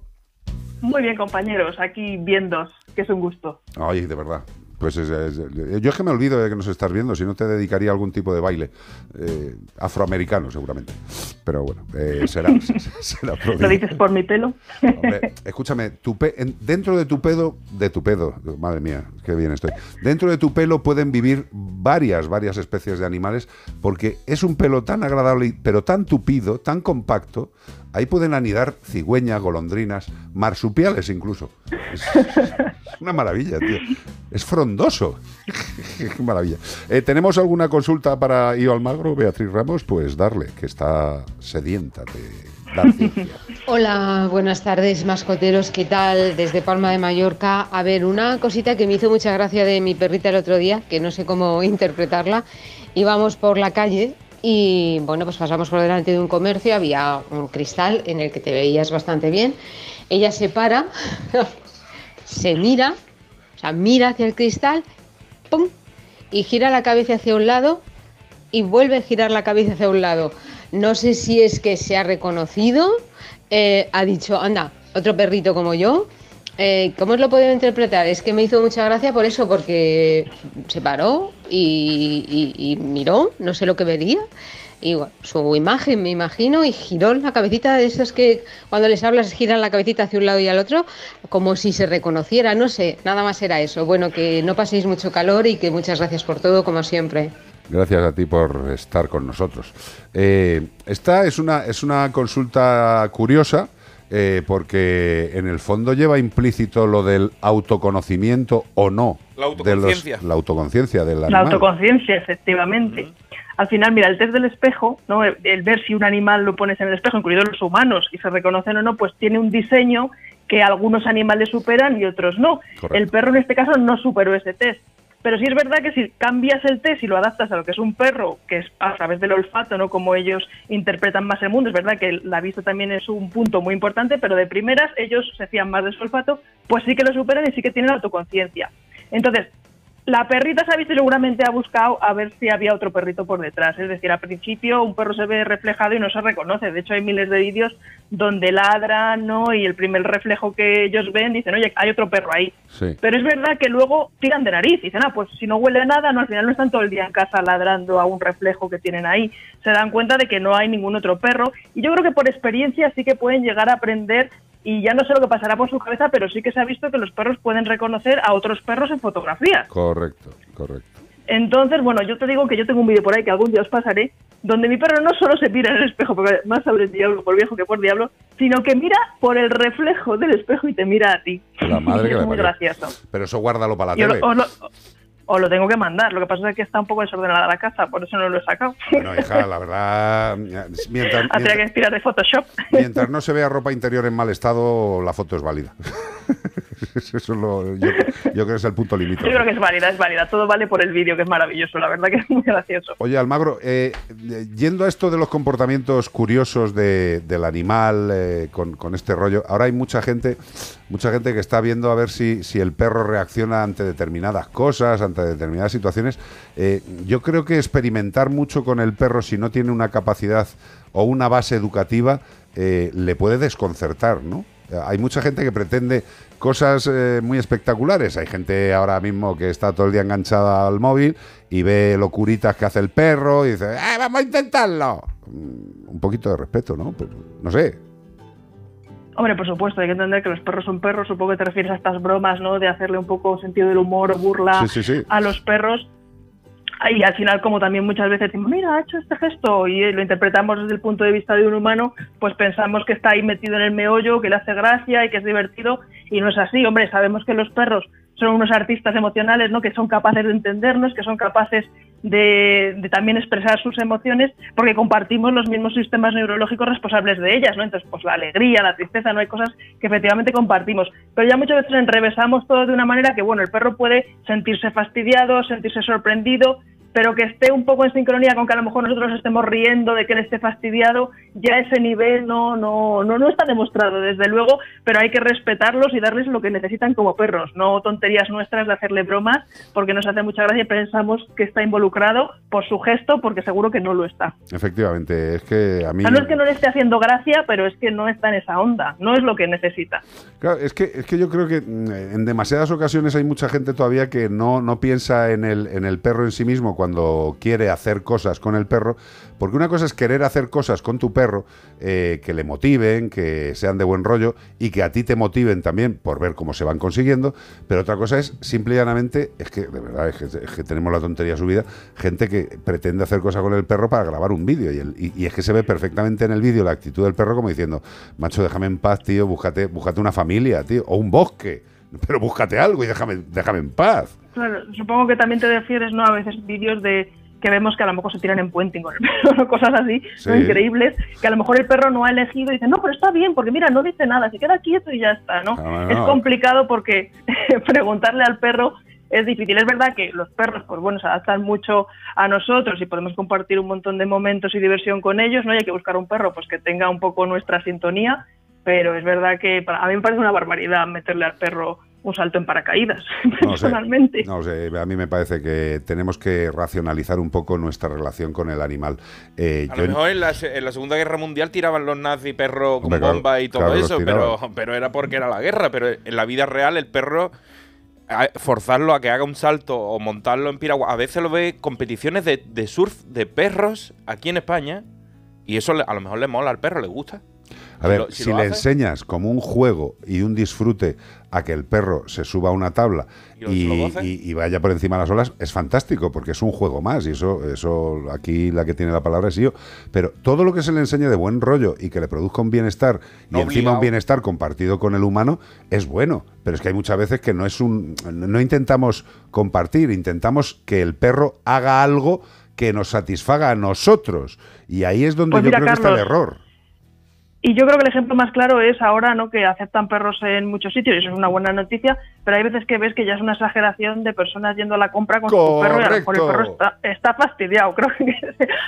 [SPEAKER 40] Muy bien, compañeros. Aquí viendos, que es un gusto.
[SPEAKER 4] Ay, de verdad. Pues es- es- yo es que me olvido de que nos estás viendo, si no te dedicaría a algún tipo de baile. Eh, afroamericano, seguramente. Pero bueno, eh, será, será
[SPEAKER 40] ¿Lo dices por mi pelo?
[SPEAKER 4] Hombre, escúchame, tu pe- en- dentro de tu pedo, de tu pedo, madre mía, qué bien estoy. Dentro de tu pelo pueden vivir varias, varias especies de animales, porque es un pelo tan agradable, pero tan tupido, tan compacto. Ahí pueden anidar cigüeñas, golondrinas, marsupiales incluso. Es una maravilla, tío. Es frondoso. Qué maravilla. Eh, ¿Tenemos alguna consulta para Io Almagro, Beatriz Ramos? Pues darle, que está sedienta de dar ciencia.
[SPEAKER 41] Hola, buenas tardes, mascoteros. ¿Qué tal? Desde Palma de Mallorca. A ver, una cosita que me hizo mucha gracia de mi perrita el otro día, que no sé cómo interpretarla. Íbamos por la calle y, bueno, pues pasamos por delante de un comercio, había un cristal en el que te veías bastante bien. Ella se para, se mira, o sea, mira hacia el cristal, ¡pum! y gira la cabeza hacia un lado y vuelve a girar la cabeza hacia un lado. No sé si es que se ha reconocido, eh, ha dicho, anda, otro perrito como yo. Eh, ¿Cómo os lo puedo interpretar? Es que me hizo mucha gracia por eso, porque se paró y, y- y miró, no sé lo que vería, y bueno, su imagen me imagino, y giró la cabecita de esos que cuando les hablas giran la cabecita hacia un lado y al otro, como si se reconociera, no sé, nada más era eso. Bueno, que no paséis mucho calor y que muchas gracias por todo, como siempre.
[SPEAKER 4] Gracias a ti por estar con nosotros. Eh, esta es una, es una consulta curiosa eh, porque en el fondo lleva implícito lo del autoconocimiento o no.
[SPEAKER 5] La
[SPEAKER 4] de los-
[SPEAKER 5] autoconciencia.
[SPEAKER 4] la autoconciencia del
[SPEAKER 40] La
[SPEAKER 4] animal.
[SPEAKER 40] autoconciencia, efectivamente. Al final, mira, el test del espejo, ¿no? el, el ver si un animal lo pones en el espejo, incluidos los humanos, y se reconocen o no, pues tiene un diseño que algunos animales superan y otros no.
[SPEAKER 42] Correcto.
[SPEAKER 40] El perro en este caso no superó ese test. Pero sí es verdad que si cambias el test y lo adaptas a lo que es un perro, que es a través del olfato, ¿no? Como ellos interpretan más el mundo, es verdad que la vista también es un punto muy importante, pero de primeras ellos se fían más de su olfato, pues sí que lo superan y sí que tienen autoconciencia. Entonces, la perrita se ha visto y seguramente ha buscado a ver si había otro perrito por detrás. Es decir, al principio un perro se ve reflejado y no se reconoce. De hecho, hay miles de vídeos donde ladran, ¿no? Y el primer reflejo que ellos ven dicen, oye, hay otro perro ahí.
[SPEAKER 4] Sí.
[SPEAKER 40] Pero es verdad que luego tiran de nariz. Dicen, ah, pues si no huele a nada, no, al final no están todo el día en casa ladrando a un reflejo que tienen ahí. Se dan cuenta de que no hay ningún otro perro. Y yo creo que por experiencia sí que pueden llegar a aprender. Y ya no sé lo que pasará por su cabeza, pero sí que se ha visto que los perros pueden reconocer a otros perros en fotografías.
[SPEAKER 4] Correcto, correcto.
[SPEAKER 40] Entonces, bueno, yo te digo que yo tengo un vídeo por ahí que algún día os pasaré, donde mi perro no solo se mira en el espejo, porque más sobre el diablo por viejo que por diablo, sino que mira por el reflejo del espejo y te mira a ti.
[SPEAKER 4] La madre que
[SPEAKER 40] es muy gracioso.
[SPEAKER 4] Pero eso guárdalo para la tele.
[SPEAKER 40] lo- os, lo, os lo tengo que mandar, lo que pasa es que está un poco desordenada la casa, por eso no lo he sacado.
[SPEAKER 4] Bueno, hija, la verdad, mientras,
[SPEAKER 40] tenía que
[SPEAKER 4] mientras,
[SPEAKER 40] tirar de Photoshop.
[SPEAKER 4] mientras no se vea ropa interior en mal estado, la foto es válida. Eso es lo, yo, yo creo que es el punto límite.
[SPEAKER 40] Yo creo que es válida, es válida. Todo vale por el vídeo, que es maravilloso. La verdad que es muy gracioso.
[SPEAKER 4] Oye, Almagro, eh, eh, yendo a esto de los comportamientos curiosos de- del animal eh, con, con este rollo, ahora hay mucha gente, mucha gente que está viendo a ver si, si el perro reacciona ante determinadas cosas, ante determinadas situaciones. Eh, yo creo que experimentar mucho con el perro si no tiene una capacidad o una base educativa eh, le puede desconcertar, ¿no? Hay mucha gente que pretende cosas eh, muy espectaculares. Hay gente ahora mismo que está todo el día enganchada al móvil y ve locuritas que hace el perro y dice, "Eh, vamos a intentarlo! Mm, Un poquito de respeto, ¿no? Pues, no sé.
[SPEAKER 40] Hombre, por supuesto, hay que entender que los perros son perros. Supongo que te refieres a estas bromas, ¿no? De hacerle un poco sentido del humor o burla
[SPEAKER 4] Sí, sí, sí.
[SPEAKER 40] a los perros. Y al final, como también muchas veces decimos, mira, ha hecho este gesto y lo interpretamos desde el punto de vista de un humano, pues pensamos que está ahí metido en el meollo, que le hace gracia y que es divertido. Y no es así, hombre, sabemos que los perros son unos artistas emocionales, ¿no? Que son capaces de entendernos, que son capaces de, de también expresar sus emociones, porque compartimos los mismos sistemas neurológicos responsables de ellas, ¿no? Entonces, pues la alegría, la tristeza, no hay cosas que efectivamente compartimos. Pero ya muchas veces enrevesamos todo de una manera que, bueno, el perro puede sentirse fastidiado, sentirse sorprendido, pero que esté un poco en sincronía con que a lo mejor nosotros estemos riendo de que él esté fastidiado, ya ese nivel no, no, no, no está demostrado, desde luego, pero hay que respetarlos y darles lo que necesitan como perros, no tonterías nuestras de hacerle bromas, porque nos hace mucha gracia y pensamos que está involucrado por su gesto, porque seguro que no lo está.
[SPEAKER 4] Efectivamente, es que a mí...
[SPEAKER 40] O sea, no es que no le esté haciendo gracia, pero es que no está en esa onda, no es lo que necesita.
[SPEAKER 4] Claro, es que, es que yo creo que mm, en demasiadas ocasiones hay mucha gente todavía que no, no piensa en el, en el perro en sí mismo cuando quiere hacer cosas con el perro, porque una cosa es querer hacer cosas con tu perro eh, que le motiven, que sean de buen rollo y que a ti te motiven también por ver cómo se van consiguiendo, pero otra cosa es simple y llanamente, es que de verdad es que, tenemos la tontería subida, gente que pretende hacer cosas con el perro para grabar un vídeo y- y es que se ve perfectamente en el vídeo la actitud del perro como diciendo, macho, déjame en paz, tío, búscate, búscate una familia, tío, o un bosque, pero búscate algo y déjame, déjame en paz.
[SPEAKER 40] Claro, supongo que también te refieres, ¿no? A veces vídeos de que vemos que a lo mejor se tiran en puenting con el perro, cosas así, increíbles, que a lo mejor el perro no ha elegido y dice, no, pero está bien, porque mira, no dice nada, se queda quieto y ya está, ¿no? Es complicado porque preguntarle al perro es difícil. Es verdad que los perros, pues bueno, se adaptan mucho a nosotros y podemos compartir un montón de momentos y diversión con ellos, ¿no? Y hay que buscar un perro pues que tenga un poco nuestra sintonía, pero es verdad que para, a mí me parece una barbaridad meterle al perro un salto en paracaídas,
[SPEAKER 4] No sé,
[SPEAKER 40] personalmente.
[SPEAKER 4] no sé, a mí me parece que tenemos que racionalizar un poco nuestra relación con el animal. Eh,
[SPEAKER 5] A
[SPEAKER 4] yo-
[SPEAKER 5] lo mejor en la, en la Segunda Guerra Mundial tiraban los nazis perros con
[SPEAKER 4] Hombre, claro,
[SPEAKER 5] bombas y todo
[SPEAKER 4] claro,
[SPEAKER 5] eso, pero, pero era porque era la guerra. Pero en la vida real el perro, forzarlo a que haga un salto o montarlo en piragua, a veces lo ve competiciones de, de surf de perros aquí en España y eso a lo mejor le mola al perro, le gusta.
[SPEAKER 4] A ver,
[SPEAKER 5] lo-
[SPEAKER 4] si,
[SPEAKER 5] si lo
[SPEAKER 4] le
[SPEAKER 5] hace-
[SPEAKER 4] enseñas como un juego y un disfrute a que el perro se suba a una tabla
[SPEAKER 5] Y
[SPEAKER 4] vaya por encima de las olas, es fantástico, porque es un juego más, y eso, eso aquí la que tiene la palabra es yo. Pero todo lo que se le enseñe de buen rollo y que le produzca un bienestar, y encima
[SPEAKER 5] obligado.
[SPEAKER 4] un bienestar compartido con el humano, es bueno. Pero es que hay muchas veces que no es un. no intentamos compartir, intentamos que el perro haga algo que nos satisfaga a nosotros. Y ahí es donde
[SPEAKER 40] Pues
[SPEAKER 4] yo
[SPEAKER 40] mira,
[SPEAKER 4] creo que está el error.
[SPEAKER 40] Y yo creo que el ejemplo más claro es ahora, ¿no? Que aceptan perros en muchos sitios y eso es una buena noticia, pero hay veces que ves que ya es una exageración de personas yendo a la compra con su perro y a lo mejor el
[SPEAKER 4] Correcto.
[SPEAKER 40] perro está, está fastidiado. Creo que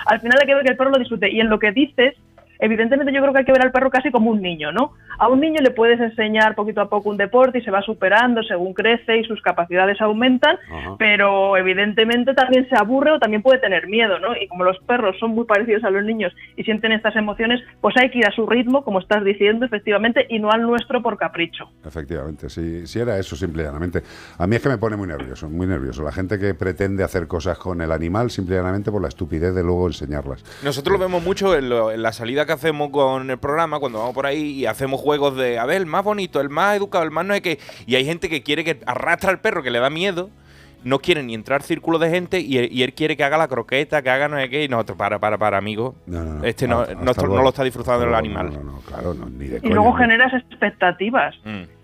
[SPEAKER 40] al final hay que ver que el perro lo disfrute. Y en lo que dices, evidentemente yo creo que hay que ver al perro casi como un niño, ¿no? A un niño le puedes enseñar poquito a poco un deporte y se va superando según crece y sus capacidades aumentan, pero evidentemente también se aburre o también puede tener miedo, ¿no? Y como los perros son muy parecidos a los niños y sienten estas emociones, pues hay que ir a su ritmo, como estás diciendo, efectivamente, y no al nuestro por capricho.
[SPEAKER 4] Efectivamente, si, si era eso simple y llanamente. A mí es que me pone muy nervioso, muy nervioso. La gente que pretende hacer cosas con el animal simple y llanamente por la estupidez de luego enseñarlas.
[SPEAKER 5] Nosotros lo vemos mucho en, lo- en la salida que hacemos con el programa, cuando vamos por ahí y hacemos juegos de, a ver, el más bonito, el más educado, el más no es que... Y hay gente que quiere que arrastra al perro, que le da miedo, no quiere ni entrar círculo de gente y él, y él quiere que haga la croqueta, que haga no sé qué, y nosotros, para, para, para, amigo. este no,
[SPEAKER 4] Hasta
[SPEAKER 5] nuestro- no lo está disfrutando el animal.
[SPEAKER 4] luego. No, no, claro, no, ni de
[SPEAKER 40] Y luego
[SPEAKER 4] ¿no?
[SPEAKER 40] generas expectativas.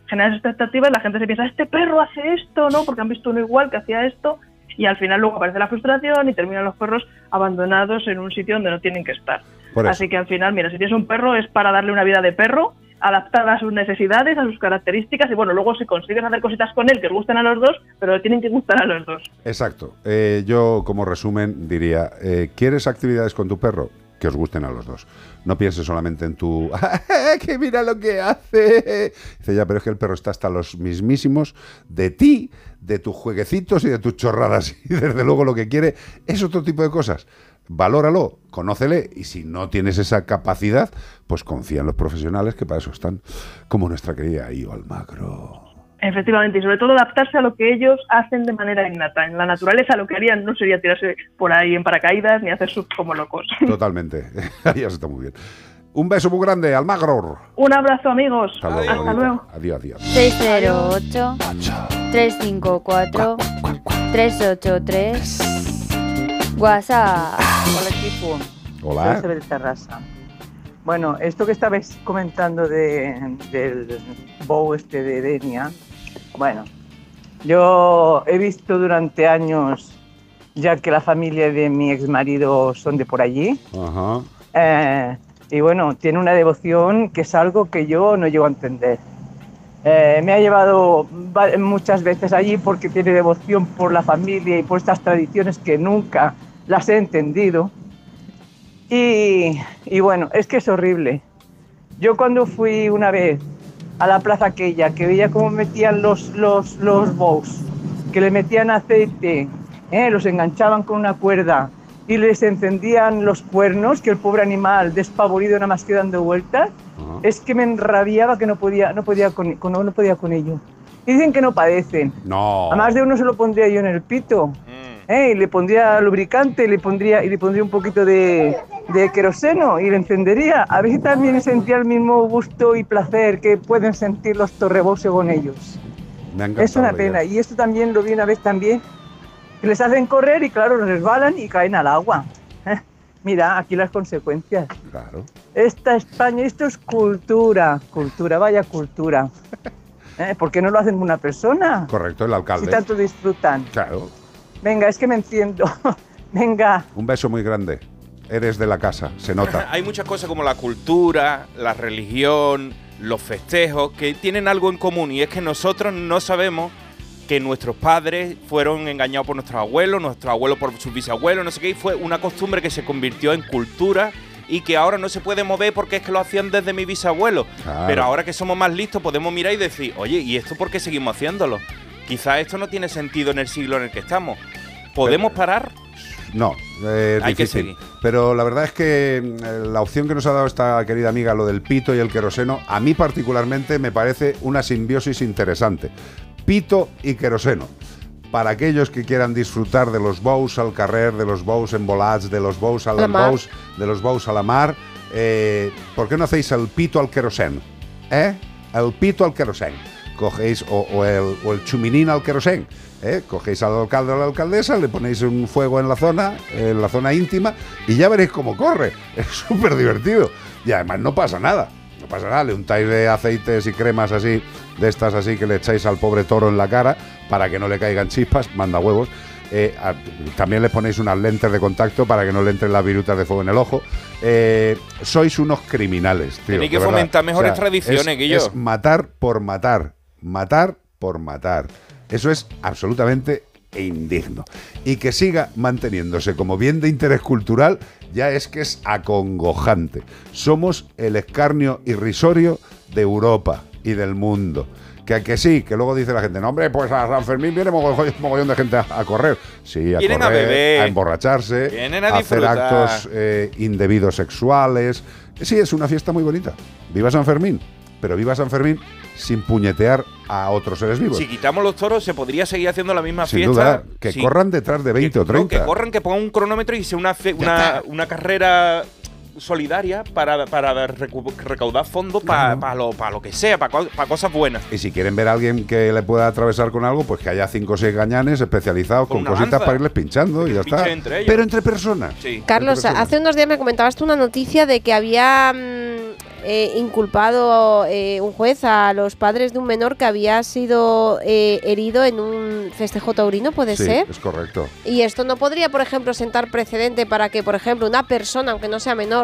[SPEAKER 40] Generas expectativas, la gente se piensa, este perro hace esto, ¿no? Porque han visto uno igual que hacía esto, y al final luego aparece la frustración y terminan los perros abandonados en un sitio donde no tienen que estar. Así que al final, mira, si tienes un perro es para darle una vida de perro, adaptada a sus necesidades, a sus características, y bueno, luego si consigues hacer cositas con él que gusten a los dos, pero tienen que gustar a los dos.
[SPEAKER 4] Exacto. Eh, yo, como resumen, diría: eh, ¿quieres actividades con tu perro? Que os gusten a los dos. No pienses solamente en tu. ¡Que mira lo que hace! Dice ya, pero es que el perro está hasta los mismísimos de ti, de tus jueguecitos y de tus chorradas. Y desde luego lo que quiere es otro tipo de cosas. Valóralo, conócele y si no tienes esa capacidad, pues confía en los profesionales que para eso están, como nuestra querida Io Almagro.
[SPEAKER 40] Efectivamente, y sobre todo adaptarse a lo que ellos hacen de manera innata. En la naturaleza lo que harían no sería tirarse por ahí en paracaídas ni hacer sub como locos.
[SPEAKER 4] Totalmente. Ahí está muy bien. Un beso muy grande, Almagro.
[SPEAKER 40] Un abrazo, amigos.
[SPEAKER 4] Hasta luego.
[SPEAKER 40] Hasta
[SPEAKER 4] bonita.
[SPEAKER 40] luego.
[SPEAKER 4] Adiós, adiós.
[SPEAKER 11] 608 354 383 WhatsApp.
[SPEAKER 43] Hola equipo.
[SPEAKER 4] Hola.
[SPEAKER 43] Soy Isabel Terrassa. Bueno, esto que estabais comentando de, del bow este de Denia, bueno, yo he visto durante años, ya que la familia de mi ex marido son de por allí,
[SPEAKER 4] Ajá.
[SPEAKER 43] eh, y bueno, tiene una devoción que es algo que yo no llego a entender. Eh, me ha llevado va- muchas veces allí porque tiene devoción por la familia y por estas tradiciones que nunca las he entendido. Y, y bueno, es que es horrible. Yo cuando fui una vez a la plaza aquella, que veía cómo metían los, los, los bows, que le metían aceite, ¿eh? los enganchaban con una cuerda y les encendían los cuernos, que el pobre animal despavorido nada más que dando vueltas, es que me enrabiaba que no podía, no podía con, con- no podía con ello. Y dicen que no padecen.
[SPEAKER 4] No.
[SPEAKER 43] A más de uno se lo pondría yo en el pito. ¿eh? Y le pondría lubricante, le pondría, y le pondría un poquito de, de queroseno y le encendería. A ver si también sentía el mismo gusto y placer que pueden sentir los torrebose con ellos.
[SPEAKER 4] Me
[SPEAKER 43] Es una pena. Y esto también lo vi una vez también. Que les hacen correr y claro, resbalan y caen al agua. Mira, aquí las consecuencias.
[SPEAKER 4] Claro.
[SPEAKER 43] Esta España, esto es cultura, cultura, vaya cultura. ¿Eh? ¿Por qué no lo hacen una persona?
[SPEAKER 4] Correcto, el
[SPEAKER 43] Si
[SPEAKER 4] alcalde.
[SPEAKER 43] tanto disfrutan.
[SPEAKER 4] Claro.
[SPEAKER 43] Venga, es que me enciendo. Venga.
[SPEAKER 4] Un beso muy grande. Eres de la casa, se nota.
[SPEAKER 5] Hay muchas cosas como la cultura, la religión, los festejos, que tienen algo en común y es que nosotros no sabemos que nuestros padres fueron engañados por nuestros abuelos, nuestros abuelos por sus bisabuelos, no sé qué, y fue una costumbre que se convirtió en cultura y que ahora no se puede mover porque es que lo hacían desde mi bisabuelo.
[SPEAKER 4] Claro.
[SPEAKER 5] Pero ahora que somos más listos podemos mirar y decir, oye, ¿y esto por qué seguimos haciéndolo? Quizás esto no tiene sentido en el siglo en el que estamos. ¿Podemos parar?
[SPEAKER 4] No, eh,
[SPEAKER 5] Hay que seguir.
[SPEAKER 4] Pero la verdad es que mm, la opción que nos ha dado esta querida amiga, lo del pito y el queroseno, a mí particularmente me parece una simbiosis interesante. Pito y queroseno. Para aquellos que quieran disfrutar de los bous al carrer, de los bous embolats, de los bous al
[SPEAKER 44] A la
[SPEAKER 4] bous, de los bous a la mar, eh, ¿por qué no hacéis el pito al queroseno? ¿Eh? El pito al queroseno. Cogéis, o, o el, o el chuminín al querosén. ¿eh? Cogéis al alcalde o a la alcaldesa, le ponéis un fuego en la zona, en la zona íntima, y ya veréis cómo corre. Es súper divertido. Y además no pasa nada. No pasa nada, le untáis de aceites y cremas así, de estas así que le echáis al pobre toro en la cara para que no le caigan chispas, manda huevos. Eh, a- también le ponéis unas lentes de contacto para que no le entren las virutas de fuego en el ojo. Eh, sois unos criminales, tío.
[SPEAKER 5] Tenéis que fomentar mejores tradiciones,
[SPEAKER 4] es-
[SPEAKER 5] Guillo.
[SPEAKER 4] es matar por matar. Matar por matar. Eso es absolutamente indigno. Y que siga manteniéndose como bien de interés cultural ya es que es acongojante. Somos el escarnio irrisorio de Europa y del mundo. Que, que sí, que luego dice la gente, no hombre, pues a San Fermín viene mogollón, mogollón de gente a, a correr. Sí, a
[SPEAKER 5] Vienen a
[SPEAKER 4] correr,
[SPEAKER 5] beber.
[SPEAKER 4] a emborracharse,
[SPEAKER 5] Vienen a
[SPEAKER 4] hacer
[SPEAKER 5] disfrutar.
[SPEAKER 4] actos eh, indebidos sexuales. Sí, es una fiesta muy bonita. Viva San Fermín, pero viva San Fermín sin puñetear a otros seres vivos.
[SPEAKER 5] Si quitamos los toros, se podría seguir haciendo la misma
[SPEAKER 4] Sin
[SPEAKER 5] fiesta.
[SPEAKER 4] duda, que
[SPEAKER 5] Sí.
[SPEAKER 4] corran detrás de 20 o
[SPEAKER 5] No,
[SPEAKER 4] 30.
[SPEAKER 5] que corran, que pongan un cronómetro y sea una, fe- una, una carrera solidaria para, para recu- recaudar fondos para lo, para lo que sea, para, co- para cosas buenas.
[SPEAKER 4] Y si quieren ver a alguien que le pueda atravesar con algo, pues que haya 5 o 6 gañanes especializados con, cositas
[SPEAKER 5] lanza.
[SPEAKER 4] para irles pinchando y ya está.
[SPEAKER 5] entre ellos.
[SPEAKER 4] Pero entre personas.
[SPEAKER 44] Carlos,
[SPEAKER 4] Entre personas.
[SPEAKER 44] hace unos días me comentabas tú una noticia de que había mm, eh, inculpado eh, un juez a los padres de un menor que había sido eh, herido en un festejo taurino, ¿puede
[SPEAKER 4] Sí,
[SPEAKER 44] ser?
[SPEAKER 4] es correcto.
[SPEAKER 44] Y esto no podría, por ejemplo, sentar precedente para que, por ejemplo, una persona, aunque no sea menor,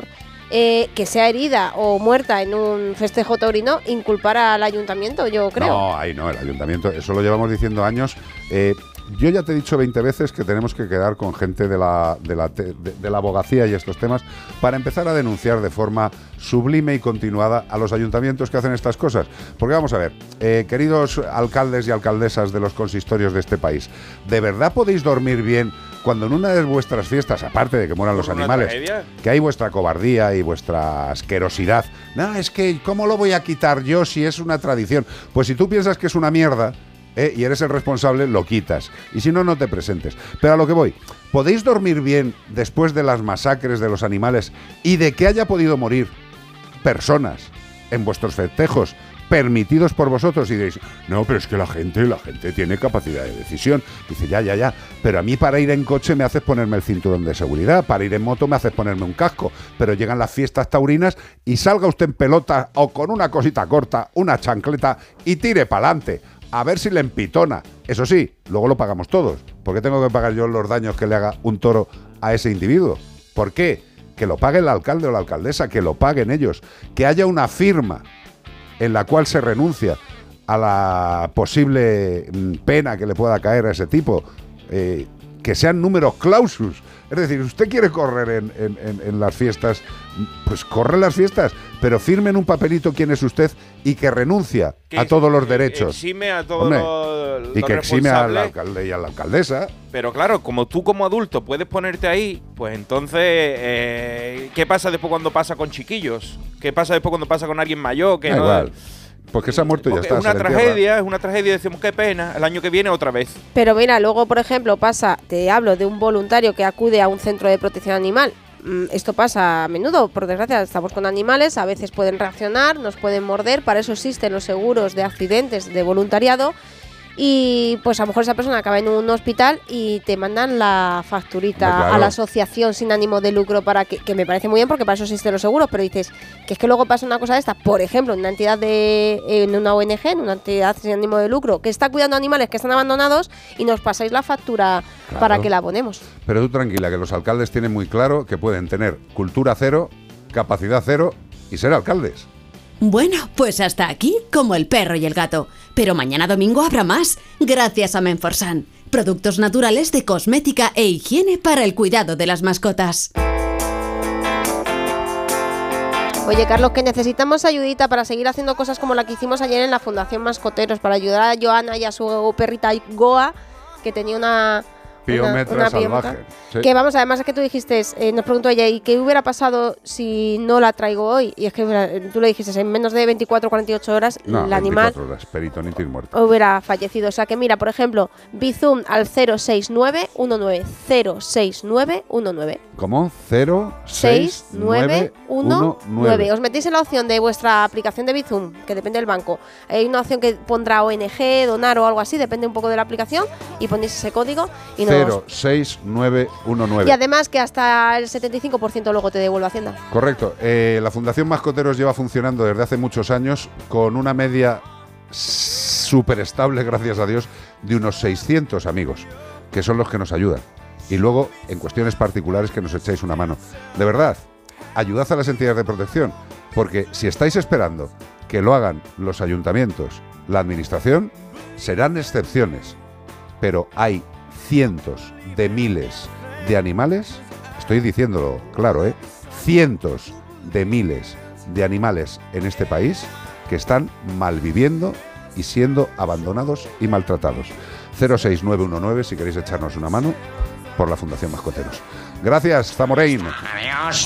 [SPEAKER 44] eh, que sea herida o muerta en un festejo taurino, inculpara al ayuntamiento, yo creo.
[SPEAKER 4] No, ahí no, el ayuntamiento, eso lo llevamos diciendo años. Eh, yo ya te he dicho 20 veces que tenemos que quedar con gente de la, de la abogacía y estos temas para empezar a denunciar de forma sublime y continuada a los ayuntamientos que hacen estas cosas. Porque vamos a ver, eh, queridos alcaldes y alcaldesas de los consistorios de este país, ¿de verdad podéis dormir bien cuando en una de vuestras fiestas, aparte de que mueran los
[SPEAKER 5] ¿Por una
[SPEAKER 4] animales, que hay vuestra cobardía y vuestra asquerosidad. No, es que, ¿cómo lo voy a quitar yo si es una tradición? Pues si tú piensas que es una mierda ¿eh? y eres el responsable, lo quitas. Y si no, no te presentes. Pero a lo que voy, ¿podéis dormir bien después de las masacres de los animales y de que haya podido morir personas en vuestros festejos? Permitidos por vosotros y diréis, no, pero es que la gente, la gente tiene capacidad de decisión. Dice, ya, ya, ya, pero a mí para ir en coche me haces ponerme el cinturón de seguridad, para ir en moto me haces ponerme un casco, pero llegan las fiestas taurinas y salga usted en pelota o con una cosita corta, una chancleta y tire para adelante. A ver si le empitona. Eso sí, luego lo pagamos todos. ¿Por qué tengo que pagar yo los daños que le haga un toro a ese individuo? ¿Por qué? Que lo pague el alcalde o la alcaldesa, que lo paguen ellos. Que haya una firma en la cual se renuncia a la posible mm, pena que le pueda caer a ese tipo, eh, que sean números clausus. Es decir, usted quiere correr en, en- en- en las fiestas, pues corre en las fiestas, pero firme en un papelito quién es usted y que renuncia
[SPEAKER 5] Que
[SPEAKER 4] a todos los derechos.
[SPEAKER 5] Exime a todos
[SPEAKER 4] Hombre,
[SPEAKER 5] los,
[SPEAKER 4] y que exime al
[SPEAKER 5] responsables.
[SPEAKER 4] alcalde y a la alcaldesa.
[SPEAKER 5] Pero claro, como tú como adulto puedes ponerte ahí, pues entonces, eh, ¿qué pasa después cuando pasa con chiquillos? ¿Qué pasa después cuando pasa con alguien mayor? Que
[SPEAKER 4] Da
[SPEAKER 5] no-
[SPEAKER 4] igual. Pues que se ha muerto y ya
[SPEAKER 5] Porque
[SPEAKER 4] está.
[SPEAKER 5] es una tragedia, es una tragedia, decimos qué pena, el año que viene otra vez.
[SPEAKER 26] Pero mira, luego, por ejemplo, pasa, te hablo de un voluntario que acude a un centro de protección animal. Mm, Esto pasa a menudo, por desgracia, estamos con animales, a veces pueden reaccionar, nos pueden morder, para eso existen los seguros de accidentes de voluntariado. Y pues a lo mejor esa persona acaba en un hospital y te mandan la facturita
[SPEAKER 4] claro.
[SPEAKER 26] a la asociación sin ánimo de lucro para que, que me parece muy bien porque para eso existen los seguros, pero dices que es que luego pasa una cosa de esta, por ejemplo, en una entidad de, en una ONG, en una entidad sin ánimo de lucro, que está cuidando animales que están abandonados y nos pasáis la factura
[SPEAKER 4] Claro.
[SPEAKER 26] para que la abonemos.
[SPEAKER 4] Pero tú tranquila, que los alcaldes tienen muy claro que pueden tener cultura cero, capacidad cero y ser alcaldes.
[SPEAKER 45] Bueno, pues hasta aquí como el perro y el gato. Pero mañana domingo habrá más, gracias a Menforsan. Productos naturales de cosmética e higiene para el cuidado de las mascotas.
[SPEAKER 26] Oye, Carlos, que necesitamos ayudita para seguir haciendo cosas como la que hicimos ayer en la Fundación Mascoteros, para ayudar a Joana y a su perrita Goa, que tenía una...
[SPEAKER 4] Piometra
[SPEAKER 26] una
[SPEAKER 4] salvaje. Sí.
[SPEAKER 26] Que vamos, además es que tú dijiste, eh, nos preguntó ella, ¿y qué hubiera pasado si no la traigo hoy? Y es que tú le dijiste, en menos de 24 48 horas,
[SPEAKER 4] No,
[SPEAKER 26] el animal
[SPEAKER 4] 24 horas, peritonitis muerta.
[SPEAKER 26] hubiera fallecido. O sea que mira, por ejemplo, Bizum al 06919, 06919.
[SPEAKER 4] ¿Cómo? 0, 6, 9, 1,
[SPEAKER 26] 6919.
[SPEAKER 4] 9.
[SPEAKER 26] Os metéis en la opción de vuestra aplicación de Bizum, que depende del banco. Hay una opción que pondrá ONG, donar o algo así, depende un poco de la aplicación, y ponéis ese código y nos...
[SPEAKER 4] 0, 6, 9, 1, 9.
[SPEAKER 26] Y además que hasta el 75% luego te devuelve Hacienda.
[SPEAKER 4] Correcto. Eh, la Fundación Mascoteros lleva funcionando desde hace muchos años con una media súper estable, gracias a Dios, de unos 600 amigos, que son los que nos ayudan. Y luego, en cuestiones particulares, que nos echáis una mano. De verdad, ayudad a las entidades de protección, porque si estáis esperando que lo hagan los ayuntamientos, la administración, serán excepciones. Pero hay cientos de miles de animales, estoy diciéndolo claro, ¿eh? cientos de miles de animales en este país que están malviviendo y siendo abandonados y maltratados. 06919 si queréis echarnos una mano por la Fundación Mascoteros. Gracias, Zamorein.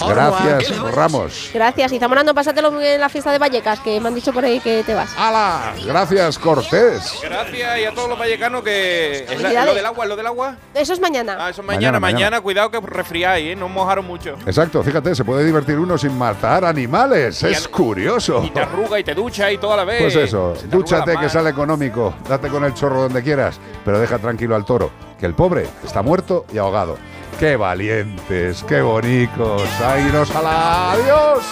[SPEAKER 4] Gracias, Ramos.
[SPEAKER 26] Gracias. Y Zamorano, pásatelo muy bien en la fiesta de Vallecas, que me han dicho por ahí que te vas.
[SPEAKER 4] ¡Hala! Gracias, Cortés.
[SPEAKER 5] Gracias y a todos los vallecanos que... ¿Es, la- lo del agua? ¿Es lo del agua?
[SPEAKER 26] Eso es mañana.
[SPEAKER 5] Ah, eso es mañana,
[SPEAKER 4] Mañana,
[SPEAKER 5] mañana,
[SPEAKER 4] mañana.
[SPEAKER 5] cuidado que resfriáis, ¿eh? No mojaron mucho.
[SPEAKER 4] Exacto, fíjate, se puede divertir uno sin matar animales.
[SPEAKER 5] Y
[SPEAKER 4] Es
[SPEAKER 5] al-
[SPEAKER 4] curioso.
[SPEAKER 5] Y te arruga y te ducha y toda la vez.
[SPEAKER 4] Pues eso, dúchate que sale económico, date con el chorro donde quieras, pero deja tranquilo al toro, que el pobre está muerto y ahogado. ¡Qué valientes, qué bonitos! ¡Ay, nos a adiós!